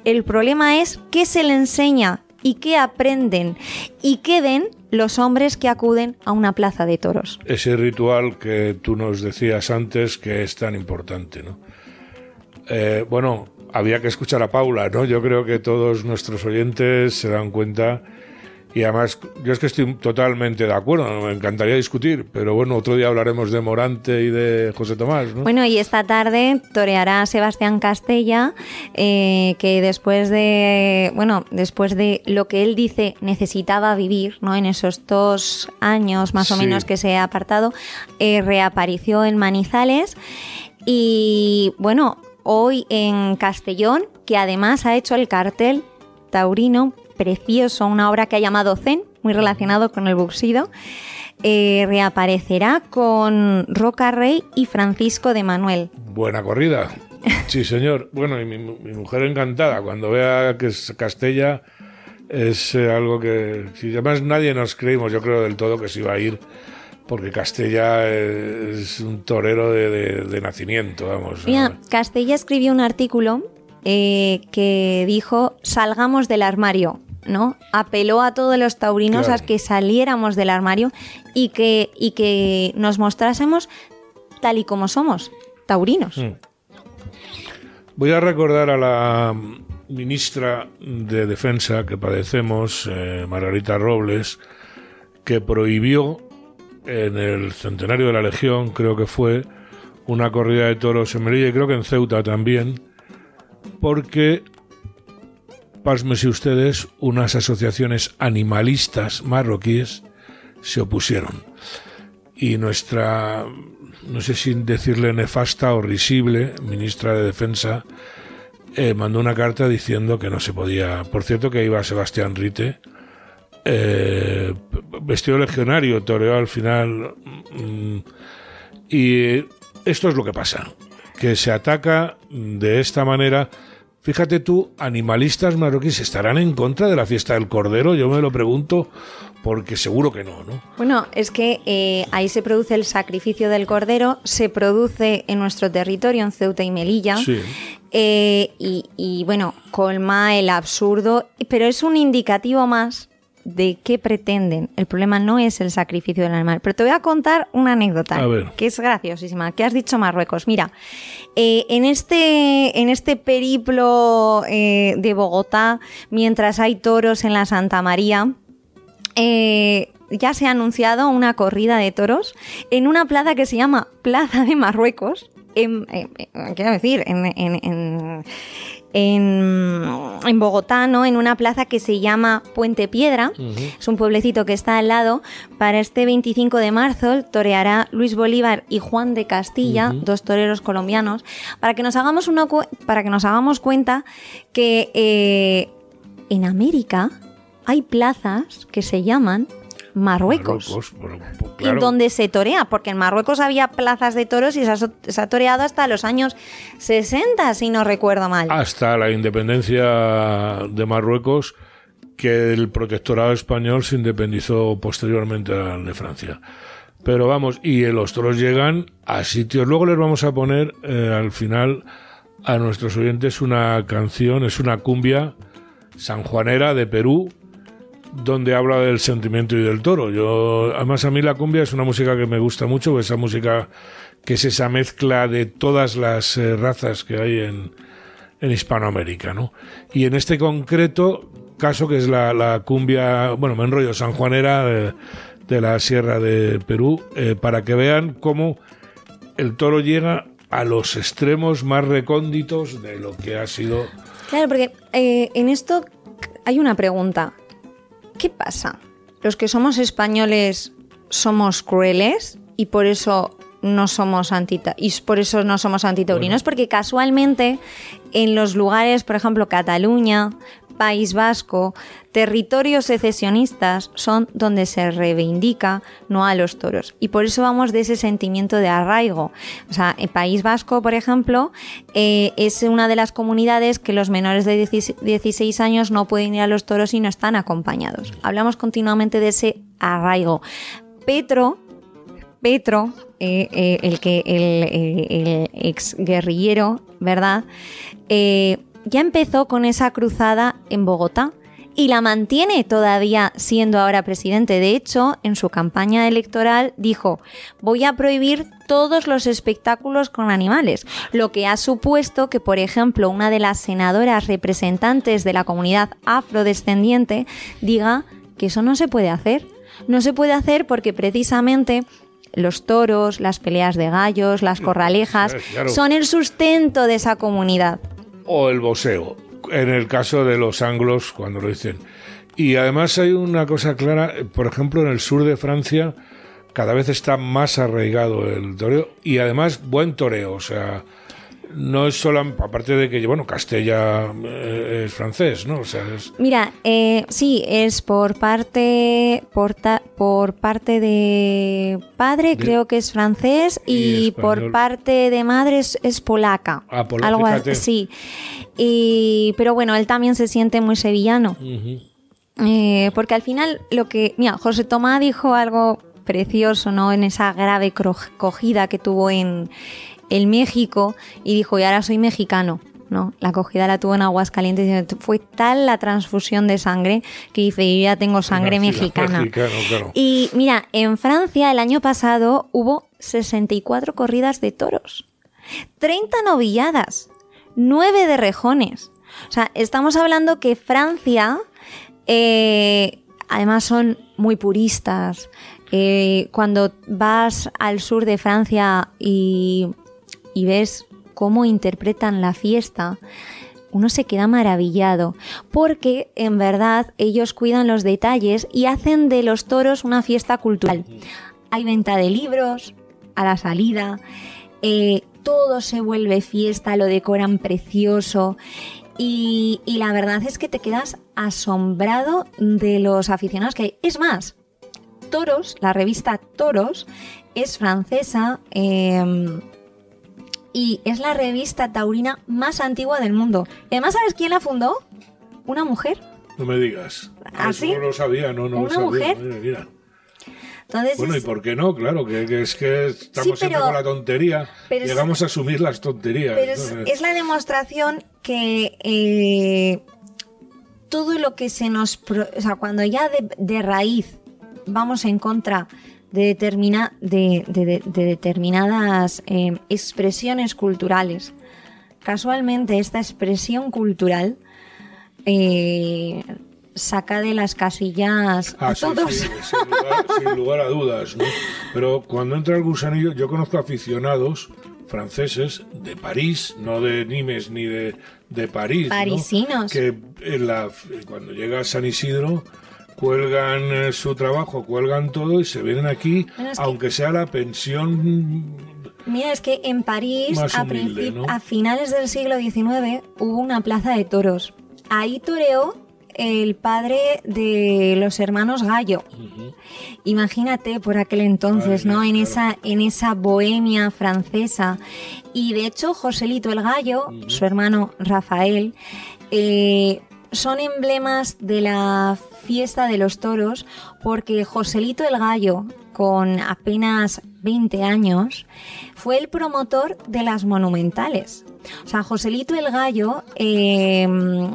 El problema es qué se le enseña y qué aprenden y qué ven los hombres que acuden a una plaza de toros. ese ritual que tú nos decías antes que es tan importante, ¿no? Eh, bueno, había que escuchar a Paula, ¿no? Yo creo que todos nuestros oyentes se dan cuenta y además yo es que estoy totalmente de acuerdo, me encantaría discutir, pero bueno, otro día hablaremos de Morante y de José Tomás, ¿no? Bueno, y esta tarde toreará Sebastián Castella, eh, que después de, bueno, después de lo que él dice necesitaba vivir, ¿no? En esos dos años más o Sí. menos que se ha apartado, eh, reapareció en Manizales y, bueno, hoy en Castellón, que además ha hecho el cartel taurino precioso, una obra que ha llamado Zen, muy relacionado con el buxido. eh, reaparecerá con Roca Rey y Francisco de Manuel. Buena corrida. Sí, señor. Bueno, y mi, mi mujer encantada cuando vea que es Castella es eh, algo que si además nadie nos creímos, yo creo del todo que se iba a ir porque Castella es un torero de, de- de nacimiento, vamos. Mira, Castella escribió un artículo eh, que dijo salgamos del armario, ¿no? Apeló a todos los taurinos Claro. a que saliéramos del armario y que, y que nos mostrásemos tal y como somos, taurinos. Mm. Voy a recordar a la ministra de Defensa que padecemos, eh, Margarita Robles, que prohibió en el centenario de la Legión, creo que fue, una corrida de toros en Melilla y creo que en Ceuta también, porque, pásmese ustedes, unas asociaciones animalistas marroquíes se opusieron. Y nuestra, no sé si decirle nefasta o risible, ministra de Defensa, eh, mandó una carta diciendo que no se podía. Por cierto, que iba Sebastián Rite, eh, vestido legionario, toreó al final. mm, y esto es lo que pasa, que se ataca de esta manera Fíjate tú, animalistas marroquíes estarán en contra de la fiesta del cordero, yo me lo pregunto, porque seguro que no, ¿no? Bueno, es que eh, ahí se produce el sacrificio del cordero, se produce en nuestro territorio, en Ceuta y Melilla. Sí. eh, y, y, bueno, colma el absurdo, pero es un indicativo más de qué pretenden. El problema no es el sacrificio del animal. Pero te voy a contar una anécdota que es graciosísima. ¿Qué has dicho Marruecos? Mira, eh, en, este, en este periplo eh, de Bogotá, mientras hay toros en la Santa María, eh, ya se ha anunciado una corrida de toros en una plaza que se llama Plaza de Marruecos. En, en- en- quiero decir, en, en- en- Bogotá, ¿no? En una plaza que se llama Puente Piedra. Es un pueblecito que está al lado. Para este 25 de marzo toreará Luis Bolívar y Juan de Castilla, dos toreros colombianos, para que nos hagamos, una para que nos hagamos cuenta que eh, en América hay plazas que se llaman Marruecos. Marruecos, bueno, pues Y donde se torea, porque en Marruecos había plazas de toros y se ha, so- se ha toreado hasta los años 60, si no recuerdo mal. Hasta la independencia de Marruecos, que el protectorado español se independizó posteriormente al de Francia. Pero vamos, y los toros llegan a sitios. Luego les vamos a poner eh, al final a nuestros oyentes una canción, es una cumbia sanjuanera de Perú, donde habla del sentimiento y del toro. Yo, además a mí la cumbia es una música que me gusta mucho, esa música que es esa mezcla de todas las eh, razas que hay en, en Hispanoamérica, ¿no? Y en este concreto caso que es la, la cumbia, bueno, me enrollo sanjuanera de, de la Sierra de Perú, eh, para que vean cómo el toro llega a los extremos más recónditos de lo que ha sido Claro, porque eh, en esto hay una pregunta. ¿Qué pasa? ¿Los que somos españoles somos crueles y por eso no somos antita y por eso no somos antitaurinos? Porque casualmente en los lugares, por ejemplo, Cataluña, País Vasco, territorios secesionistas son donde se reivindica no a los toros. Y por eso vamos de ese sentimiento de arraigo. O sea, en País Vasco, por ejemplo, eh, es una de las comunidades que los menores de 16 años no pueden ir a los toros y no están acompañados. Hablamos continuamente de ese arraigo. Petro, Petro, eh, eh, el que el, ex guerrillero, ¿verdad? Eh, ya empezó con esa cruzada en Bogotá y la mantiene todavía siendo ahora presidente. De hecho, en su campaña electoral dijo, voy a prohibir todos los espectáculos con animales, lo que ha supuesto que, por ejemplo, una de las senadoras representantes de la comunidad afrodescendiente diga que eso no se puede hacer. No se puede hacer porque precisamente los toros, las peleas de gallos, las corralejas, claro. son el sustento de esa comunidad. o el boxeo, en el caso de los anglos cuando lo dicen. Y además hay una cosa clara, por ejemplo, en el sur de Francia cada vez está más arraigado el toreo y además buen toreo, o sea, no es solo, aparte de que, bueno, Castella eh, es francés, ¿no? O sea, es, Mira, eh, sí, es por parte por, ta- por parte de padre, creo que es francés, Y y, por parte de madre es, es polaca. Ah, polaca, Algo así. Y, pero bueno, él también se siente muy sevillano. Eh, porque al final lo que... Mira, José Tomás dijo algo precioso, ¿no? En esa grave cogida que tuvo en, en México y dijo, y ahora soy mexicano. ¿no? La acogida la tuvo en Aguascalientes y fue tal la transfusión de sangre que dice, yo ya tengo sangre mexicana. mexicano, claro. Y mira, en Francia el año pasado hubo 64 corridas de toros, 30 novilladas, 9 de rejones. O sea, estamos hablando que Francia, eh, además son muy puristas. Eh, cuando vas al sur de Francia y, y ves cómo interpretan la fiesta, uno se queda maravillado, porque en verdad ellos cuidan los detalles y hacen de los toros una fiesta cultural. Hay venta de libros a la salida, eh, todo se vuelve fiesta, lo decoran precioso. Y, la verdad es que te quedas asombrado de los aficionados que hay. Es más, Toros, la revista Toros, es francesa. eh, y es la revista taurina más antigua del mundo. Y además, ¿sabes quién la fundó? Una mujer. No me digas. ¿Ah, Eso sí? No lo sabía, no, no ¿Una lo sabía. mujer? Mira, mira. Entonces, Bueno, ¿y por qué no? Claro, que, que es que estamos Sí, siempre con la tontería. pero es- Llegamos a asumir las tonterías. Pero es, la demostración que eh, todo lo que se nos... pro- o sea, cuando ya de, de raíz vamos en contra de, determina, de, de- de- de determinadas eh, expresiones culturales, casualmente esta expresión cultural eh, saca de las casillas a Ah, sí, todos. sí, sin, lugar, sin lugar a dudas, ¿no? Pero cuando entra el gusanillo, yo conozco aficionados franceses de París, no de Nimes ni de, de París, ¿no? Parisinos. que en la, cuando llega a San Isidro cuelgan eh, su trabajo, cuelgan todo y se vienen aquí, Bueno, es que- aunque sea la pensión Mira, es que en París, Más a, humilde, princip- ¿no? a finales del siglo XIX, hubo una plaza de toros. Ahí toreó el padre de los hermanos Gallo. Imagínate por aquel entonces, ¿no? En esa, en esa bohemia francesa. Y de hecho, Joselito el Gallo, su hermano Rafael, eh, son emblemas de la fiesta de los toros porque Joselito el Gallo, con apenas 20 años, fue el promotor de las monumentales. O sea, Joselito el Gallo eh,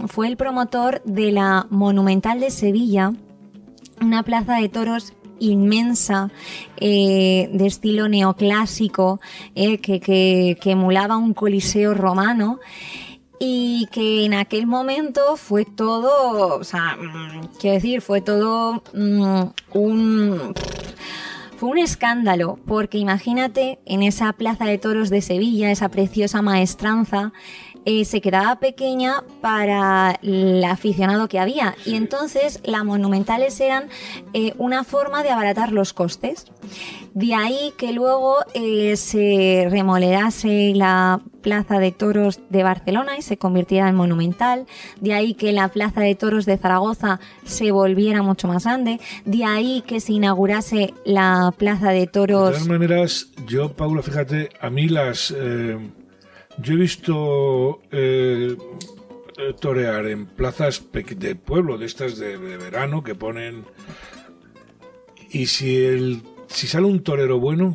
fue el promotor de la Monumental de Sevilla, una plaza de toros inmensa, eh, de estilo neoclásico, eh, que emulaba un coliseo romano y que en aquel momento fue todo, o sea, mm, quiero decir, fue todo mm, un... Fue un escándalo, porque imagínate en esa plaza de toros de Sevilla, esa preciosa maestranza, eh, se quedaba pequeña para el aficionado que había. Y entonces las monumentales eran eh, una forma de abaratar los costes. De ahí que luego eh, se remodelase la Plaza de Toros de Barcelona y se convirtiera en monumental. De ahí que la Plaza de Toros de Zaragoza se volviera mucho más grande. De ahí que se inaugurase la Plaza de De Toros. todas maneras, yo, Paula, fíjate, a mí las... eh, yo he visto eh, eh, torear en plazas de pueblo, de estas de, verano, que ponen... Y si, el, si sale un torero bueno,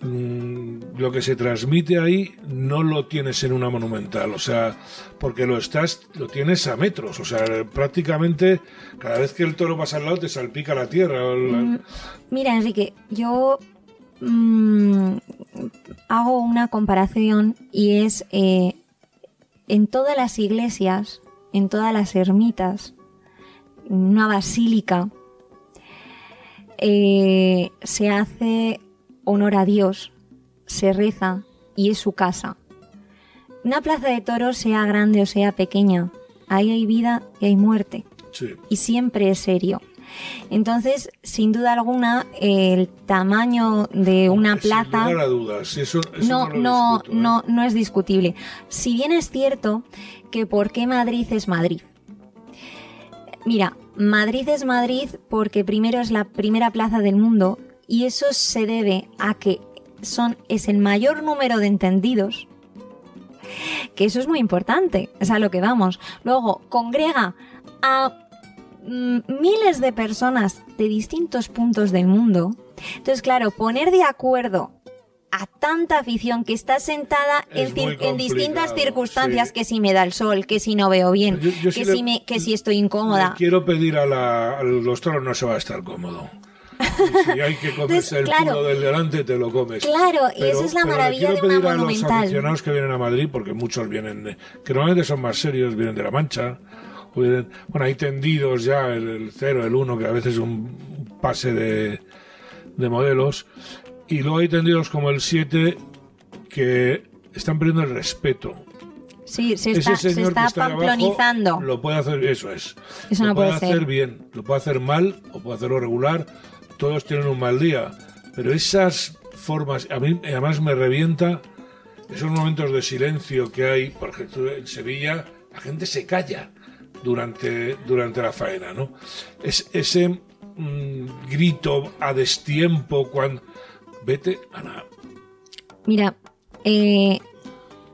mm, lo que se transmite ahí no lo tienes en una monumental, o sea, porque lo estás, lo tienes a metros, o sea, prácticamente cada vez que el toro pasa al lado te salpica la tierra. la- Mira, Enrique, yo mm, hago una comparación y es eh, en todas las iglesias, en todas las ermitas, en una basílica, eh, se hace honor a Dios, se reza y es su casa. Una plaza de toros, sea grande o sea pequeña, ahí hay vida y hay muerte Sí. y siempre es serio. Entonces, sin duda alguna, el tamaño de una Sin plaza lugar a dudas. Eso, eso no, no, no, discuto, ¿eh? no, no es discutible. Si bien es cierto que por qué Madrid es Madrid. Mira, Madrid es Madrid porque primero es la primera plaza del mundo y eso se debe a que son, es el mayor número de entendidos. Que eso es muy importante, es a lo que vamos. Luego, congrega a miles de personas de distintos puntos del mundo. Entonces, claro, poner de acuerdo a tanta afición que está sentada Es en, en distintas circunstancias, sí. que si me da el sol, que si no veo bien, Yo- yo sí que, le- si me, que si estoy Le incómoda. quiero pedir a, la- a los toros no se va a estar cómodo. Y si hay que comerse el claro. del delante, te lo comes. Claro, y Pero- esa es la le maravilla de una a los monumental. aficionados que vienen a Madrid, porque muchos vienen, de- que normalmente son más serios, vienen de La Mancha. Bueno, hay tendidos ya, el, el 0, el 1, que a veces es un pase de, de modelos. Y luego hay tendidos como el 7, que están perdiendo el respeto. Sí, se está, se está está abajo pamplonizando. lo puede hacer, eso es. Eso lo no puede, puede hacer ser. bien, lo puede hacer mal o puede hacerlo regular. Todos tienen un mal día. Pero esas formas, a mí además me revienta esos momentos de silencio que hay. Por ejemplo, en Sevilla la gente se calla durante, durante la faena, ¿no? Es, ese mm, grito a destiempo cuando... Vete a la... Mira, Eh,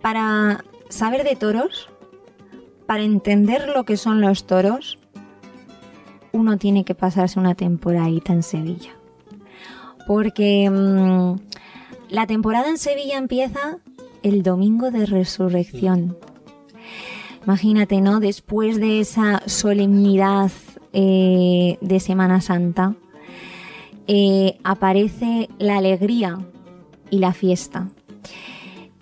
para saber de toros, para entender lo que son los toros, uno tiene que pasarse una temporadita en Sevilla. Porque mm, la temporada en Sevilla empieza el domingo de resurrección. Imagínate, ¿no? Después de esa solemnidad eh, de Semana Santa, eh, aparece la alegría y la fiesta.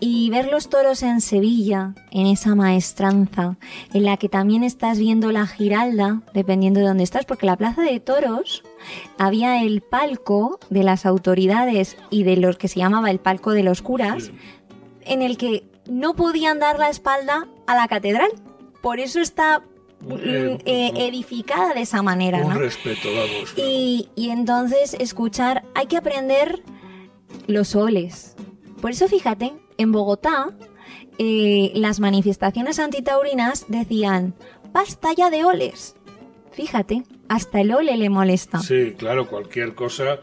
Y ver los toros en Sevilla, en esa maestranza, en la que también estás viendo la giralda, dependiendo de dónde estás, porque la plaza de toros había el palco de las autoridades y de los que se llamaba el palco de los curas, en el que no podían dar la espalda a la catedral. Por eso está mm, eh, edificada de esa manera. Un ¿no? respeto, vamos. Y, y entonces escuchar, hay que aprender los soles. Por eso fíjate, en Bogotá eh, las manifestaciones antitaurinas decían, basta ya de oles. Fíjate, hasta el ole le molesta. Sí, claro, cualquier cosa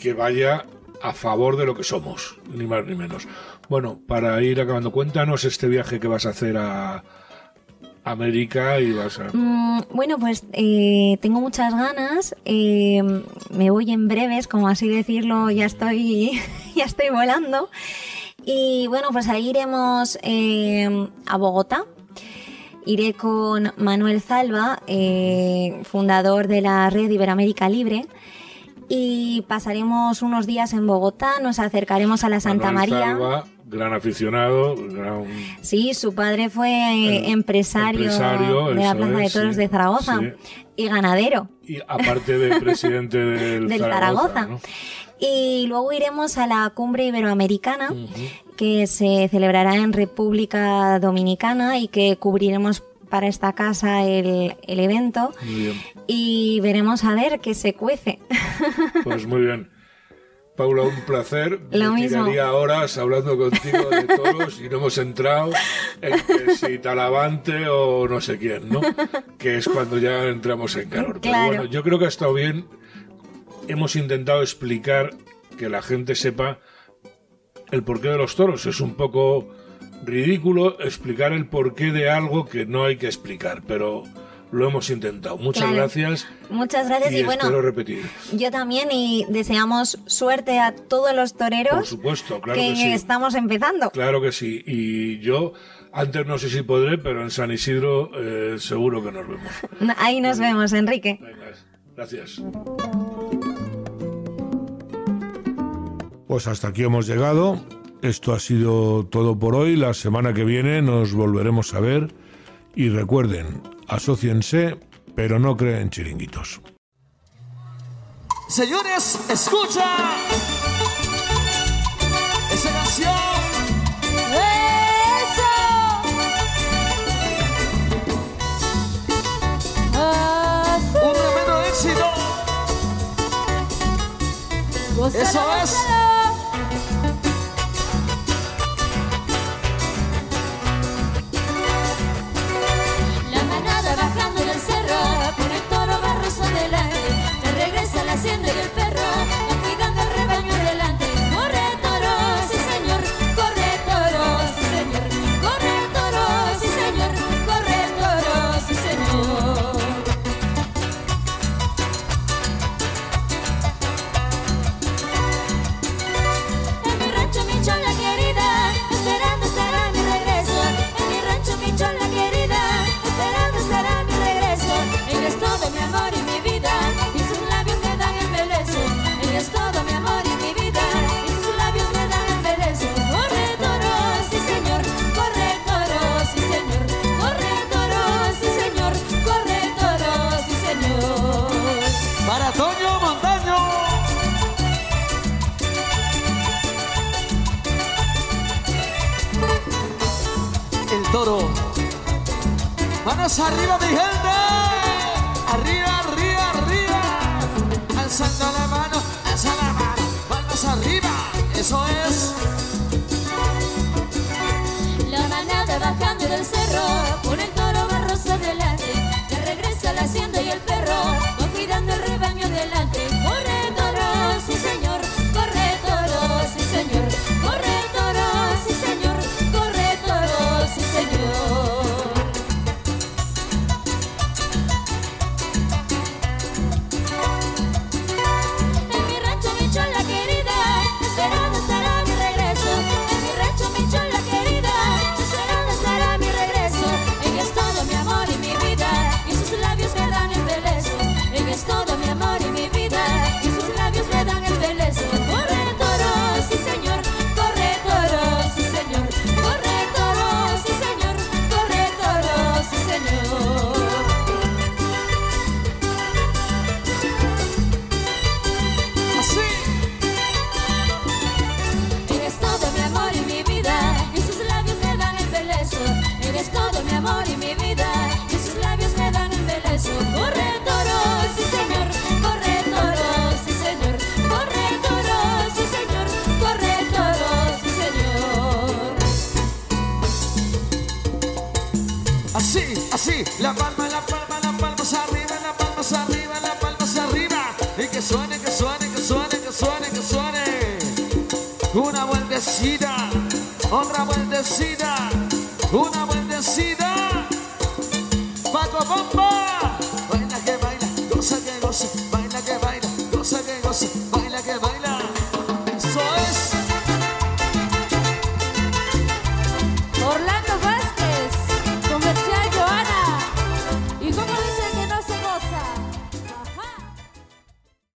que vaya a favor de lo que somos, ni más ni menos. Bueno, para ir acabando, cuéntanos este viaje que vas a hacer a América y vas a... Mm, bueno, pues eh, tengo muchas ganas. eh, me voy en breves, como así decirlo, ya estoy, ya estoy volando. Y bueno, pues ahí iremos eh, a Bogotá. Iré con Manuel eh, fundador de la red Iberoamérica Libre. Y pasaremos unos días en Bogotá, nos acercaremos a la Santa Manuel María. Gran aficionado, gran... Sí, su padre fue eh, empresario, empresario, de la Plaza de Toros sí, de Zaragoza sí. y ganadero. Y aparte de presidente del, Del Zaragoza. Zaragoza. ¿no? Y luego iremos a la cumbre iberoamericana que se celebrará en República Dominicana y que cubriremos para esta casa el, el evento y veremos a ver qué se cuece. Pues muy bien. Paula, un placer. Lo Me mismo. tiraría horas hablando contigo de toros y no hemos entrado en que si Talavante o no sé quién, ¿no? Que es cuando ya entramos en calor. Pero Claro. bueno, yo creo que ha estado bien. Hemos intentado explicar que la gente sepa el porqué de los toros. Es un poco ridículo explicar el porqué de algo que no hay que explicar, pero lo hemos intentado. Muchas Claro. gracias. Muchas gracias y, y, bueno, espero repetir. yo también y deseamos suerte a todos los toreros Por supuesto, claro que, que sí. estamos empezando. Claro que sí. Y yo, antes no sé si podré, pero en San Isidro eh, seguro que nos vemos. Ahí nos vemos, Enrique. Venga, gracias. Pues hasta aquí hemos llegado. Esto ha sido todo por hoy. La semana que viene nos volveremos a ver. Y recuerden, asóciense, pero no creen chiringuitos. Señores, escucha esa canción. Un tremendo éxito. Eso es. Arriba, mi gente.